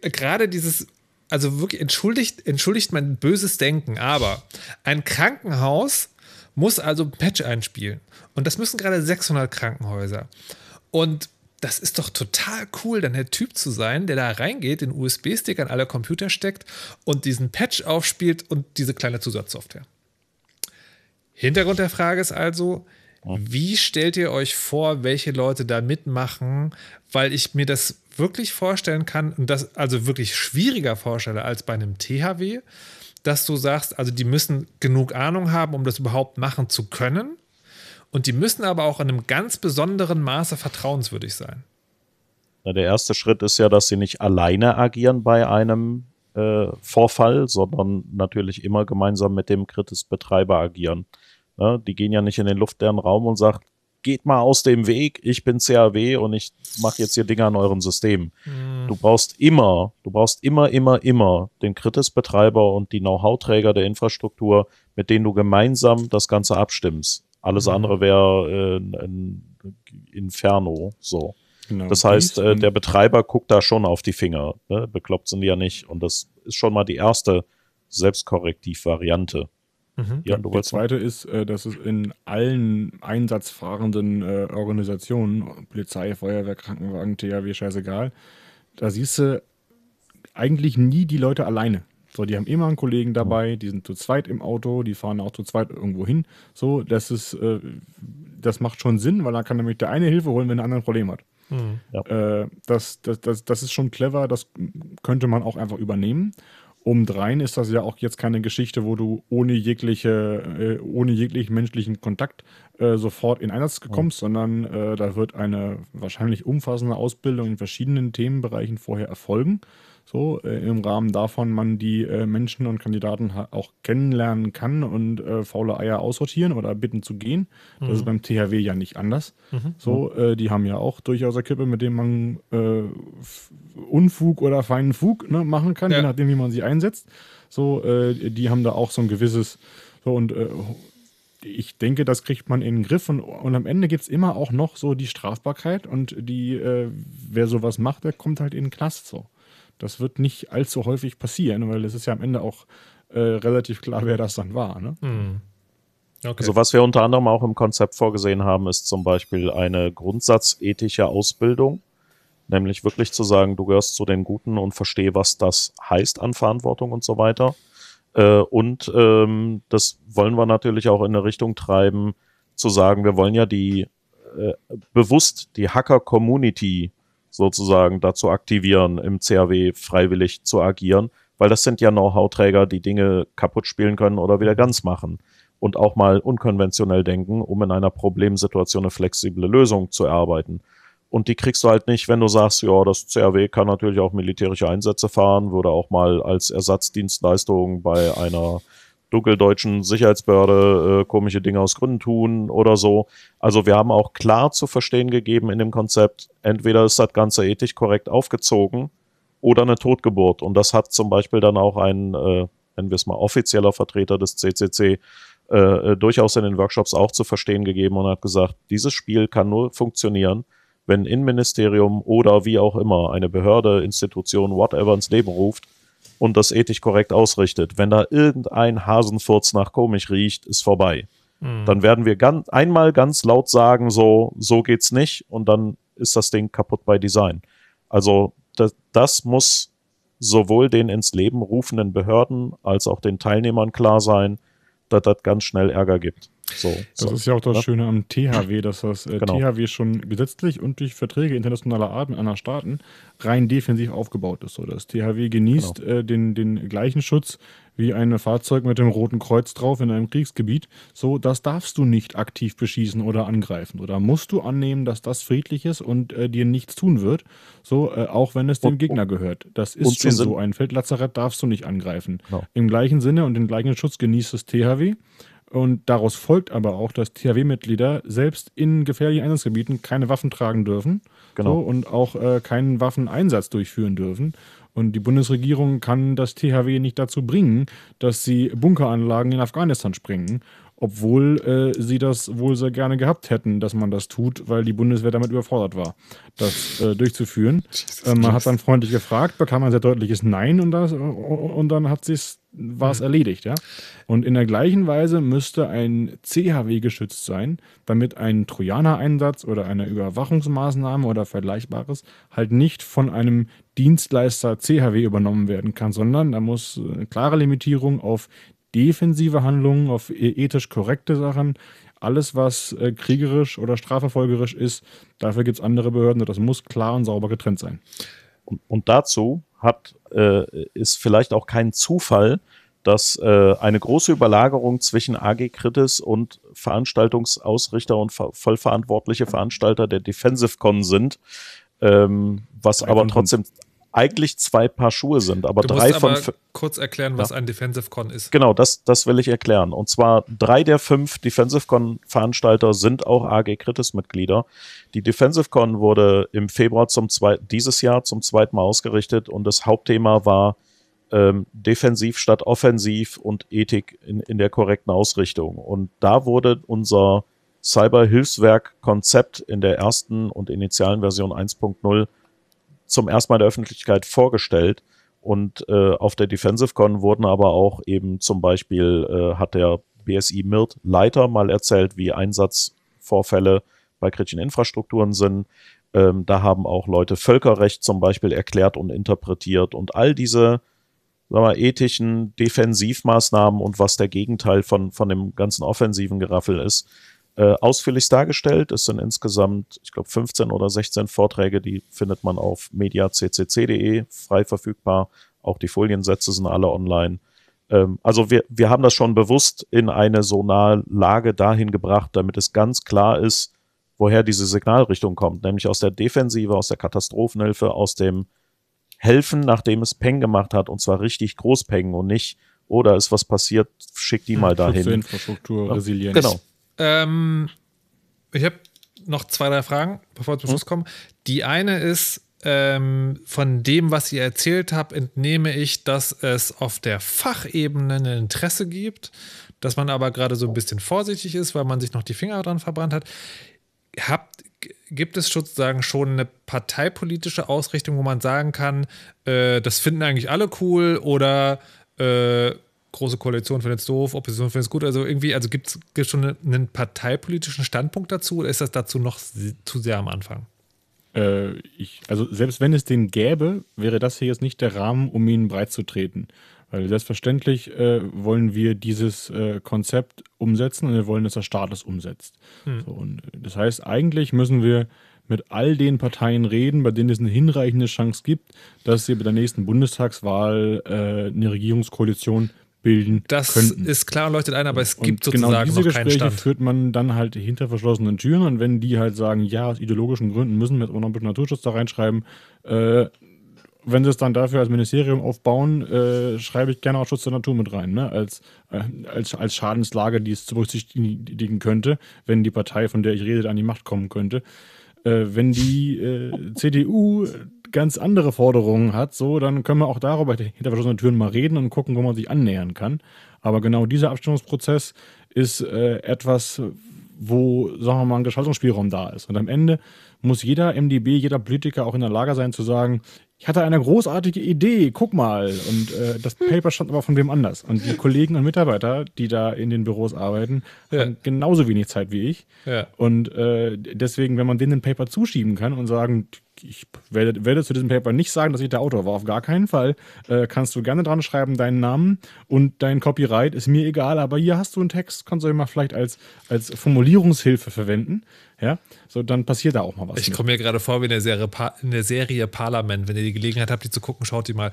gerade dieses, also wirklich entschuldigt, entschuldigt mein böses Denken, aber ein Krankenhaus muss also Patch einspielen. Und das müssen gerade 600 Krankenhäuser. Und das ist doch total cool, dann der Typ zu sein, der da reingeht, den USB-Stick an alle Computer steckt und diesen Patch aufspielt und diese kleine Zusatzsoftware. Hintergrund der Frage ist also, wie stellt ihr euch vor, welche Leute da mitmachen? Weil ich mir das wirklich vorstellen kann und das also wirklich schwieriger vorstelle als bei einem THW, dass du sagst, also die müssen genug Ahnung haben, um das überhaupt machen zu können. Und die müssen aber auch in einem ganz besonderen Maße vertrauenswürdig sein. Na, der erste Schritt ist ja, dass sie nicht alleine agieren bei einem äh, Vorfall, sondern natürlich immer gemeinsam mit dem Kritis-Betreiber agieren. Ja, die gehen ja nicht in den luftleeren Raum und sagen, geht mal aus dem Weg, ich bin CAW und ich mache jetzt hier Dinge an eurem System. Mhm. Du brauchst immer, du brauchst immer, immer, immer den Kritis-Betreiber und die Know-how-Träger der Infrastruktur, mit denen du gemeinsam das Ganze abstimmst. Alles mhm. andere wäre äh, ein Inferno, so. Genau, das heißt, äh, der Betreiber guckt da schon auf die Finger. Ne? Bekloppt sind die ja nicht. Und das ist schon mal die erste Selbstkorrektiv-Variante. Mhm. Ja, der zweite ist, äh, dass es in allen einsatzfahrenden äh, Organisationen, Polizei, Feuerwehr, Krankenwagen, THW, scheißegal, da siehst du eigentlich nie die Leute alleine. So, die haben immer einen Kollegen dabei, die sind zu zweit im Auto, die fahren auch zu zweit irgendwo hin. So, das ist, äh, das macht schon Sinn, weil dann kann nämlich der eine Hilfe holen, wenn der andere ein Problem hat. Mhm. Ja. Äh, das, das, das, das ist schon clever, das könnte man auch einfach übernehmen. Obendrein ist das ja auch jetzt keine Geschichte, wo du ohne jegliche, äh, ohne jeglichen menschlichen Kontakt äh, sofort in Einsatz kommst, ja. sondern äh, da wird eine wahrscheinlich umfassende Ausbildung in verschiedenen Themenbereichen vorher erfolgen so äh, im Rahmen davon man die äh, Menschen und Kandidaten auch kennenlernen kann und äh, faule Eier aussortieren oder bitten zu gehen. Das ist mhm. beim THW ja nicht anders. Mhm. So, äh, die haben ja auch durchaus Equipe, mit dem man äh, Unfug oder feinen Fug ne, machen kann, ja. je nachdem, wie man sie einsetzt. So, äh, die haben da auch so ein gewisses, so und ich denke, das kriegt man in den Griff und, und am Ende gibt es immer auch noch so die Strafbarkeit und die, äh, wer sowas macht, der kommt halt in den Knast so. Das wird nicht allzu häufig passieren, weil es ist ja am Ende auch äh, relativ klar, wer das dann war. Ne? Hm. Okay. Also was wir unter anderem auch im Konzept vorgesehen haben, ist zum Beispiel eine grundsatzethische Ausbildung, nämlich wirklich zu sagen, du gehörst zu den Guten und verstehe, was das heißt an Verantwortung und so weiter. Äh, und ähm, das wollen wir natürlich auch in eine Richtung treiben, zu sagen, wir wollen ja die äh, bewusst die Hacker-Community sozusagen dazu aktivieren, im CAW freiwillig zu agieren, weil das sind ja Know-how-Träger, die Dinge kaputt spielen können oder wieder ganz machen und auch mal unkonventionell denken, um in einer Problemsituation eine flexible Lösung zu erarbeiten. Und die kriegst du halt nicht, wenn du sagst, ja, das CAW kann natürlich auch militärische Einsätze fahren, würde auch mal als Ersatzdienstleistung bei einer dunkeldeutschen Sicherheitsbehörde äh, komische Dinge aus Gründen tun oder so. Also wir haben auch klar zu verstehen gegeben in dem Konzept, entweder ist das Ganze ethisch korrekt aufgezogen oder eine Totgeburt. Und das hat zum Beispiel dann auch ein, äh, nennen wir es mal, offizieller Vertreter des CCC äh, äh, durchaus in den Workshops auch zu verstehen gegeben und hat gesagt, dieses Spiel kann nur funktionieren, wenn Innenministerium oder wie auch immer eine Behörde, Institution, whatever ins Leben ruft, und das ethisch korrekt ausrichtet. Wenn da irgendein Hasenfurz nach komisch riecht, ist vorbei. Mhm. Dann werden wir ganz, einmal ganz laut sagen, so, so geht's nicht und dann ist das Ding kaputt bei Design. Also das, das muss sowohl den ins Leben rufenden Behörden als auch den Teilnehmern klar sein, dass das ganz schnell Ärger gibt. So, das so, ist ja auch das ne? Schöne am THW, dass das äh, genau. THW schon gesetzlich und durch Verträge internationaler Art mit anderen Staaten rein defensiv aufgebaut ist. So, das THW genießt genau. äh, den, den gleichen Schutz wie ein Fahrzeug mit dem Roten Kreuz drauf in einem Kriegsgebiet. So, das darfst du nicht aktiv beschießen oder angreifen. Oder musst du annehmen, dass das friedlich ist und äh, dir nichts tun wird. So, äh, auch wenn es dem und, Gegner gehört. Das ist schon so. Ein Feldlazarett darfst du nicht angreifen. Genau. Im gleichen Sinne und den gleichen Schutz genießt das THW. Und daraus folgt aber auch, dass THW-Mitglieder selbst in gefährlichen Einsatzgebieten keine Waffen tragen dürfen genau. so, und auch äh, keinen Waffeneinsatz durchführen dürfen. Und die Bundesregierung kann das THW nicht dazu bringen, dass sie Bunkeranlagen in Afghanistan sprengen obwohl äh, sie das wohl sehr gerne gehabt hätten, dass man das tut, weil die Bundeswehr damit überfordert war, das äh, durchzuführen. Äh, man hat dann freundlich gefragt, bekam ein sehr deutliches Nein und, das, und dann hat sie's war es mhm. erledigt, ja. Und in der gleichen Weise müsste ein CHW geschützt sein, damit ein Trojaner-Einsatz oder eine Überwachungsmaßnahme oder Vergleichbares halt nicht von einem Dienstleister CHW übernommen werden kann, sondern da muss eine klare Limitierung auf defensive Handlungen, auf e-, ethisch korrekte Sachen, alles, was äh, kriegerisch oder strafverfolgerisch ist, dafür gibt es andere Behörden und das muss klar und sauber getrennt sein. Und, und dazu hat, äh, ist vielleicht auch kein Zufall, dass äh, eine große Überlagerung zwischen AG Kritis und Veranstaltungsausrichter und vollverantwortliche Veranstalter der Defensive Con sind, ähm, was aber trotzdem eigentlich zwei Paar Schuhe sind, aber du drei musst von aber kurz erklären, was ja. ein Defensive Con ist. Genau, das, das will ich erklären. Und zwar drei der fünf Defensive Con Veranstalter sind auch AG Kritis Mitglieder. Die Defensive Con wurde im Februar zum zweiten, dieses Jahr zum zweiten Mal ausgerichtet und das Hauptthema war ähm, defensiv statt offensiv und Ethik in, in der korrekten Ausrichtung. Und da wurde unser Cyber-Hilfswerk-Konzept in der ersten und initialen Version 1.0 zum ersten Mal der Öffentlichkeit vorgestellt. Und äh, auf der DefensiveCon wurden aber auch eben zum Beispiel, äh, hat der BSI Mirt Leiter mal erzählt, wie Einsatzvorfälle bei kritischen Infrastrukturen sind. Ähm, da haben auch Leute Völkerrecht zum Beispiel erklärt und interpretiert und all diese sagen wir, ethischen Defensivmaßnahmen und was der Gegenteil von, von dem ganzen offensiven Geraffel ist, äh, ausführlich dargestellt. Es sind insgesamt, ich glaube, 15 oder 16 Vorträge, die findet man auf mediaccc.de frei verfügbar. Auch die Foliensätze sind alle online. Ähm, also wir, wir haben das schon bewusst in eine so nahe Lage dahin gebracht, damit es ganz klar ist, woher diese Signalrichtung kommt, nämlich aus der Defensive, aus der Katastrophenhilfe, aus dem Helfen, nachdem es Peng gemacht hat, und zwar richtig groß Peng und nicht, oder oh, ist was passiert, schick die hm, mal dahin. Infrastruktur, Resilienz. Genau. Ähm, ich habe noch zwei, drei Fragen, bevor wir zum Schluss kommen. Die eine ist, ähm, von dem, was ihr erzählt habt, entnehme ich, dass es auf der Fachebene ein Interesse gibt, dass man aber gerade so ein bisschen vorsichtig ist, weil man sich noch die Finger dran verbrannt hat. Habt, gibt es sozusagen schon eine parteipolitische Ausrichtung, wo man sagen kann, äh, das finden eigentlich alle cool oder äh, große Koalition findet es doof, Opposition findet es gut. Also irgendwie, also gibt es schon einen parteipolitischen Standpunkt dazu oder ist das dazu noch zu sehr am Anfang? Äh, ich, also selbst wenn es den gäbe, wäre das hier jetzt nicht der Rahmen, um ihn breit zu treten. Weil selbstverständlich äh, wollen wir dieses äh, Konzept umsetzen und wir wollen, dass der Staat es umsetzt. Hm. So, und das heißt, eigentlich müssen wir mit all den Parteien reden, bei denen es eine hinreichende Chance gibt, dass sie bei der nächsten Bundestagswahl äh, eine Regierungskoalition bilden das könnten. ist klar und leuchtet ein, aber es gibt und genau sozusagen genau diese noch keinen Gespräche Stand. führt man dann halt hinter verschlossenen Türen und wenn die halt sagen, ja, aus ideologischen Gründen müssen wir jetzt auch noch ein bisschen Naturschutz da reinschreiben, äh, wenn sie es dann dafür als Ministerium aufbauen, äh, schreibe ich gerne auch Schutz der Natur mit rein, ne? als, äh, als, als Schadenslage, die es zu berücksichtigen könnte, wenn die Partei, von der ich rede, an die Macht kommen könnte. Äh, wenn die äh, CDU ganz andere Forderungen hat, so, dann können wir auch darüber hinter verschlossenen Türen mal reden und gucken, wo man sich annähern kann. Aber genau dieser Abstimmungsprozess ist äh, etwas, wo, sagen wir mal, ein Gestaltungsspielraum da ist. Und am Ende muss jeder MDB, jeder Politiker auch in der Lage sein zu sagen, ich hatte eine großartige Idee, guck mal. Und äh, das Paper stand aber von wem anders. Und die Kollegen und Mitarbeiter, die da in den Büros arbeiten, ja. haben genauso wenig Zeit wie ich. Ja. Und äh, deswegen, wenn man denen ein Paper zuschieben kann und sagen, ich werde, werde, zu diesem Paper nicht sagen, dass ich der Autor war, auf gar keinen Fall. Äh, kannst du gerne dran schreiben, deinen Namen und dein Copyright ist mir egal, aber hier hast du einen Text, kannst du immer vielleicht als, als Formulierungshilfe verwenden. Ja, so dann passiert da auch mal was. Ich komme mir gerade vor wie in der, Serie in der Serie Parlament. Wenn ihr die Gelegenheit habt, die zu gucken, schaut die mal.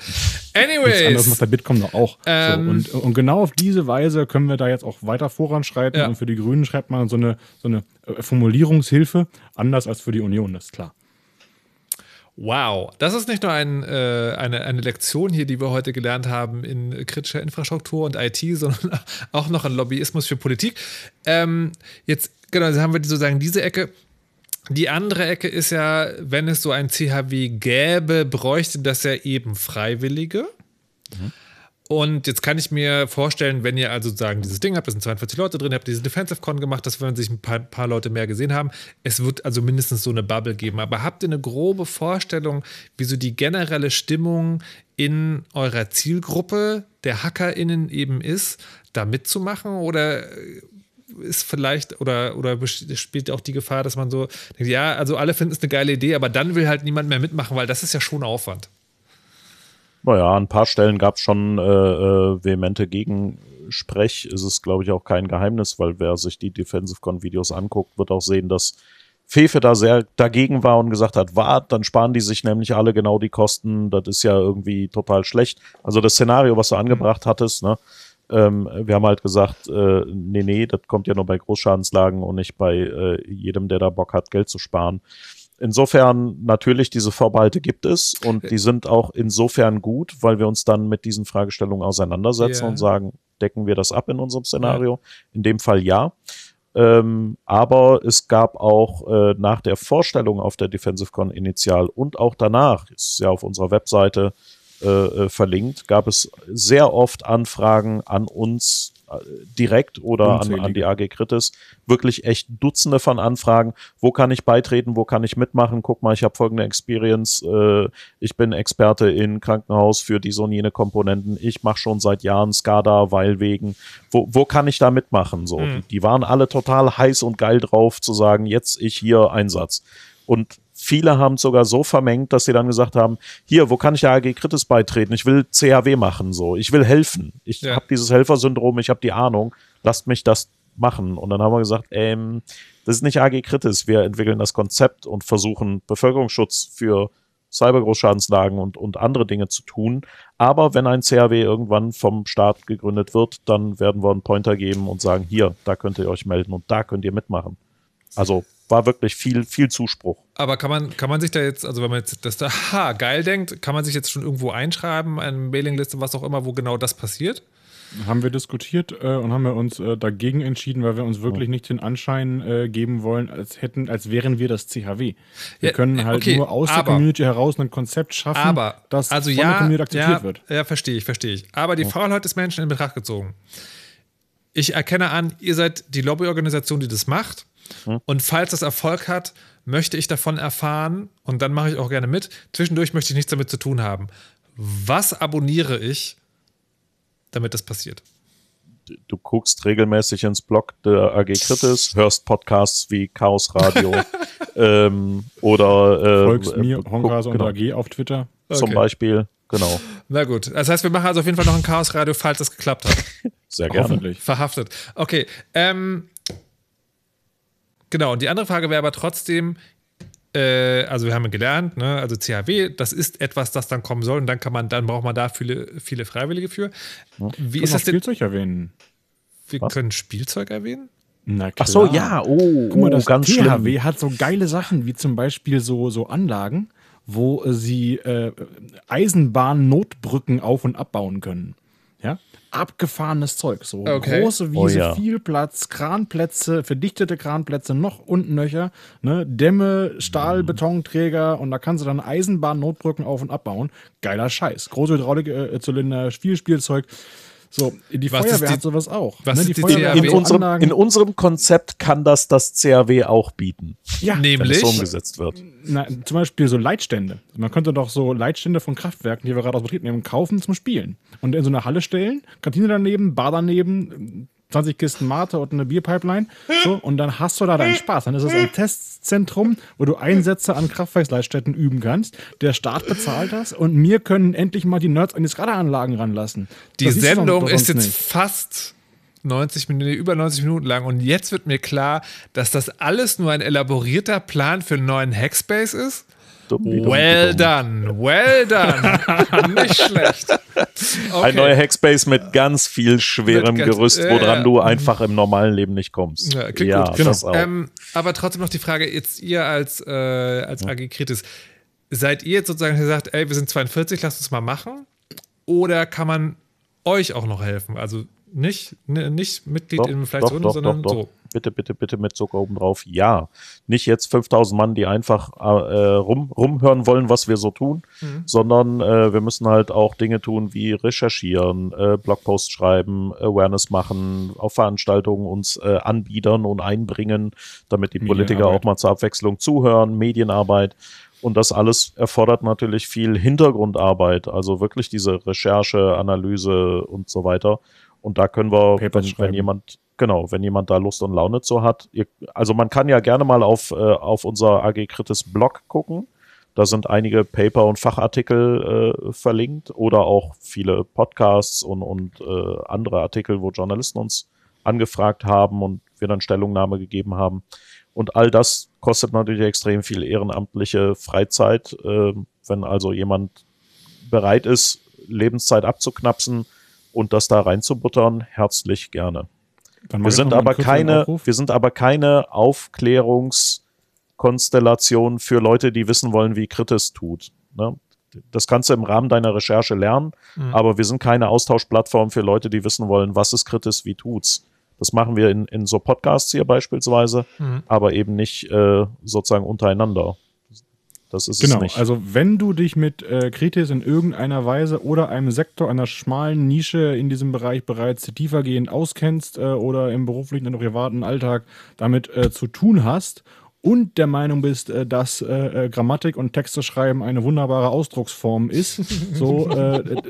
Anyways. Anderes macht der Bitkom doch auch. Ähm, so, und, und, genau auf diese Weise können wir da jetzt auch weiter voranschreiten. Ja. Und für die Grünen schreibt man so eine, so eine äh, Formulierungshilfe, anders als für die Union, das ist klar. Wow, das ist nicht nur ein, äh, eine, eine Lektion hier, die wir heute gelernt haben in kritischer Infrastruktur und IT, sondern auch noch ein Lobbyismus für Politik. Ähm, jetzt, genau, also haben wir sozusagen diese Ecke. Die andere Ecke ist ja, wenn es so ein CHW gäbe, bräuchte das ja eben Freiwillige. Mhm. Und jetzt kann ich mir vorstellen, wenn ihr also sagen, dieses Ding habt, da sind 42 Leute drin, ihr habt diese Defensive Con gemacht, dass wenn sich ein paar, paar, Leute mehr gesehen haben, es wird also mindestens so eine Bubble geben. Aber habt ihr eine grobe Vorstellung, wie so die generelle Stimmung in eurer Zielgruppe der HackerInnen eben ist, da mitzumachen? Oder ist vielleicht, oder, oder spielt auch die Gefahr, dass man so denkt, ja, also alle finden es eine geile Idee, aber dann will halt niemand mehr mitmachen, weil das ist ja schon Aufwand. Naja, an ein paar Stellen gab es schon äh, äh, vehemente Gegensprech. Ist es, glaube ich, auch kein Geheimnis, weil wer sich die Defensive Con-Videos anguckt, wird auch sehen, dass Fefe da sehr dagegen war und gesagt hat, wart, dann sparen die sich nämlich alle genau die Kosten. Das ist ja irgendwie total schlecht. Also das Szenario, was du angebracht hattest, ne? Ähm, wir haben halt gesagt, äh, nee, nee, das kommt ja nur bei Großschadenslagen und nicht bei äh, jedem, der da Bock hat, Geld zu sparen. Insofern natürlich diese Vorbehalte gibt es und die sind auch insofern gut, weil wir uns dann mit diesen Fragestellungen auseinandersetzen yeah. und sagen, decken wir das ab in unserem Szenario? Ja. In dem Fall ja. Ähm, aber es gab auch äh, nach der Vorstellung auf der Defensive Con initial und auch danach, ist ja auf unserer Webseite äh, äh verlinkt, gab es sehr oft Anfragen an uns direkt oder an, an, die AG Kritis wirklich echt Dutzende von Anfragen. Wo kann ich beitreten? Wo kann ich mitmachen? Guck mal, ich habe folgende Experience. Äh, ich bin Experte in Krankenhaus für diese und jene Komponenten. Ich mache schon seit Jahren SCADA, weil wegen. Wo, wo kann ich da mitmachen? So, mhm. die, die waren alle total heiß und geil drauf zu sagen, jetzt ich hier Einsatz. Und Viele haben es sogar so vermengt, dass sie dann gesagt haben, hier, wo kann ich der AG Kritis beitreten? Ich will CHW machen, so. Ich will helfen. Ich ja. habe dieses Helfersyndrom, ich habe die Ahnung. Lasst mich das machen. Und dann haben wir gesagt, ähm, das ist nicht AG Kritis. Wir entwickeln das Konzept und versuchen Bevölkerungsschutz für Cybergroßschadenslagen und, und andere Dinge zu tun. Aber wenn ein CHW irgendwann vom Staat gegründet wird, dann werden wir einen Pointer geben und sagen, hier, da könnt ihr euch melden und da könnt ihr mitmachen. Also war wirklich viel, viel Zuspruch. Aber kann man, kann man sich da jetzt, also wenn man jetzt das da, ha, geil denkt, kann man sich jetzt schon irgendwo einschreiben, eine Mailingliste, was auch immer, wo genau das passiert? Haben wir diskutiert äh, und haben wir uns äh, dagegen entschieden, weil wir uns wirklich nicht den Anschein äh, geben wollen, als hätten, als wären wir das CHW. Wir ja, können halt okay, nur aus aber, der Community heraus ein Konzept schaffen, aber, das also von ja, der Community akzeptiert ja, wird. Ja, verstehe ich, verstehe ich. Aber die ja. Faulheit des Menschen in Betracht gezogen. Ich erkenne an, ihr seid die Lobbyorganisation, die das macht. Hm. Und falls das Erfolg hat, möchte ich davon erfahren und dann mache ich auch gerne mit. Zwischendurch möchte ich nichts damit zu tun haben. Was abonniere ich, damit das passiert? Du guckst regelmäßig ins Blog der AG Kritis, hörst Podcasts wie Chaos Radio ähm, oder äh, folgst mir, Honkas und genau. AG auf Twitter. Zum okay. Beispiel, genau. Na gut, das heißt, wir machen also auf jeden Fall noch ein Chaos Radio, falls das geklappt hat. Sehr gerne. Verhaftet. Okay, ähm, Genau, und die andere Frage wäre aber trotzdem, äh, also wir haben gelernt, ne, also CHW, das ist etwas, das dann kommen soll und dann kann man, dann braucht man da viele, viele Freiwillige für. Wie ist das denn? Spielzeug erwähnen. Wir Was? können Spielzeug erwähnen? Na klar. Ach so, ja, oh, Guck mal, das oh, ganz THW schlimm. hat so geile Sachen, wie zum Beispiel so, so Anlagen, wo sie äh, Eisenbahn-Notbrücken auf- und abbauen können. Ja? abgefahrenes Zeug. So okay. große Wiese, oh, ja. viel Platz, Kranplätze, verdichtete Kranplätze, noch und nöcher, ne? Dämme, Stahl, mhm. Betonträger und da kannst du dann Eisenbahn-Notbrücken auf- und abbauen. Geiler Scheiß. Große Hydraulikzylinder, äh, viel Spielzeug. So, die was Feuerwehr die, hat sowas auch. Was ne? die, die Feuerwehr in, unserem, in unserem Konzept kann das das CRW auch bieten. Ja, nämlich. Wenn es umgesetzt wird. Na, zum Beispiel so Leitstände. Man könnte doch so Leitstände von Kraftwerken, die wir gerade aus Betrieb nehmen, kaufen zum Spielen. Und in so eine Halle stellen, Kantine daneben, Bar daneben, 20 Kisten Mate und eine Bierpipeline. So, und dann hast du da deinen Spaß. Dann ist es ein Testzentrum, wo du Einsätze an Kraftwerksleitstätten üben kannst. Der Staat bezahlt das und wir können endlich mal die Nerds an die Skaderanlagen ranlassen. Die das Sendung ist jetzt nicht. fast 90 Minuten, über 90 Minuten lang. Und jetzt wird mir klar, dass das alles nur ein elaborierter Plan für einen neuen Hackspace ist. Well done, well done. Nicht schlecht. Okay. Ein neuer Hackspace mit ganz viel schwerem ganz, Gerüst, woran äh, du einfach im normalen Leben nicht kommst. Ja, ja gut. Genau. Ähm, aber trotzdem noch die Frage, jetzt ihr als, äh, als AG Kritis, seid ihr jetzt sozusagen gesagt, ey, wir sind 42, lasst uns mal machen? Oder kann man euch auch noch helfen? Also Nicht, nicht Mitglied doch, in vielleicht doch, doch, sondern doch, so. Bitte, bitte, bitte mit Zucker oben drauf. Ja. Nicht jetzt 5000 Mann, die einfach äh, rum, rumhören wollen, was wir so tun, mhm. sondern äh, wir müssen halt auch Dinge tun wie recherchieren, äh, Blogposts schreiben, Awareness machen, auf Veranstaltungen uns äh, anbiedern und einbringen, damit die Politiker auch mal zur Abwechslung zuhören, Medienarbeit. Und das alles erfordert natürlich viel Hintergrundarbeit, also wirklich diese Recherche, Analyse und so weiter. Und da können wir, wenn, wenn, jemand, genau, wenn jemand da Lust und Laune zu hat, ihr, also man kann ja gerne mal auf, äh, auf unser AG Kritis Blog gucken. Da sind einige Paper und Fachartikel äh, verlinkt oder auch viele Podcasts und, und äh, andere Artikel, wo Journalisten uns angefragt haben und wir dann Stellungnahme gegeben haben. Und all das kostet natürlich extrem viel ehrenamtliche Freizeit. Äh, wenn also jemand bereit ist, Lebenszeit abzuknapsen und das da reinzubuttern, herzlich gerne. Wir sind, aber keine, wir sind aber keine Aufklärungskonstellation für Leute, die wissen wollen, wie Kritis tut. Ne? Das kannst du im Rahmen deiner Recherche lernen, mhm. aber wir sind keine Austauschplattform für Leute, die wissen wollen, was ist Kritis, wie tut's. Das machen wir in, in so Podcasts hier beispielsweise, mhm. aber eben nicht äh, sozusagen untereinander. Das ist genau, es nicht. Also wenn du dich mit äh, Kritis in irgendeiner Weise oder einem Sektor, einer schmalen Nische in diesem Bereich bereits tiefergehend auskennst äh, oder im beruflichen und privaten Alltag damit äh, zu tun hast und der Meinung bist, äh, dass äh, äh, Grammatik und Texte schreiben eine wunderbare Ausdrucksform ist, so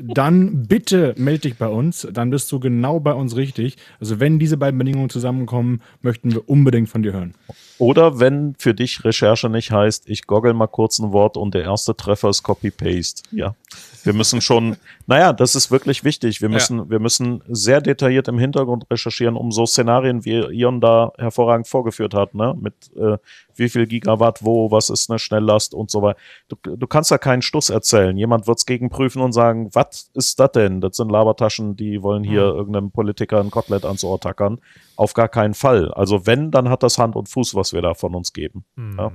dann bitte melde dich bei uns, dann bist du genau bei uns richtig. Also wenn diese beiden Bedingungen zusammenkommen, möchten wir unbedingt von dir hören. Oder wenn für dich Recherche nicht heißt, ich goggle mal kurz ein Wort und der erste Treffer ist Copy-Paste. Ja. Wir müssen schon, naja, das ist wirklich wichtig. Wir müssen, ja. wir müssen sehr detailliert im Hintergrund recherchieren, um so Szenarien, wie Ion da hervorragend vorgeführt hat, ne? Mit äh, wie viel Gigawatt wo, was ist eine Schnelllast und so weiter. Du, du kannst da keinen Stuss erzählen. Jemand wird es gegenprüfen und sagen, was ist das denn? Das sind Labertaschen, die wollen hier mhm. irgendeinem Politiker ein Kotelett ans Ohr tackern. Auf gar keinen Fall. Also wenn, dann hat das Hand und Fuß, was wir da von uns geben. Mhm. Ja.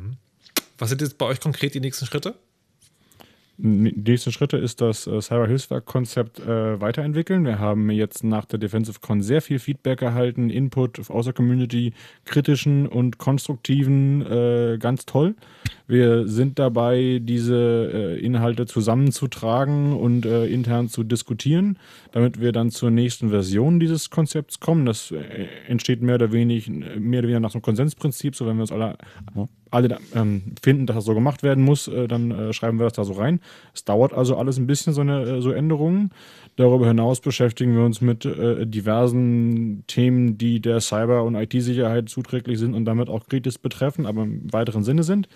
Was sind jetzt bei euch konkret die nächsten Schritte? Die nächsten Schritte ist das äh, Cyber-Hilfswerk-Konzept äh, weiterentwickeln. Wir haben jetzt nach der Defensive Con sehr viel Feedback erhalten, Input aus der Community, kritischen und konstruktiven, äh, ganz toll. Wir sind dabei, diese äh, Inhalte zusammenzutragen und äh, intern zu diskutieren, damit wir dann zur nächsten Version dieses Konzepts kommen. Das äh, entsteht mehr oder, wenig, mehr oder weniger nach so einem Konsensprinzip, so wenn wir uns alle alle ähm, finden, dass das so gemacht werden muss, äh, dann äh, schreiben wir das da so rein. Es dauert also alles ein bisschen, so, eine, äh, so Änderungen. Darüber hinaus beschäftigen wir uns mit äh, diversen Themen, die der Cyber- und IT-Sicherheit zuträglich sind und damit auch kritisch betreffen, aber im weiteren Sinne sind.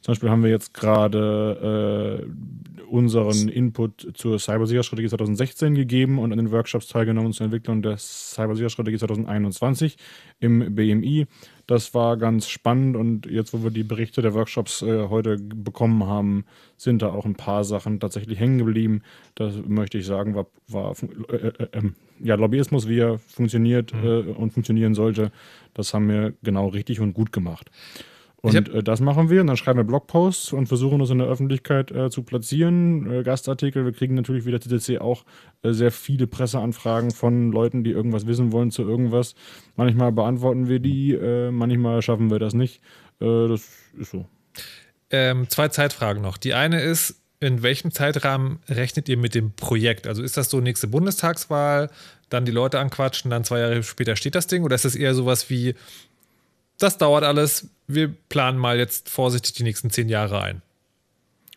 Zum Beispiel haben wir jetzt gerade äh, unseren Input zur Cybersicherstrategie 2016 gegeben und an den Workshops teilgenommen zur Entwicklung der Cybersicherstrategie 2021 im BMI. Das war ganz spannend und jetzt, wo wir die Berichte der Workshops äh, heute bekommen haben, sind da auch ein paar Sachen tatsächlich hängen geblieben. Das möchte ich sagen, war, war äh, äh, ähm, ja, Lobbyismus, wie er funktioniert mhm. Äh, und funktionieren sollte, das haben wir genau richtig und gut gemacht. Und äh, das machen wir und dann schreiben wir Blogposts und versuchen uns in der Öffentlichkeit äh, zu platzieren. Äh, Gastartikel, wir kriegen natürlich wie der TTC auch äh, sehr viele Presseanfragen von Leuten, die irgendwas wissen wollen zu irgendwas. Manchmal beantworten wir die, äh, manchmal schaffen wir das nicht. Äh, das ist so. Ähm, zwei Zeitfragen noch. Die eine ist, in welchem Zeitrahmen rechnet ihr mit dem Projekt? Also ist das so nächste Bundestagswahl, dann die Leute anquatschen, dann zwei Jahre später steht das Ding? Oder ist das eher sowas wie, das dauert alles. Wir planen mal jetzt vorsichtig die nächsten zehn Jahre ein.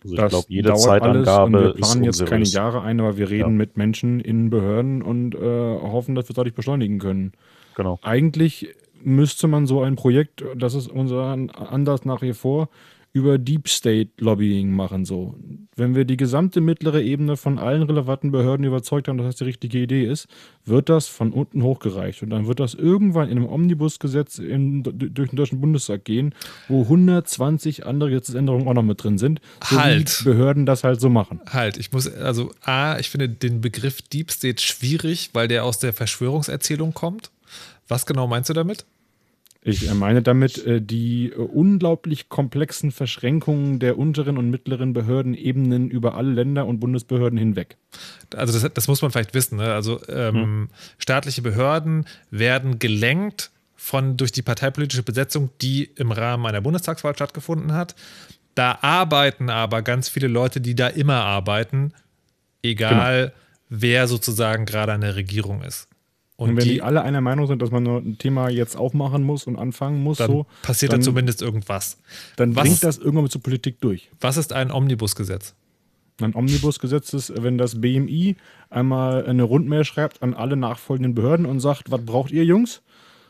Also ich glaube, jede Zeitangabe alles wir planen jetzt keine Jahre ein, aber wir reden ja. mit Menschen in Behörden und äh, hoffen, dass wir es dadurch beschleunigen können. Genau. Eigentlich müsste man so ein Projekt, das ist unser Ansatz nach wie vor, über Deep State Lobbying machen. So. Wenn wir die gesamte mittlere Ebene von allen relevanten Behörden überzeugt haben, dass das die richtige Idee ist, wird das von unten hochgereicht. Und dann wird das irgendwann in einem Omnibusgesetz in, durch den Deutschen Bundestag gehen, wo 120 andere Gesetzesänderungen auch noch mit drin sind. So halt. Wie Behörden das halt so machen. Halt, ich muss, also A, ich finde den Begriff Deep State schwierig, weil der aus der Verschwörungserzählung kommt. Was genau meinst du damit? Ich meine damit äh, die äh, unglaublich komplexen Verschränkungen der unteren und mittleren Behördenebenen über alle Länder und Bundesbehörden hinweg. Also das, das muss man vielleicht wissen. Ne? Also ähm, hm. staatliche Behörden werden gelenkt von durch die parteipolitische Besetzung, die im Rahmen einer Bundestagswahl stattgefunden hat. Da arbeiten aber ganz viele Leute, die da immer arbeiten, egal genau. wer sozusagen gerade an der Regierung ist. Und, und wenn die, die, alle einer Meinung sind, dass man ein Thema jetzt aufmachen muss und anfangen muss, dann so, passiert dann, da zumindest irgendwas. Dann was, bringt das irgendwann zur Politik durch. Was ist ein Omnibusgesetz? Ein Omnibusgesetz ist, wenn das BMI einmal eine Rundmail schreibt an alle nachfolgenden Behörden und sagt, was braucht ihr Jungs?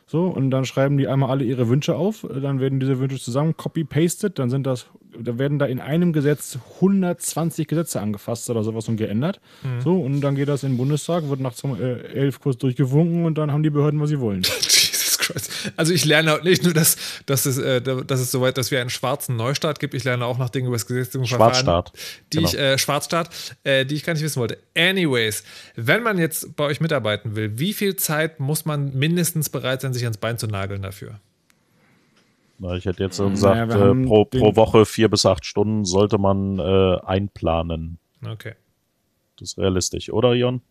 So, und dann schreiben die einmal alle ihre Wünsche auf, dann werden diese Wünsche zusammen copy-pasted, dann sind das, da werden da in einem Gesetz 120 Gesetze angefasst oder sowas und geändert. Mhm. So, und dann geht das in den Bundestag, wird nachts um äh, elf kurz durchgewunken und dann haben die Behörden, was sie wollen. Christ. Also ich lerne nicht nur, dass, dass, es, äh, dass es soweit, dass wir einen schwarzen Neustart gibt, ich lerne auch noch Dinge über das Gesetzgebungsverfahren. Schwarzstaat. Die genau. ich, äh, Schwarzstaat, äh, die ich gar nicht wissen wollte. Anyways, wenn man jetzt bei euch mitarbeiten will, wie viel Zeit muss man mindestens bereit sein, sich ans Bein zu nageln dafür? Na, ich hätte jetzt gesagt, naja, äh, pro, pro Woche vier bis acht Stunden sollte man äh, einplanen. Okay. Das ist realistisch, oder Jon?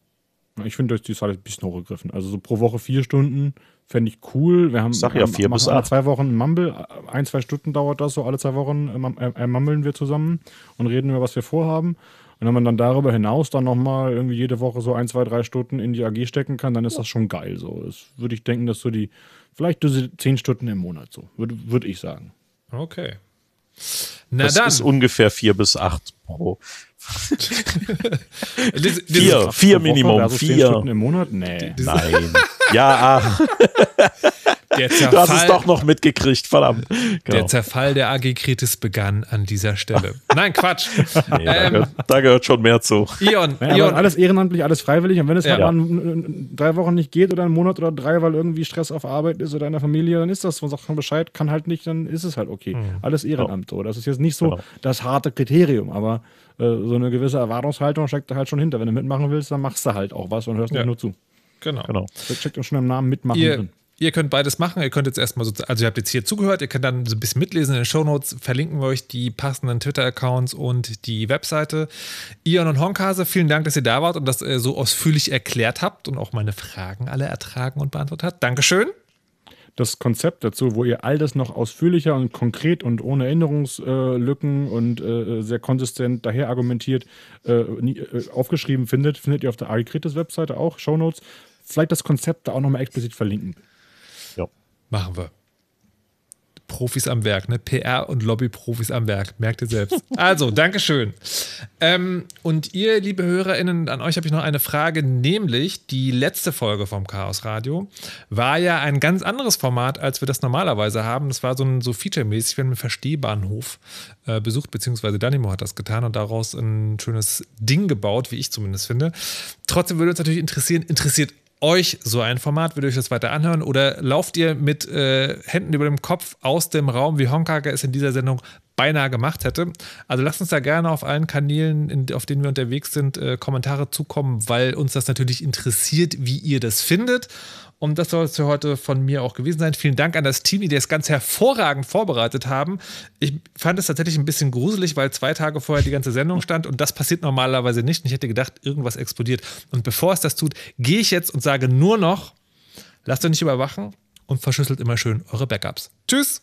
Ich finde, das ist halt ein bisschen hochgegriffen. Also so pro Woche vier Stunden fände ich cool. Wir haben, Sag ja, vier bis alle zwei Wochen Mumble. Ein, zwei Stunden dauert das so. Alle zwei Wochen äh, äh, mummeln wir zusammen und reden über, was wir vorhaben. Und wenn man dann darüber hinaus dann nochmal irgendwie jede Woche so ein, zwei, drei Stunden in die AG stecken kann, dann ist das schon geil. So, das würde ich denken, dass so die, vielleicht zehn Stunden im Monat so, würde würd ich sagen. Okay. Na das dann. ist ungefähr vier bis acht pro. vier, vier Minimum, vier. Stunden im Monat? Nee. Nein. ja, ach. Der Zerfall, du hast es doch noch mitgekriegt, verdammt. Genau. Der Zerfall der AG Kritis begann an dieser Stelle. Nein, Quatsch. Nee, da, ähm, gehört, da, gehört, schon mehr zu. Ion, ja, Ion. alles ehrenamtlich, alles freiwillig. Und wenn es ja. halt mal drei Wochen nicht geht oder einen Monat oder drei, weil irgendwie Stress auf Arbeit ist oder in der Familie, dann ist das. Man sagt man Bescheid, kann halt nicht, dann ist es halt okay. Mhm. Alles Ehrenamt. So. Das ist jetzt nicht so genau. das harte Kriterium, aber so eine gewisse Erwartungshaltung steckt da halt schon hinter. Wenn du mitmachen willst, dann machst du halt auch was und hörst ja. nicht nur zu. Genau. genau. Das steckt schon im Namen mitmachen ihr, drin. Ihr könnt beides machen. Ihr könnt jetzt erstmal so, also ihr habt jetzt hier zugehört, ihr könnt dann so ein bisschen mitlesen in den Shownotes, verlinken wir euch die passenden Twitter-Accounts und die Webseite. Ion und Honkase, vielen Dank, dass ihr da wart und das äh, so ausführlich erklärt habt und auch meine Fragen alle ertragen und beantwortet habt. Dankeschön das Konzept dazu, wo ihr all das noch ausführlicher und konkret und ohne Erinnerungslücken und äh, sehr konsistent daher argumentiert äh, äh, aufgeschrieben findet, findet ihr auf der Agricritis-Webseite auch, Shownotes. Vielleicht das Konzept da auch nochmal explizit verlinken. Ja. Machen wir. Profis am Werk, ne? PR und Lobby-Profis am Werk. Merkt ihr selbst. Also, Dankeschön. Ähm, und ihr, liebe HörerInnen, an euch habe ich noch eine Frage, nämlich die letzte Folge vom Chaos Radio war ja ein ganz anderes Format, als wir das normalerweise haben. Das war so ein so featuremäßig, wir haben einen Verstehbahnhof äh, besucht, beziehungsweise Danimo hat das getan und daraus ein schönes Ding gebaut, wie ich zumindest finde. Trotzdem würde uns natürlich interessieren, interessiert euch so ein Format? Würdet ihr euch das weiter anhören? Oder lauft ihr mit äh, Händen über dem Kopf aus dem Raum, wie Honkage es in dieser Sendung beinahe gemacht hätte? Also lasst uns da gerne auf allen Kanälen, in, auf denen wir unterwegs sind, äh, Kommentare zukommen, weil uns das natürlich interessiert, wie ihr das findet. Und das soll es für heute von mir auch gewesen sein. Vielen Dank an das Team, die das ganz hervorragend vorbereitet haben. Ich fand es tatsächlich ein bisschen gruselig, weil zwei Tage vorher die ganze Sendung stand und das passiert normalerweise nicht. Und ich hätte gedacht, irgendwas explodiert. Und bevor es das tut, gehe ich jetzt und sage nur noch, lasst euch nicht überwachen und verschlüsselt immer schön eure Backups. Tschüss!